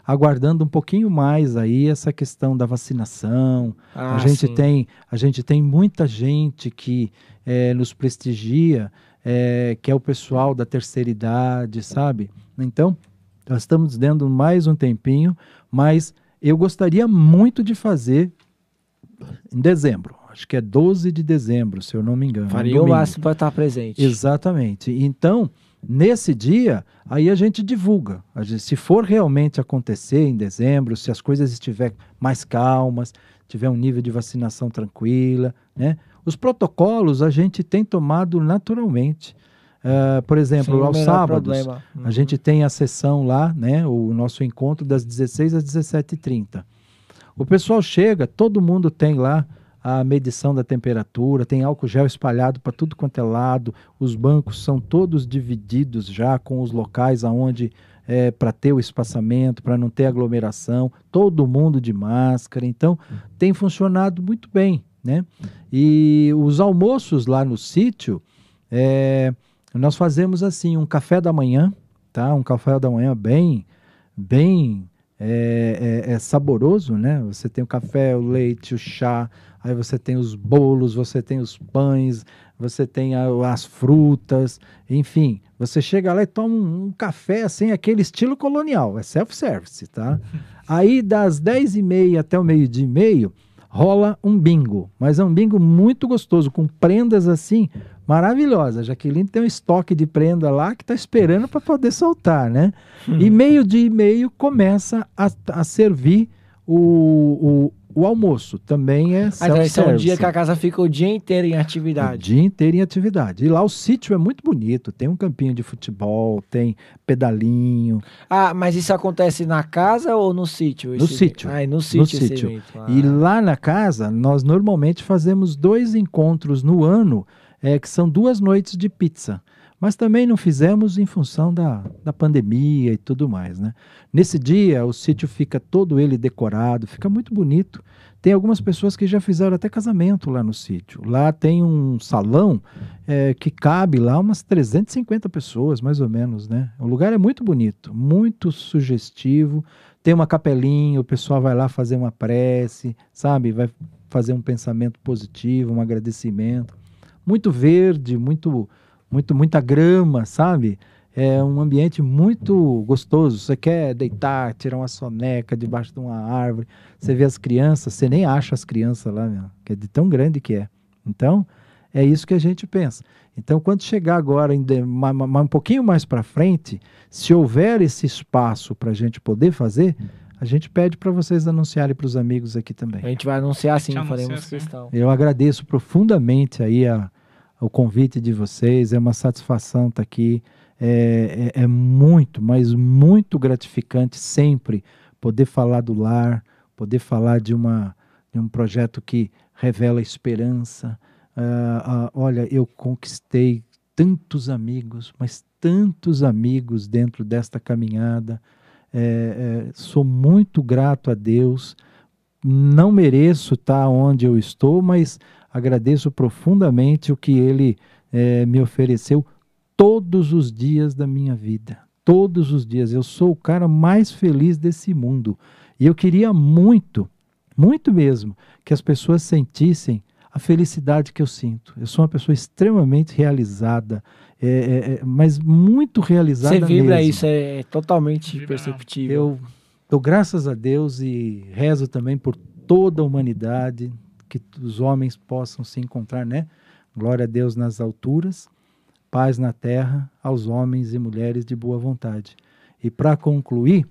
aguardando um pouquinho mais aí essa questão da vacinação. Ah, a, gente sim. tem, a gente tem muita gente que eh, nos prestigia, eh, que é o pessoal da terceira idade, sabe? Então, nós estamos dando mais um tempinho, mas eu gostaria muito de fazer em dezembro. Acho que é 12 de dezembro, se eu não me engano. Faria o máximo para estar presente. Exatamente. Então, nesse dia, aí a gente divulga. A gente- se for realmente acontecer em dezembro, se as coisas estiverem mais calmas, tiver um nível de vacinação tranquila, né? Os protocolos a gente tem tomado naturalmente. Ah, por exemplo, Sem o aos sábados, problema. a gente tem a sessão lá, né? O nosso encontro das 16 às 17h30. O pessoal chega, todo mundo tem lá a medição da temperatura, tem álcool gel espalhado para tudo quanto é lado, os bancos são todos divididos já com os locais aonde é, para ter o espaçamento, para não ter aglomeração, todo mundo de máscara, então tem funcionado muito bem, né? E os almoços lá no sítio, é, nós fazemos assim um café da manhã, tá? Um café da manhã bem, bem é, é, é, saboroso, né? Você tem o café, o leite, o chá, aí você tem os bolos, você tem os pães, você tem a, as frutas, enfim. Você chega lá e toma um, um café assim, aquele estilo colonial, é self-service, tá? Aí das 10 e meia até o meio-dia e meio, rola um bingo, mas é um bingo muito gostoso, com prendas assim maravilhosas. A Jaqueline tem um estoque de prenda lá que está esperando para poder soltar, né? Hum. E meio dia e meio começa a, a servir o, o, o almoço. Também é self-service. é um dia que a casa fica o dia inteiro em atividade. O dia inteiro em atividade. E lá o sítio é muito bonito. Tem um campinho de futebol, tem pedalinho. Ah, mas isso acontece na casa ou no sítio? No sítio. Ah, no sítio. No sítio. Ah. E lá na casa, nós normalmente fazemos dois encontros no ano, é, que são duas noites de pizza mas também não fizemos em função da, da pandemia e tudo mais. Né? Nesse dia, o sítio fica todo ele decorado, fica muito bonito. Tem algumas pessoas que já fizeram até casamento lá no sítio. Lá tem um salão é, que cabe lá umas 350 pessoas, mais ou menos. Né? O lugar é muito bonito, muito sugestivo. Tem uma capelinha, o pessoal vai lá fazer uma prece, sabe? Vai fazer um pensamento positivo, um agradecimento. Muito verde, muito muito, muita grama, sabe? É um ambiente muito gostoso. Você quer deitar, tirar uma soneca debaixo de uma árvore. Você vê as crianças, você nem acha as crianças lá, meu, que é de tão grande que é. Então, é isso que a gente pensa. Então, quando chegar agora, um pouquinho mais para frente, se houver esse espaço para a gente poder fazer, a gente pede para vocês anunciarem para os amigos aqui também. A gente vai anunciar sim, faremos questão. Eu agradeço profundamente aí a, o convite de vocês. É uma satisfação estar tá aqui. É, é, é, muito, mas muito gratificante sempre poder falar do lar, poder falar de, uma, de um projeto que revela esperança. Uh, uh, olha, eu conquistei tantos amigos, mas tantos amigos dentro desta caminhada. É, é, sou muito grato a Deus. Não mereço estar onde eu estou, mas agradeço profundamente o que ele é, me ofereceu todos os dias da minha vida. Todos os dias. Eu sou o cara mais feliz desse mundo. E eu queria muito, muito mesmo, que as pessoas sentissem a felicidade que eu sinto. Eu sou uma pessoa extremamente realizada, é, é, é mas muito realizada Você vibra mesmo. isso, é totalmente perceptível. Eu dou graças a Deus e rezo também por toda a humanidade, que os homens possam se encontrar, né? Glória a Deus nas alturas, paz na terra aos homens e mulheres de boa vontade. E para concluir,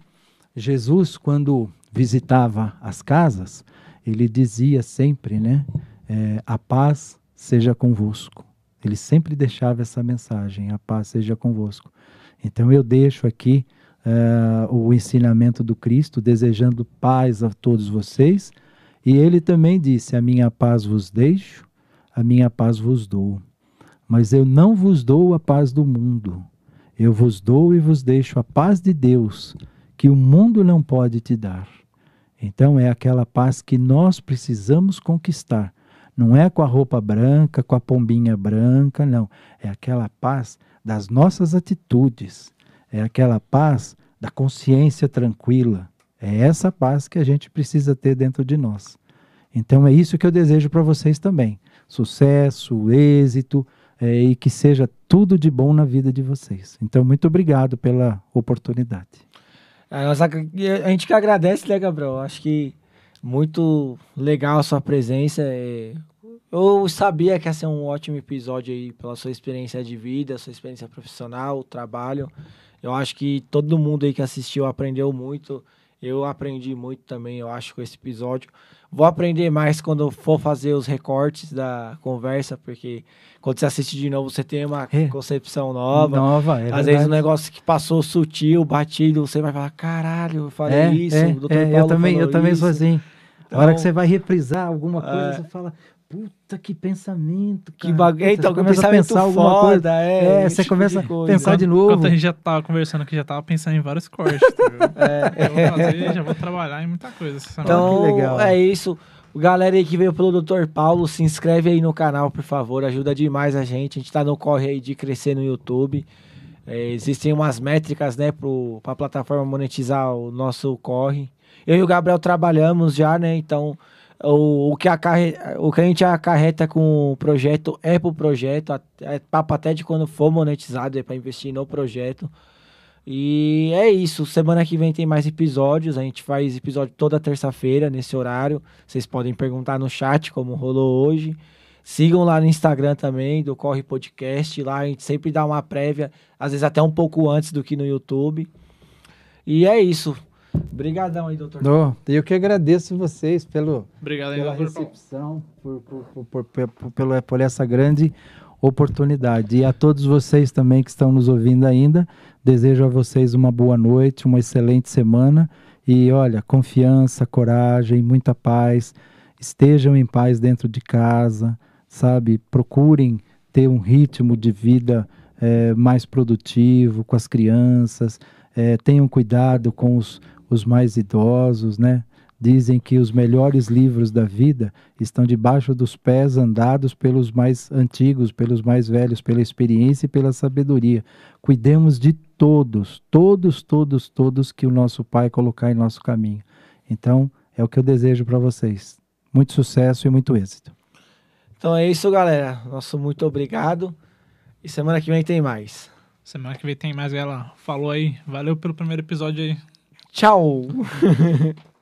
Jesus, quando visitava as casas, ele dizia sempre, né? É, a paz seja convosco. Ele sempre deixava essa mensagem: a paz seja convosco. Então eu deixo aqui uh, o ensinamento do Cristo, desejando paz a todos vocês e ele também disse: A minha paz vos deixo, a minha paz vos dou. Mas eu não vos dou a paz do mundo. Eu vos dou e vos deixo a paz de Deus, que o mundo não pode te dar. Então é aquela paz que nós precisamos conquistar. Não é com a roupa branca, com a pombinha branca, não. É aquela paz das nossas atitudes. É aquela paz da consciência tranquila, é essa paz que a gente precisa ter dentro de nós. Então é isso que eu desejo para vocês também. Sucesso, êxito é, e que seja tudo de bom na vida de vocês. Então, muito obrigado pela oportunidade. A, a gente que agradece, né, Gabriel? Acho que muito legal a sua presença. É... Eu sabia que ia ser um ótimo episódio aí pela sua experiência de vida, sua experiência profissional, trabalho. Eu acho que todo mundo aí que assistiu aprendeu muito. Eu aprendi muito também, eu acho, com esse episódio. Vou aprender mais quando for fazer os recortes da conversa, porque quando você assiste de novo, você tem uma é. concepção nova. Nova, é Às verdade. vezes um negócio que passou sutil, batido, você vai falar, caralho, eu falei é, isso. É, é, eu também, eu também sou assim. a hora Então- que você vai reprisar alguma coisa, É. você fala, puta que pensamento, Que cara. bagulho. Então, você que começa a pensar alguma foda, coisa. é. É, você tipo começa de a pensar de novo. Enquanto a gente já tava conversando aqui, já tava pensando em vários cortes. tá? É. Eu vou fazer, já vou trabalhar em muita coisa. Então, que legal. é isso. Galera aí que veio pelo Dr. Paulo, se inscreve aí no canal, por favor. Ajuda demais a gente. A gente tá no corre aí de crescer no YouTube. É, existem umas métricas, né, pro, pra plataforma monetizar o nosso corre. Eu e o Gabriel trabalhamos já, né? Então, o, o, que, acarre, o que a gente acarreta com o projeto é pro projeto. É papo até de quando for monetizado, é pra investir no projeto. E é isso. Semana que vem tem mais episódios. A gente faz episódio toda terça-feira, nesse horário. Vocês podem perguntar no chat como rolou hoje. Sigam lá no Instagram também, do Corre Podcast. Lá a gente sempre dá uma prévia, às vezes até um pouco antes do que no YouTube. E é isso. Obrigadão aí, doutor. Oh, eu que agradeço vocês pelo, Obrigado aí, pela Paulo. recepção, por, por, por, por, por- pelo- por essa grande oportunidade. E a todos vocês também que estão nos ouvindo ainda, desejo a vocês uma boa noite, uma excelente semana. E olha, confiança, coragem, muita paz. Estejam em paz dentro de casa, sabe? Procurem ter um ritmo de vida eh, mais produtivo com as crianças. eh, tenham cuidado com os, os mais idosos, né? Dizem que os melhores livros da vida estão debaixo dos pés andados pelos mais antigos, pelos mais velhos, pela experiência e pela sabedoria. Cuidemos de todos, todos, todos, todos que o nosso Pai colocar em nosso caminho. Então, é o que eu desejo para vocês. Muito sucesso e muito êxito. Então é isso, galera. Nosso muito obrigado. E semana que vem tem mais. Semana que vem tem mais ela. Falou aí. Valeu pelo primeiro episódio aí. Tchau!